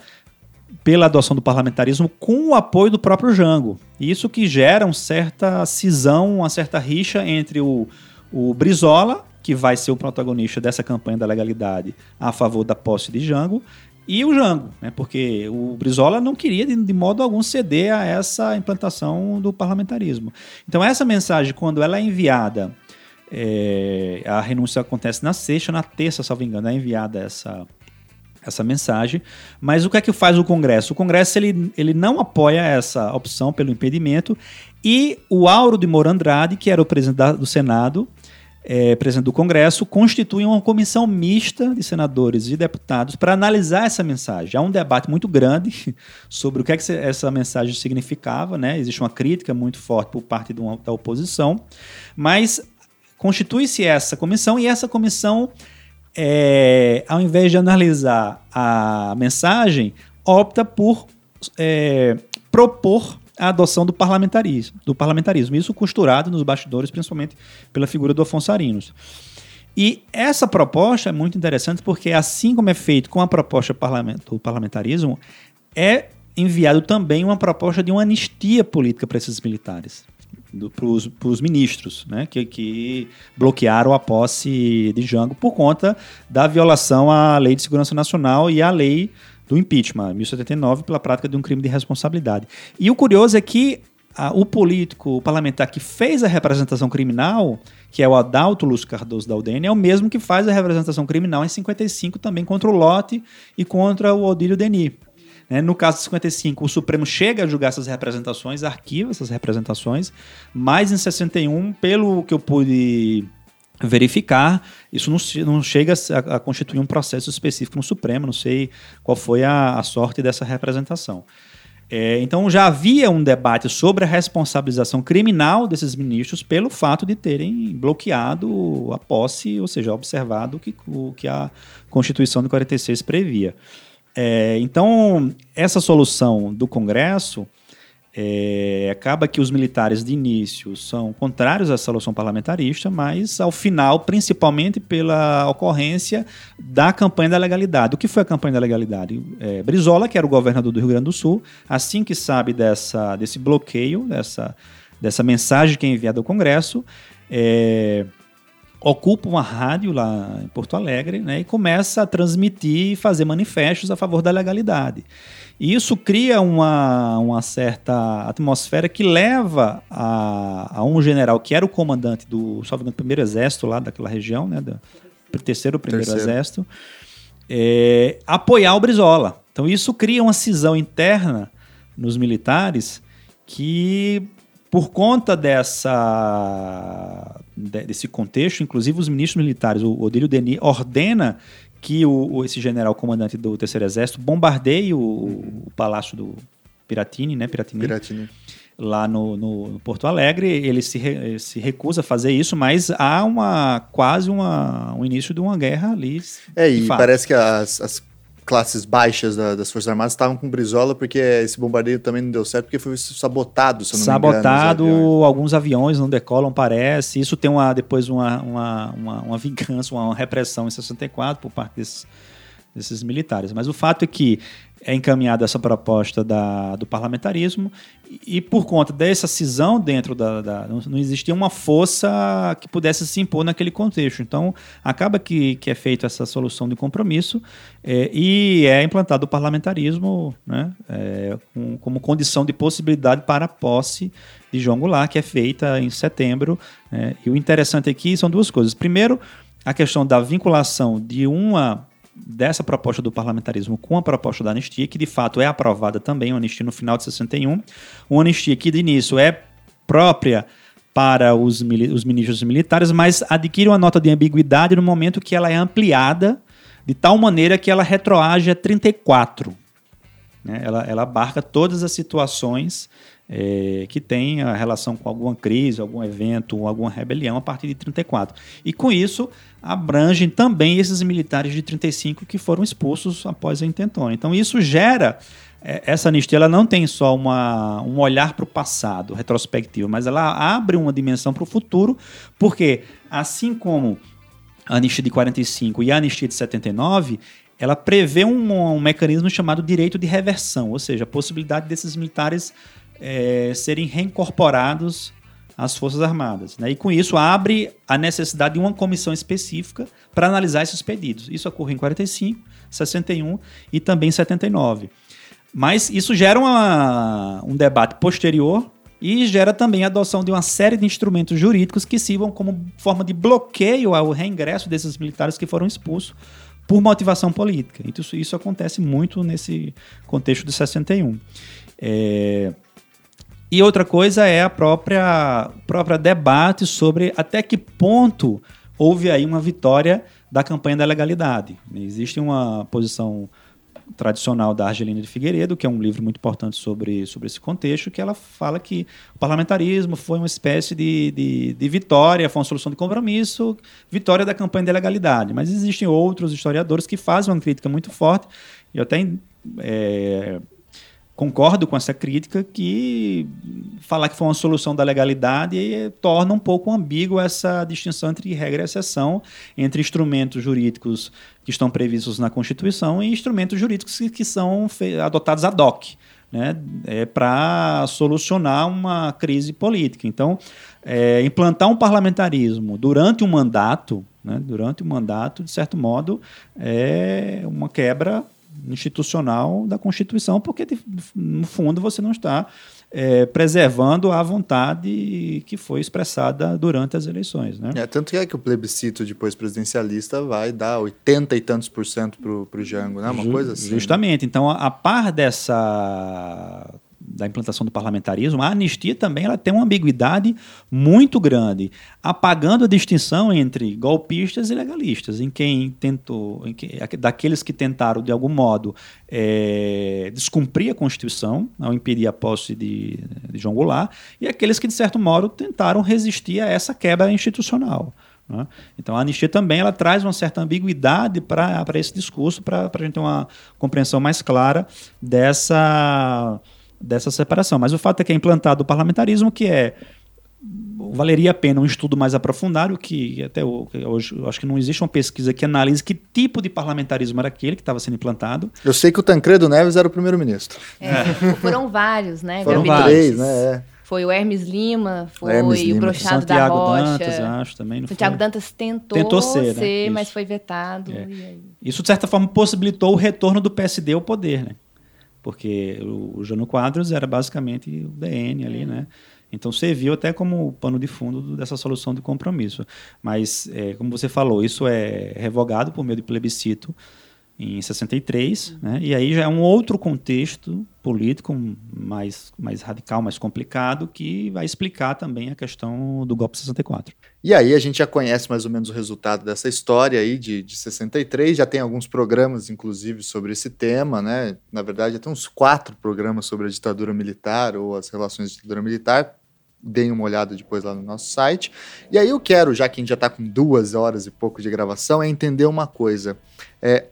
pela adoção do parlamentarismo com o apoio do próprio Jango. Isso que gera uma certa cisão, uma certa rixa entre o, o Brizola, que vai ser o protagonista dessa campanha da legalidade a favor da posse de Jango, e o Jango, né? porque o Brizola não queria de, de, modo algum ceder a essa implantação do parlamentarismo. Então essa mensagem, quando ela é enviada, é, a renúncia acontece na sexta, na terça, salvo engano, é enviada essa, essa mensagem. Mas o que é que faz o Congresso? O Congresso ele, ele não apoia essa opção pelo impedimento e o Auro de Moura Andrade, que era o presidente do Senado, é, presidente do Congresso, constitui uma comissão mista de senadores e deputados para analisar essa mensagem. Há um debate muito grande sobre o que, é que essa mensagem significava, né? existe uma crítica muito forte por parte da oposição, mas constitui-se essa comissão e essa comissão, é, ao invés de analisar a mensagem, opta por é, propor a adoção do parlamentarismo, do parlamentarismo. Isso costurado nos bastidores, principalmente pela figura do Afonso Arinos. E essa proposta é muito interessante porque, assim como é feito com a proposta do parlamentarismo, é enviado também uma proposta de uma anistia política para esses militares, para os ministros, né, que, que, bloquearam a posse de Jango por conta da violação à Lei de Segurança Nacional e à Lei do impeachment, 1079, pela prática de um crime de responsabilidade. E o curioso é que a, o político, o parlamentar que fez a representação criminal, que é o Adalto Lúcio Cardoso da UDN, é o mesmo que faz a representação criminal em 55 também contra o Lotte e contra o Odílio Denis. Né? No caso de 55, o Supremo chega a julgar essas representações, arquiva essas representações, mas em 61, pelo que eu pude verificar. Isso não, não chega a, a, constituir um processo específico no Supremo, não sei qual foi a, a sorte dessa representação. É, então já havia um debate sobre a responsabilização criminal desses ministros pelo fato de terem bloqueado a posse, ou seja, observado o que, o que a Constituição de 46 previa. É, então, essa solução do Congresso é, acaba que os militares de início são contrários à solução parlamentarista, mas ao final, principalmente pela ocorrência da campanha da legalidade. O que foi a campanha da legalidade? É, Brizola, que era o governador do Rio Grande do Sul, assim que sabe dessa, desse bloqueio, dessa, dessa mensagem que é enviada ao Congresso, é, ocupa uma rádio lá em Porto Alegre né, e começa a transmitir e fazer manifestos a favor da legalidade. E isso cria uma, uma certa atmosfera que leva a, a um general que era o comandante do, do primeiro exército lá daquela região, né, do terceiro primeiro terceiro. exército, é, apoiar o Brizola. Então isso cria uma cisão interna nos militares que por conta dessa desse contexto, inclusive os ministros militares, o Odílio Denis ordena que o, esse general comandante do Terceiro Exército bombardeie o, o palácio do Piratini, né? Piratini. Piratini. Lá no, no, no, Porto Alegre, ele se, re, se recusa a fazer isso, mas há uma quase uma, um início de uma guerra ali. É, e fato. parece que as, as classes baixas da, das Forças Armadas estavam com Brizola porque esse bombardeio também não deu certo porque foi sabotado, se não sabotado, me engano, aviões. alguns aviões não decolam, parece. Isso tem uma, depois uma, uma, uma, uma vingança, uma repressão em 64 por parte desses, desses militares. Mas o fato é que é encaminhada essa proposta da, do parlamentarismo e, por conta dessa cisão dentro da, da não, existia uma força que pudesse se impor naquele contexto. Então, acaba que, que é feita essa solução de compromisso é, e é implantado o parlamentarismo né, é, com, como condição de possibilidade para a posse de João Goulart, que é feita em setembro. É, e o interessante aqui são duas coisas. Primeiro, a questão da vinculação de uma dessa proposta do parlamentarismo com a proposta da anistia, que de fato é aprovada também, uma anistia no final de 61, uma anistia que de início é própria para os, os ministros militares, mas adquire uma nota de ambiguidade no momento que ela é ampliada de tal maneira que ela retroage a 34. Né? Ela, ela abarca todas as situações é, que tem a relação com alguma crise, algum evento, alguma rebelião a partir de 34. E com isso abrangem também esses militares de 35 que foram expulsos após a intentona. Então isso gera é, essa anistia ela não tem só uma, um olhar para o passado retrospectivo, mas ela abre uma dimensão para o futuro, porque assim como a anistia de 45 e a anistia de 79, ela prevê um, um mecanismo chamado direito de reversão, ou seja, a possibilidade desses militares é, serem reincorporados às Forças Armadas. Né? E com isso abre a necessidade de uma comissão específica para analisar esses pedidos. Isso ocorre em 45, 61 e também 79. Mas isso gera uma, um debate posterior e gera também a adoção de uma série de instrumentos jurídicos que sirvam como forma de bloqueio ao reingresso desses militares que foram expulsos por motivação política. Então, isso, isso acontece muito nesse contexto de 61. É, e outra coisa é a própria, própria debate sobre até que ponto houve aí uma vitória da campanha da legalidade. Existe uma posição tradicional da Argelina de Figueiredo, que é um livro muito importante sobre, sobre esse contexto, que ela fala que o parlamentarismo foi uma espécie de, de, de vitória, foi uma solução de compromisso, vitória da campanha da legalidade. Mas existem outros historiadores que fazem uma crítica muito forte, e eu até é, concordo com essa crítica que falar que foi uma solução da legalidade torna um pouco ambíguo essa distinção entre regra e exceção, entre instrumentos jurídicos que estão previstos na Constituição e instrumentos jurídicos que, que são adotados ad hoc. Né, é, para solucionar uma crise política. Então, é, implantar um parlamentarismo durante um mandato, né, durante um mandato, de certo modo, é uma quebra institucional da Constituição, porque no fundo você não está é, preservando a vontade que foi expressada durante as eleições. Né? É, tanto que é que o plebiscito depois presidencialista vai dar 80 e tantos por cento para o Jango, né? uma Ju, coisa assim. Justamente. Né? Então, a, a par dessa da implantação do parlamentarismo, a anistia também ela tem uma ambiguidade muito grande, apagando a distinção entre golpistas e legalistas, em quem tentou, em que, daqueles que tentaram de algum modo é, descumprir a Constituição, ao impedir a posse de, de João Goulart, e aqueles que de certo modo tentaram resistir a essa quebra institucional. Né? Então, a anistia também ela traz uma certa ambiguidade para esse discurso, para a gente ter uma compreensão mais clara dessa, dessa separação. Mas o fato é que é implantado o parlamentarismo, que é valeria a pena um estudo mais aprofundado, que até hoje eu acho que não existe uma pesquisa que analise que tipo de parlamentarismo era aquele que estava sendo implantado. Eu sei que o Tancredo Neves era o primeiro-ministro. É, foram vários, né? Foram três, né? É. Foi o Hermes Lima, foi Hermes Lima. o Brochado da Rocha. Dantas, eu acho, também. Não Santiago foi? Dantas tentou, tentou ser, né? mas foi vetado. É. Isso, de certa forma, possibilitou o retorno do PSD ao poder, né? Porque o, o Jânio Quadros era basicamente o DN ali, é. né? Então serviu até como pano de fundo dessa solução de compromisso. Mas, é, como você falou, isso é revogado por meio de plebiscito em 63, né? e aí já é um outro contexto político mais, mais radical, mais complicado, que vai explicar também a questão do golpe de 64. E aí a gente já conhece mais ou menos o resultado dessa história aí de, de 63, já tem alguns programas, inclusive, sobre esse tema, né? Na verdade, tem uns quatro programas sobre a ditadura militar ou as relações de ditadura militar, deem uma olhada depois lá no nosso site. E aí eu quero, já que a gente já está com duas horas e pouco de gravação, é entender uma coisa. É,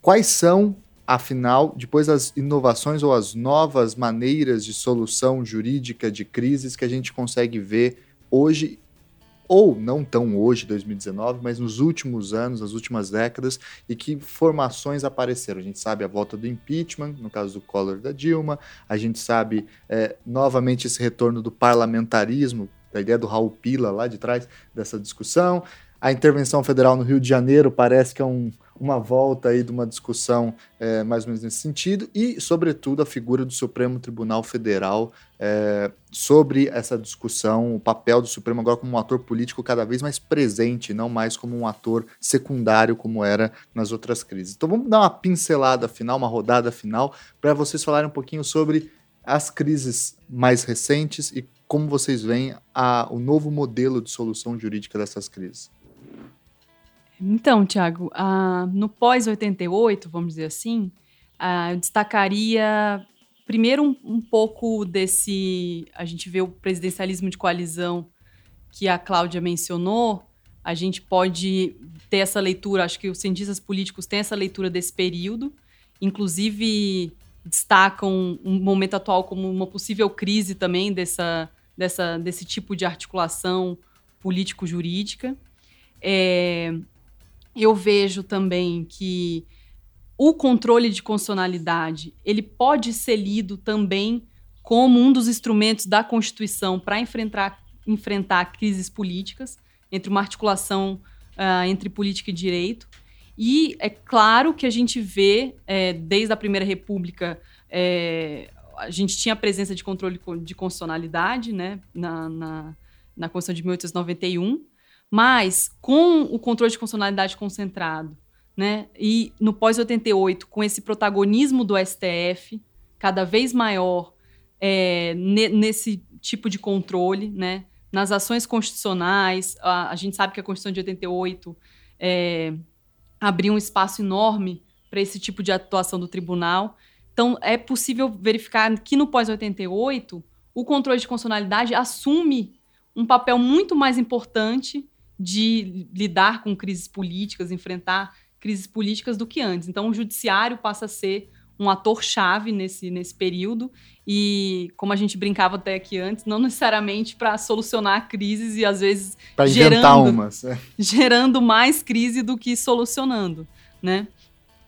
Quais são, afinal, depois as inovações ou as novas maneiras de solução jurídica de crises que a gente consegue ver hoje ou não tão hoje, 2019, mas nos últimos anos, nas últimas décadas, e que formações apareceram. A gente sabe a volta do impeachment, no caso do Collor da Dilma, a gente sabe é, novamente esse retorno do parlamentarismo, da ideia do Raul Pila lá de trás dessa discussão. A intervenção federal no Rio de Janeiro parece que é um, uma volta aí de uma discussão é, mais ou menos nesse sentido, e, sobretudo, a figura do Supremo Tribunal Federal é, sobre essa discussão, o papel do Supremo agora como um ator político cada vez mais presente, não mais como um ator secundário como era nas outras crises. Então vamos dar uma pincelada final, uma rodada final, para vocês falarem um pouquinho sobre as crises mais recentes e como vocês veem a, o novo modelo de solução jurídica dessas crises. Então, Tiago, no pós-88, vamos dizer assim, eu destacaria primeiro um, um, pouco desse. A gente vê o presidencialismo de coalizão que a Cláudia mencionou. A gente pode ter essa leitura, acho que os cientistas políticos têm essa leitura desse período, inclusive destacam um momento atual como uma possível crise também dessa, dessa, desse tipo de articulação político-jurídica. É, eu vejo também que o controle de constitucionalidade ele pode ser lido também como um dos instrumentos da Constituição para enfrentar, enfrentar crises políticas, entre uma articulação uh, entre política e direito. E é claro que a gente vê, é, desde a Primeira República, é, a gente tinha a presença de controle de constitucionalidade né, na, na, na Constituição de 1891, mas com o controle de constitucionalidade concentrado, né? E no pós-88, com esse protagonismo do STF cada vez maior é, nesse tipo de controle, né? Nas ações constitucionais, a, a, gente sabe que a Constituição de 88 é, abriu um espaço enorme para esse tipo de atuação do tribunal. Então, é possível verificar que no pós-88, o controle de constitucionalidade assume um papel muito mais importante de lidar com crises políticas, enfrentar crises políticas do que antes. Então, o judiciário passa a ser um ator-chave nesse, nesse período e, como a gente brincava até aqui antes, não necessariamente para solucionar crises e, às vezes, gerando, umas, é. gerando mais crise do que solucionando, né?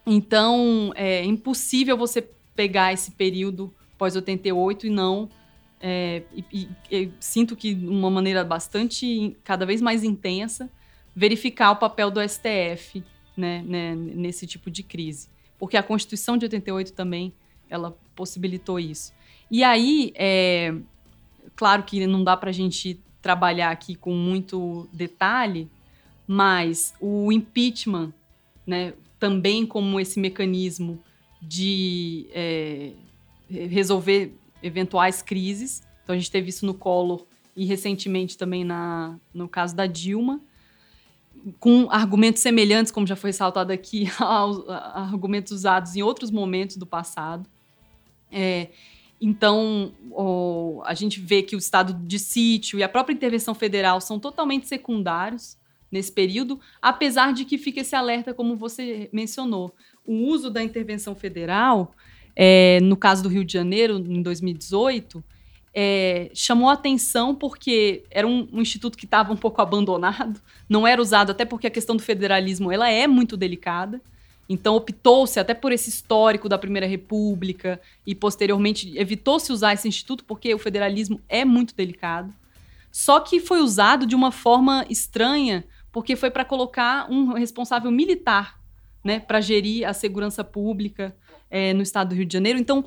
Então, é impossível você pegar esse período pós-88 e não é, e, e, sinto que de uma maneira bastante, cada vez mais intensa, verificar o papel do STF né, né, nesse tipo de crise. Porque a Constituição de 88 também, ela possibilitou isso. E aí, é, claro que não dá para a gente trabalhar aqui com muito detalhe, mas o impeachment, né, também como esse mecanismo de é, resolver eventuais crises. Então a gente teve isso no Collor e recentemente também na, no caso da Dilma, com argumentos semelhantes, como já foi ressaltado aqui, aos argumentos usados em outros momentos do passado. É, então, o, a gente vê que o estado de sítio e a própria intervenção federal são totalmente secundários nesse período, apesar de que fica esse alerta, como você mencionou. O uso da intervenção federal, é, no caso do Rio de Janeiro, em 2018, é, chamou atenção porque era um, um instituto que estava um pouco abandonado, não era usado, até porque a questão do federalismo ela é muito delicada. Então optou-se até por esse histórico da Primeira República e posteriormente evitou-se usar esse instituto porque o federalismo é muito delicado. Só que foi usado de uma forma estranha, porque foi para colocar um responsável militar, né, para gerir a segurança pública é, no estado do Rio de Janeiro. Então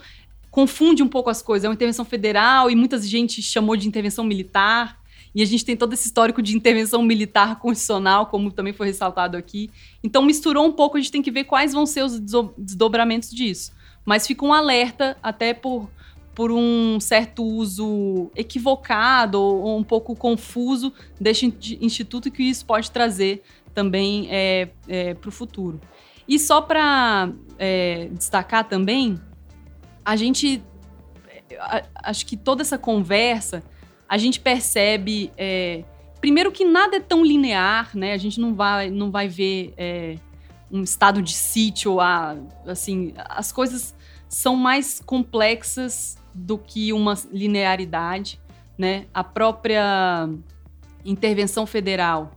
confunde um pouco as coisas. É uma intervenção federal e muita gente chamou de intervenção militar. E a gente tem todo esse histórico de intervenção militar constitucional, como também foi ressaltado aqui. Então misturou um pouco, a gente tem que ver quais vão ser os desdobramentos disso. Mas fica um alerta até por, por um certo uso equivocado ou um pouco confuso deste instituto que isso pode trazer também é, é, para o futuro. E só para é, destacar também, a gente. Acho que toda essa conversa a gente percebe, é, primeiro, que nada é tão linear, né? A gente não vai, não vai ver é, um estado de sítio, a, assim, as coisas são mais complexas do que uma linearidade, né? A própria intervenção federal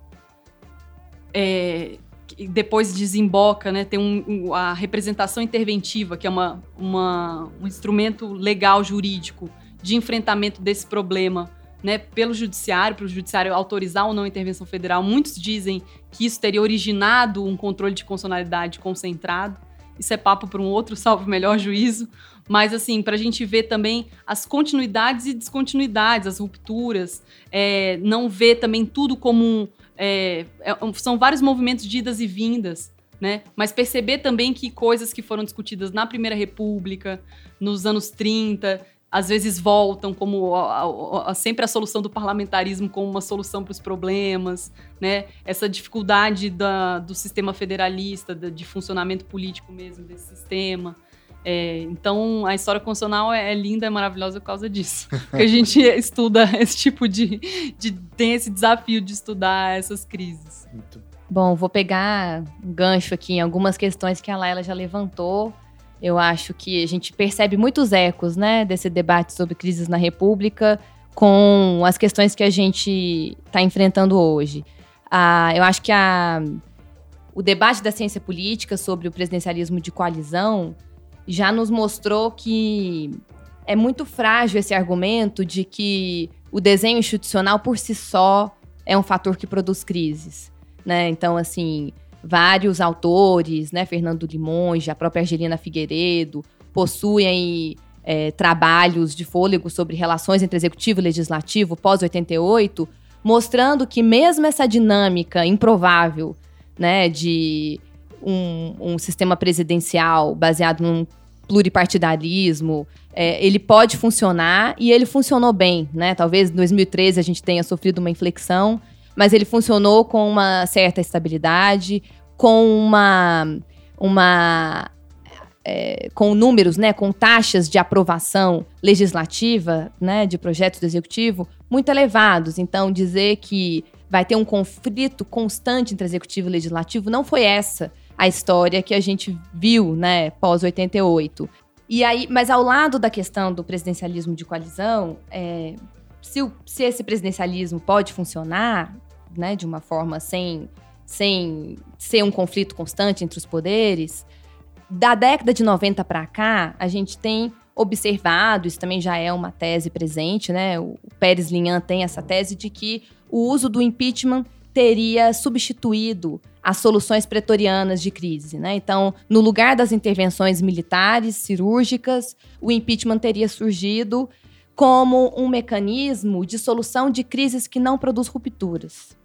é, depois desemboca, né? Tem um, a representação interventiva, que é uma, uma, um instrumento legal jurídico de enfrentamento desse problema né, pelo judiciário, para o judiciário autorizar ou não a intervenção federal. Muitos dizem que isso teria originado um controle de constitucionalidade concentrado. Isso é papo para um outro, salvo melhor juízo. Mas, assim, para a gente ver também as continuidades e descontinuidades, as rupturas, é, não ver também tudo como um, é, é são vários movimentos de idas e vindas. Né? Mas perceber também que coisas que foram discutidas na Primeira República, nos anos 30, às vezes voltam como a, a, a, sempre a solução do parlamentarismo como uma solução para os problemas, né? Essa dificuldade da, do sistema federalista, de, de funcionamento político mesmo desse sistema. É, então, a história constitucional é, é, linda, é maravilhosa por causa disso. Porque a gente estuda esse tipo de, de. tem esse desafio de estudar essas crises. Muito. Bom, vou pegar um gancho aqui em algumas questões que a Laila já levantou eu acho que a gente percebe muitos ecos, né, desse debate sobre crises na República com as questões que a gente está enfrentando hoje. Ah, eu acho que a, o debate da ciência política sobre o presidencialismo de coalizão já nos mostrou que é muito frágil esse argumento de que o desenho institucional por si só é um fator que produz crises. Né? Então, assim, vários autores, né, Fernando Limonge, a própria Angelina Figueiredo, possuem é, trabalhos de fôlego sobre relações entre executivo e legislativo pós-88, mostrando que mesmo essa dinâmica improvável né, de um, um sistema presidencial baseado num pluripartidarismo, é, ele pode funcionar e ele funcionou bem, né? Talvez em 2013 a gente tenha sofrido uma inflexão, mas ele funcionou com uma certa estabilidade, com uma, uma é, com números, né, com taxas de aprovação legislativa, né, de projetos do executivo muito elevados. Então, dizer que vai ter um conflito constante entre executivo e legislativo não foi essa a história que a gente viu, né, pós 88. E aí, mas ao lado da questão do presidencialismo de coalizão, é, se, o, se esse presidencialismo pode funcionar, né, de uma forma sem sem ser um conflito constante entre os poderes, da década de 90 para cá, a gente tem observado, isso também já é uma tese presente, né? O Pérez Linhan tem essa tese de que o uso do impeachment teria substituído as soluções pretorianas de crise, né? Então, no lugar das intervenções militares, cirúrgicas, o impeachment teria surgido como um mecanismo de solução de crises que não produz rupturas.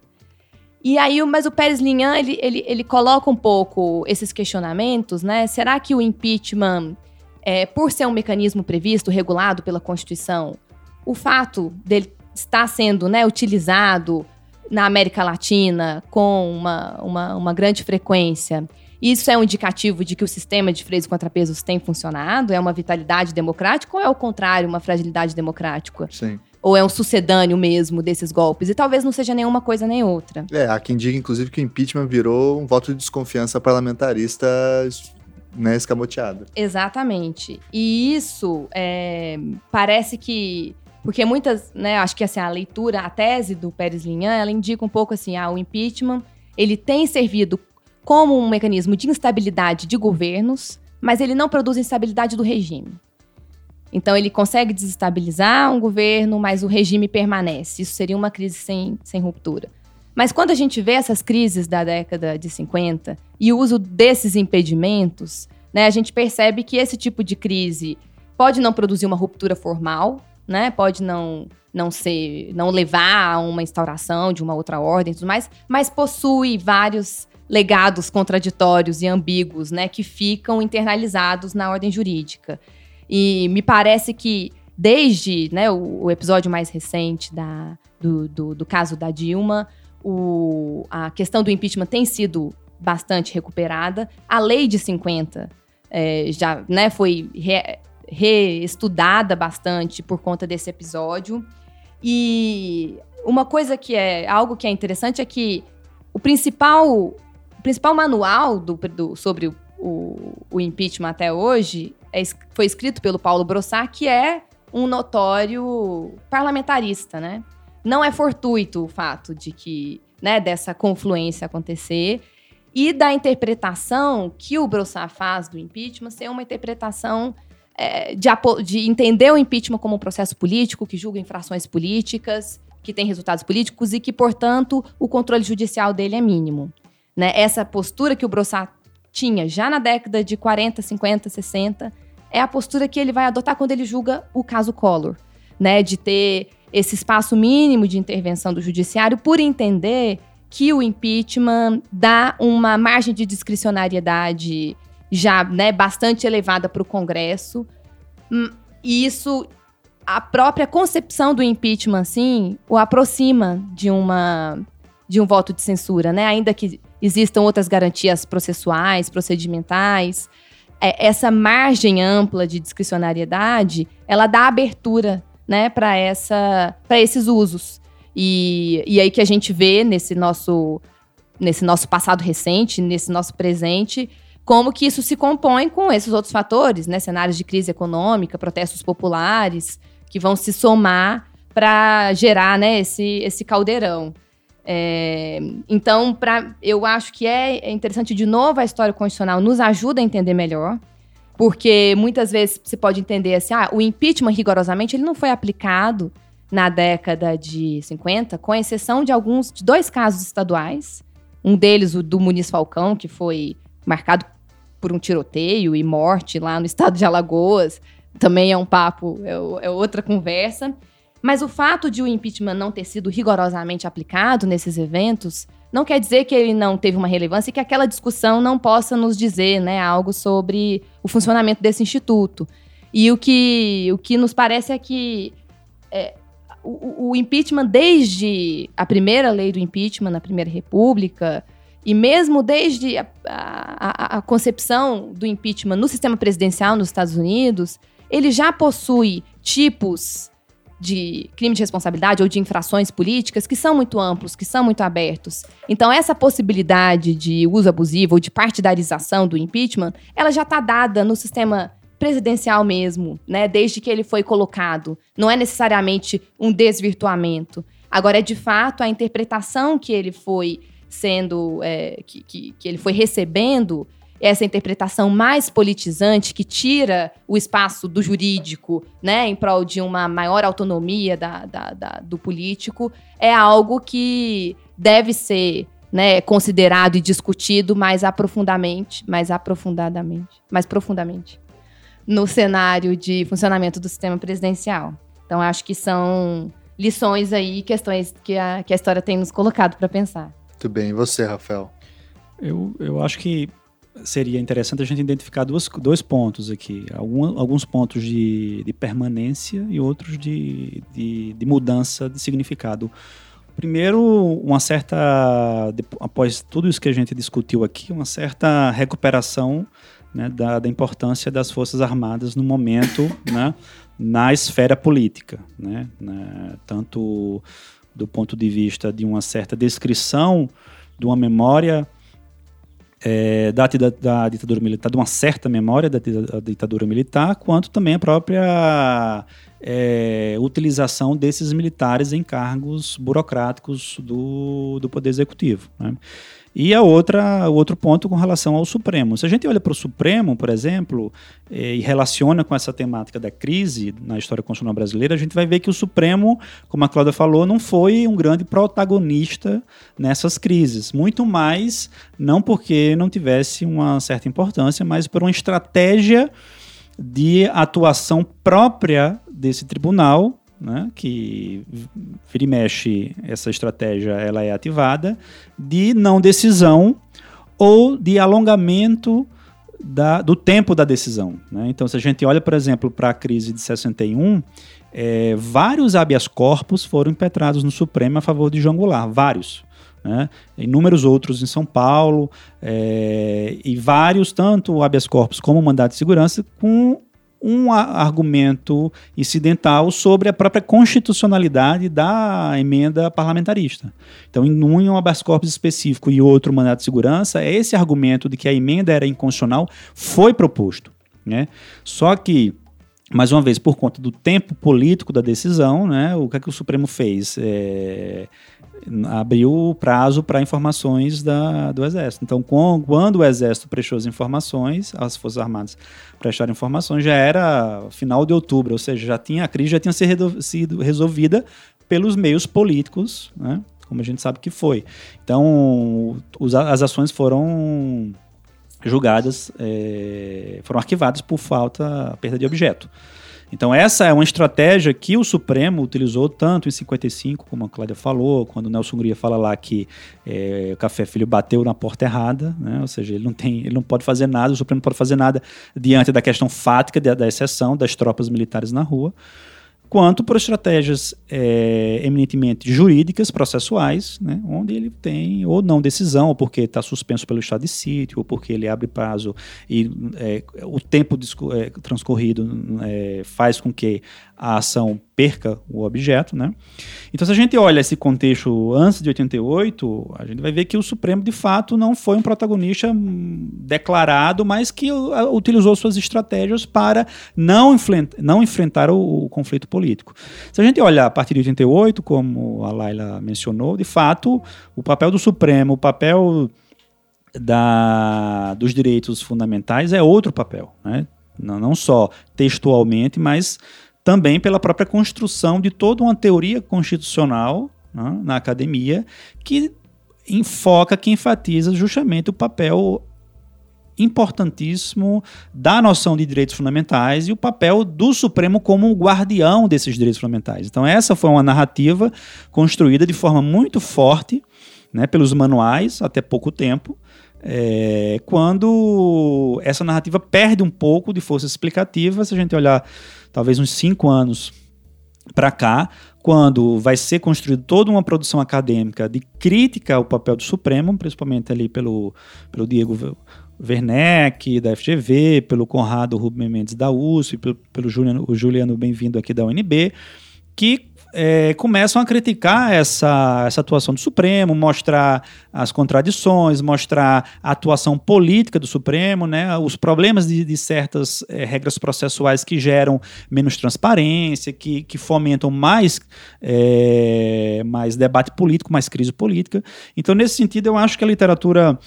E aí, mas o Pérez Linhan, ele, ele, ele coloca um pouco esses questionamentos, né? Será que o impeachment é, por ser um mecanismo previsto, regulado pela Constituição, o fato dele estar sendo né, utilizado na América Latina com uma, uma, uma grande frequência, isso é um indicativo de que o sistema de freios e contrapesos tem funcionado? É uma vitalidade democrática ou é o contrário, uma fragilidade democrática? Sim. Ou é um sucedâneo mesmo desses golpes? E talvez não seja nenhuma coisa nem outra. É, há quem diga, inclusive, que o impeachment virou um voto de desconfiança parlamentarista né, escamoteado. Exatamente. E isso é, parece que. Porque muitas, né, acho que assim, a leitura, a tese do Pérez Linhan, ela indica um pouco assim, ah, o impeachment, ele tem servido como um mecanismo de instabilidade de governos, mas ele não produz instabilidade do regime. Então, ele consegue desestabilizar um governo, mas o regime permanece. Isso seria uma crise sem, sem ruptura. Mas quando a gente vê essas crises da década de 50 e o uso desses impedimentos, né, a gente percebe que esse tipo de crise pode não produzir uma ruptura formal, né, pode não, não ser, não levar a uma instauração de uma outra ordem tudo mais, mas possui vários legados contraditórios e ambíguos, né, que ficam internalizados na ordem jurídica. E me parece que desde né, o, o episódio mais recente da, do, do, do caso da Dilma, o, a questão do impeachment tem sido bastante recuperada. A lei de 50 é, já né, foi re, reestudada bastante por conta desse episódio. E uma coisa que é algo que é interessante é que o principal o principal manual do, do sobre o, o, impeachment até hoje é, foi escrito pelo Paulo Brossard, que é um notório parlamentarista, né? Não é fortuito o fato de que, né, dessa confluência acontecer e da interpretação que o Brossard faz do impeachment ser uma interpretação é, de, de entender o impeachment como um processo político que julga infrações políticas, que tem resultados políticos e que, portanto, o controle judicial dele é mínimo. Né? Essa postura que o Brossard tinha já na década de 40, 50, 60, é a postura que ele vai adotar quando ele julga o caso Collor, né? De ter esse espaço mínimo de intervenção do judiciário por entender que o impeachment dá uma margem de discricionariedade já né, bastante elevada para o Congresso. Hum, e isso, a própria concepção do impeachment, assim, o aproxima de uma de um voto de censura, né? Ainda que existam outras garantias processuais, procedimentais. É, essa margem ampla de discricionariedade, ela dá abertura né, para esses usos. E, e aí que a gente vê nesse nosso, nesse nosso passado recente, nesse nosso presente, como que isso se compõe com esses outros fatores, né? Cenários de crise econômica, protestos populares, que vão se somar para gerar né, esse, esse caldeirão. É, então, pra, eu acho que é interessante, de novo, a história constitucional nos ajuda a entender melhor, porque muitas vezes você pode entender assim, ah, o impeachment, rigorosamente, ele não foi aplicado na década de 50, com exceção de alguns, de dois casos estaduais, um deles, o do Muniz Falcão, que foi marcado por um tiroteio e morte lá no estado de Alagoas, também é um papo, é, é outra conversa, mas o fato de o impeachment não ter sido rigorosamente aplicado nesses eventos não quer dizer que ele não teve uma relevância e que aquela discussão não possa nos dizer né, algo sobre o funcionamento desse instituto. E o que, o que nos parece é que é, o, o, impeachment, desde a primeira lei do impeachment, na Primeira República, e mesmo desde a, a, a concepção do impeachment no sistema presidencial nos Estados Unidos, ele já possui tipos de crime de responsabilidade ou de infrações políticas que são muito amplos, que são muito abertos. Então, essa possibilidade de uso abusivo ou de partidarização do impeachment, ela já está dada no sistema presidencial mesmo, né? Desde que ele foi colocado. Não é necessariamente um desvirtuamento. Agora, é de fato a interpretação que ele foi sendo, é, que, que, que ele foi recebendo essa interpretação mais politizante que tira o espaço do jurídico, né, em prol de uma maior autonomia da, da, da, do político, é algo que deve ser né, considerado e discutido mais aprofundadamente, mais aprofundadamente, mais profundamente no cenário de funcionamento do sistema presidencial. Então, acho que são lições aí, questões que a, que a história tem nos colocado para pensar. Muito bem. E você, Rafael? Eu, eu acho que seria interessante a gente identificar duas, dois pontos aqui. Algum, alguns pontos de, de permanência e outros de, de, de mudança de significado. Primeiro, uma certa, após tudo isso que a gente discutiu aqui, uma certa recuperação né, da, da, importância das Forças Armadas no momento né, na esfera política. Né, né, tanto do ponto de vista de uma certa descrição de uma memória é, da, da, ditadura militar, de uma certa memória da, da ditadura militar, quanto também a própria é, utilização desses militares em cargos burocráticos do, do Poder Executivo. Né? E a outra, o outro ponto com relação ao Supremo. Se a gente olha para o Supremo, por exemplo, e relaciona com essa temática da crise na história constitucional brasileira, a gente vai ver que o Supremo, como a Cláudia falou, não foi um grande protagonista nessas crises. Muito mais, não porque não tivesse uma certa importância, mas por uma estratégia de atuação própria desse tribunal né, que vira e mexe essa estratégia ela é ativada, de não decisão ou de alongamento da, do tempo da decisão. Né? Então, se a gente olha, por exemplo, para a crise de 61, é, vários habeas corpus foram impetrados no Supremo a favor de João Goulart, vários. Né? Inúmeros outros em São Paulo, é, e vários, tanto habeas corpus como mandato de segurança, com um argumento incidental sobre a própria constitucionalidade da emenda parlamentarista. Então, em um habeas corpus específico e outro mandato de segurança, esse argumento de que a emenda era inconstitucional foi proposto. Né? Só que mais uma vez, por conta do tempo político da decisão, né, o que, é que o Supremo fez? É, abriu o prazo para informações da, do Exército. Então, quando o Exército prestou as informações, as Forças Armadas prestaram informações, já era final de outubro, ou seja, já tinha, a crise já tinha sido resolvida pelos meios políticos, né, como a gente sabe que foi. Então, os, as ações foram julgadas, é, foram arquivadas por falta, perda de objeto. Então, essa é uma estratégia que o Supremo utilizou tanto em 55, como a Cláudia falou, quando o Nelson Hungria fala lá que é, o Café Filho bateu na porta errada, né? ou seja, ele não, tem, ele não pode fazer nada, o Supremo não pode fazer nada diante da questão fática da exceção das tropas militares na rua quanto por estratégias é, eminentemente jurídicas, processuais, né, onde ele tem ou não decisão, ou porque está suspenso pelo estado de sítio, ou porque ele abre prazo e é, o tempo é, transcorrido é, faz com que a ação perca o objeto, né? Então, se a gente olha esse contexto antes de 88, a gente vai ver que o Supremo, de fato, não foi um protagonista declarado, mas que utilizou suas estratégias para não, não enfrentar o, o conflito político. Se a gente olhar a partir de 88, como a Laila mencionou, de fato, o papel do Supremo, o papel da, dos direitos fundamentais é outro papel, né? Não, não só textualmente, mas também pela própria construção de toda uma teoria constitucional né, na academia que enfoca, que enfatiza justamente o papel importantíssimo da noção de direitos fundamentais e o papel do Supremo como guardião desses direitos fundamentais. Então, essa foi uma narrativa construída de forma muito forte né, pelos manuais até pouco tempo, é, quando essa narrativa perde um pouco de força explicativa, se a gente olhar talvez uns cinco anos para cá, quando vai ser construída toda uma produção acadêmica de crítica ao papel do Supremo, principalmente ali pelo, pelo Diego Werneck, da FGV, pelo Conrado Rubem Mendes da USP, pelo, pelo Juliano, Juliano Bem-vindo aqui da UNB, que é, começam a criticar essa, essa atuação do Supremo, mostrar as contradições, mostrar a atuação política do Supremo, né, os problemas de, de certas é, regras processuais que geram menos transparência, que, que fomentam mais, é, mais debate político, mais crise política. Então, nesse sentido, eu acho que a literatura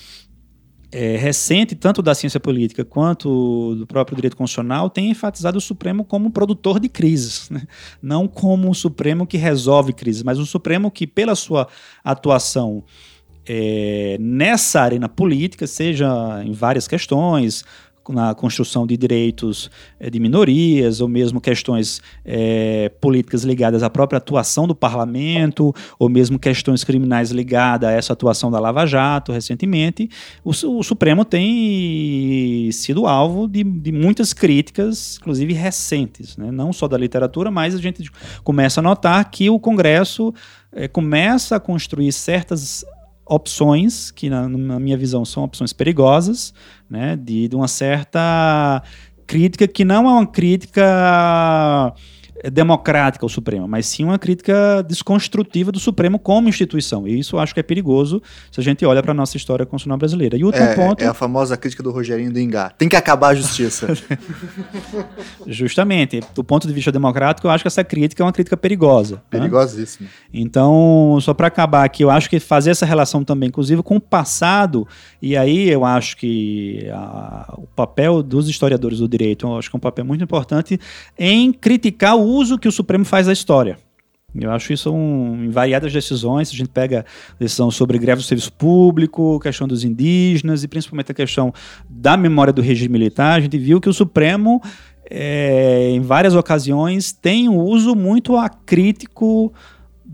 é, recente, tanto da ciência política quanto do próprio direito constitucional, tem enfatizado o Supremo como produtor de crises, né? não como o Supremo que resolve crises, mas o Supremo que, pela sua atuação é, nessa arena política, seja em várias questões, na construção de direitos é, de minorias, ou mesmo questões é, políticas ligadas à própria atuação do parlamento, ou mesmo questões criminais ligadas a essa atuação da Lava Jato recentemente, o, o Supremo tem sido alvo de, de muitas críticas, inclusive recentes, né? não só da literatura, mas a gente começa a notar que o Congresso é, começa a construir certas opções que na, na, minha visão são opções perigosas, né, de, de uma certa crítica que não é uma crítica democrática ao Supremo, mas sim uma crítica desconstrutiva do Supremo como instituição. E isso eu acho que é perigoso se a gente olha para a nossa história constitucional brasileira. E o último é, ponto. É a famosa crítica do Rogerinho do Ingá. Tem que acabar a justiça. Justamente. Do ponto de vista democrático, eu acho que essa crítica é uma crítica perigosa. Né? Perigosíssima. Né? Então, só para acabar aqui, eu acho que fazer essa relação também, inclusive, com o passado, e aí eu acho que a, o papel dos historiadores do direito, eu acho que é um papel muito importante em criticar o uso que o Supremo faz da história. Eu acho isso um, em variadas decisões. A gente pega decisão sobre greve do serviço público, questão dos indígenas e principalmente a questão da memória do regime militar. A gente viu que o Supremo, é, em várias ocasiões, tem um uso muito acrítico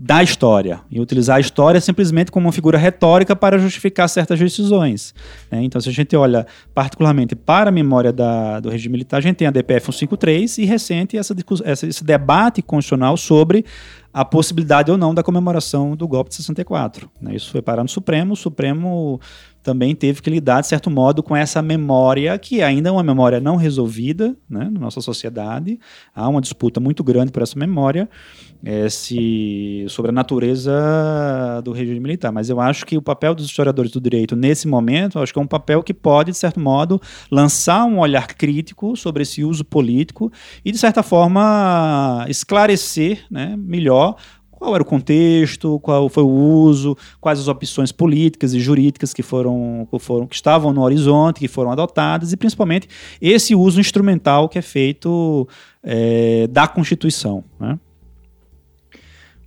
da história e utilizar a história simplesmente como uma figura retórica para justificar certas decisões. Né? Então, se a gente olha particularmente para a memória da, do regime militar, a gente tem a DPF 153 e recente essa, essa, esse debate constitucional sobre a possibilidade ou não da comemoração do golpe de 64. Né? Isso foi parar no Supremo, o Supremo também teve que lidar, de certo modo, com essa memória, que ainda é uma memória não resolvida né, na nossa sociedade. Há uma disputa muito grande por essa memória é, sobre a natureza do regime militar. Mas eu acho que o papel dos historiadores do direito, nesse momento, acho que é um papel que pode, de certo modo, lançar um olhar crítico sobre esse uso político e, de certa forma, esclarecer né, melhor qual era o contexto, qual foi o uso, quais as opções políticas e jurídicas que foram, que foram que estavam no horizonte, que foram adotadas e principalmente esse uso instrumental que é feito é, da Constituição. Né?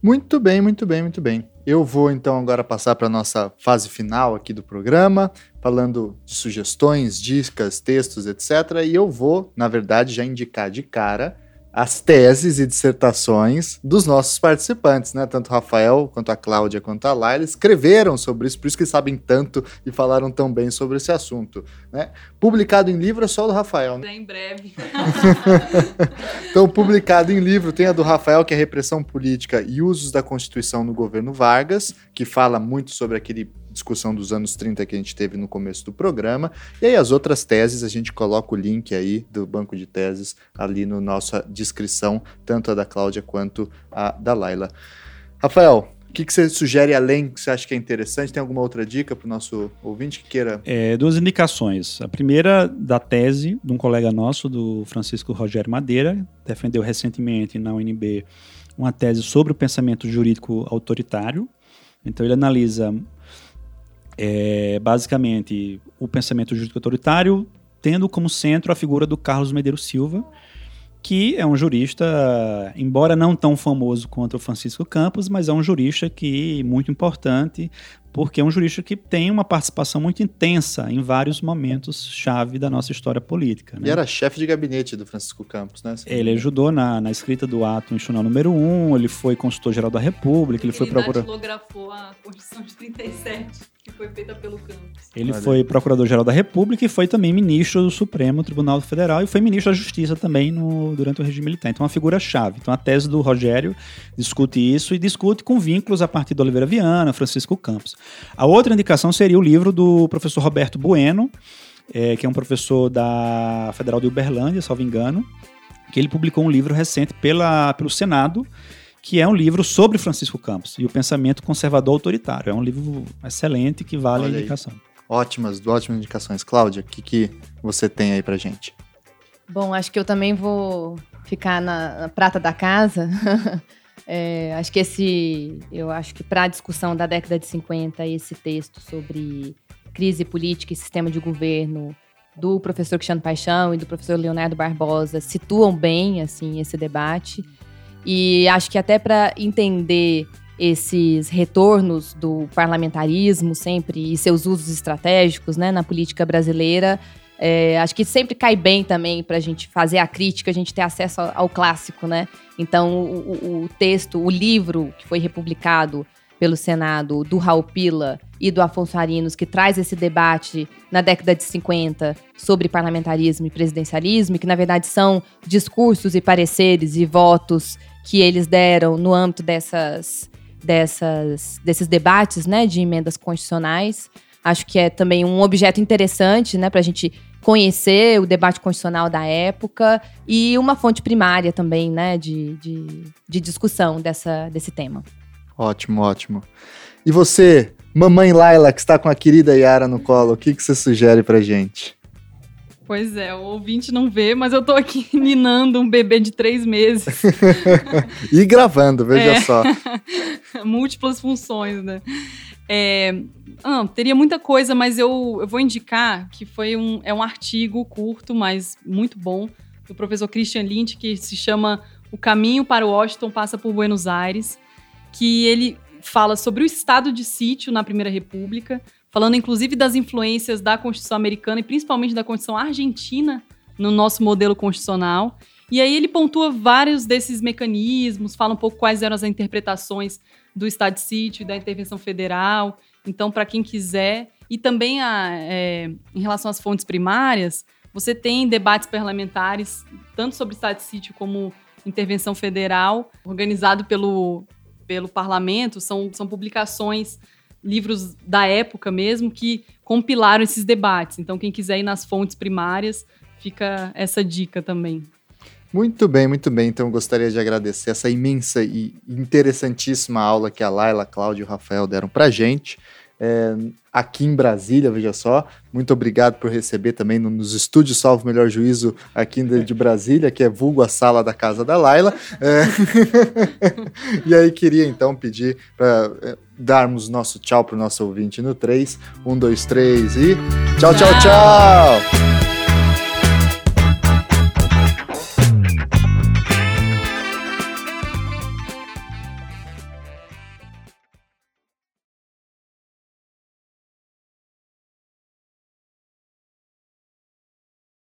Muito bem, muito bem, muito bem. Eu vou então agora passar para a nossa fase final aqui do programa, falando de sugestões, dicas, textos, etc. E eu vou, na verdade, já indicar de cara as teses e dissertações dos nossos participantes, né? Tanto o Rafael, quanto a Cláudia, quanto a Laila escreveram sobre isso, por isso que sabem tanto e falaram tão bem sobre esse assunto, né? Publicado em livro é só do Rafael, né? Em breve. então, publicado em livro tem a do Rafael, que é Repressão Política e Usos da Constituição no Governo Vargas, que fala muito sobre aquele discussão dos anos 30 que a gente teve no começo do programa. E aí as outras teses, a gente coloca o link aí do banco de teses ali na no nossa descrição, tanto a da Cláudia quanto a da Laila. Rafael, o que, que você sugere além que você acha que é interessante? Tem alguma outra dica para o nosso ouvinte que queira? É, duas indicações. A primeira da tese de um colega nosso, do Francisco Rogério Madeira, defendeu recentemente na UNB uma tese sobre o pensamento jurídico autoritário. Então ele analisa é basicamente o pensamento jurídico autoritário, tendo como centro a figura do Carlos Medeiros Silva, que é um jurista, embora não tão famoso quanto o Francisco Campos, mas é um jurista que muito importante, porque é um jurista que tem uma participação muito intensa em vários momentos chave da nossa história política. Né? E era chefe de gabinete do Francisco Campos, né? Ele ajudou na, na escrita do ato institucional número 1, um, ele foi consultor-geral da República, ele, ele foi procurador... Ele a Constituição de 37 que foi feita pelo Campos. Ele Olha. foi procurador-geral da República e foi também ministro do Supremo Tribunal Federal e foi ministro da Justiça também no, durante o regime militar. Então, é uma figura-chave. Então, a tese do Rogério discute isso e discute com vínculos a partir do Oliveira Viana, Francisco Campos. A outra indicação seria o livro do professor Roberto Bueno, é, que é um professor da Federal de Uberlândia, salvo engano, que ele publicou um livro recente pela, pelo Senado, que é um livro sobre Francisco Campos e o pensamento conservador autoritário. É um livro excelente que vale Olha a indicação. Aí. Ótimas, ótimas indicações. Cláudia, o que, que você tem aí pra gente? Bom, acho que eu também vou ficar na, na prata da casa. é, acho que esse, eu acho que para a discussão da década de 50, esse texto sobre crise política e sistema de governo do professor Cristiano Paixão e do professor Leonardo Barbosa situam bem assim esse debate. E acho que até para entender esses retornos do parlamentarismo sempre e seus usos estratégicos né, na política brasileira, É, acho que sempre cai bem também para a gente fazer a crítica, a gente ter acesso ao, ao clássico, né? Então, o, o, texto, o livro que foi republicado pelo Senado do Raul Pila e do Afonso Arinos, que traz esse debate na década de 50 sobre parlamentarismo e presidencialismo, que na verdade são discursos e pareceres e votos que eles deram no âmbito dessas, dessas, desses debates né, de emendas constitucionais. Acho que é também um objeto interessante, né, para a gente conhecer o debate constitucional da época e uma fonte primária também, né, de, de, de discussão dessa, desse tema. Ótimo, ótimo. E você, mamãe Laila, que está com a querida Yara no colo, o que, que você sugere pra gente? Pois é, o ouvinte não vê, mas eu tô aqui ninando um bebê de três meses. e gravando, veja é. só. Múltiplas funções, né? É, ah, teria muita coisa, mas eu, eu vou indicar que foi um, é um artigo curto, mas muito bom, do professor Christian Lynch, que se chama O Caminho para Washington Passa por Buenos Aires, que ele fala sobre o estado de sítio na Primeira República, falando inclusive das influências da Constituição americana e principalmente da Constituição argentina no nosso modelo constitucional. E aí ele pontua vários desses mecanismos, fala um pouco quais eram as interpretações do estado de sítio da intervenção federal. Então, para quem quiser, e também a, é, em relação às fontes primárias, você tem debates parlamentares, tanto sobre estado de sítio como intervenção federal, organizado pelo, pelo parlamento, são, são publicações, livros da época mesmo, que compilaram esses debates. Então, quem quiser ir nas fontes primárias, fica essa dica também. Muito bem, muito bem. Então, gostaria de agradecer essa imensa e interessantíssima aula que a Laila, Cláudio e o Rafael deram para gente. É, aqui em Brasília, veja só. Muito obrigado por receber também nos estúdios Salvo Melhor Juízo aqui de Brasília, que é vulgo a sala da casa da Laila. É... e aí queria então pedir para é, darmos nosso tchau para o nosso ouvinte no 3. 1, 2, 3 e. Tchau, tchau, tchau!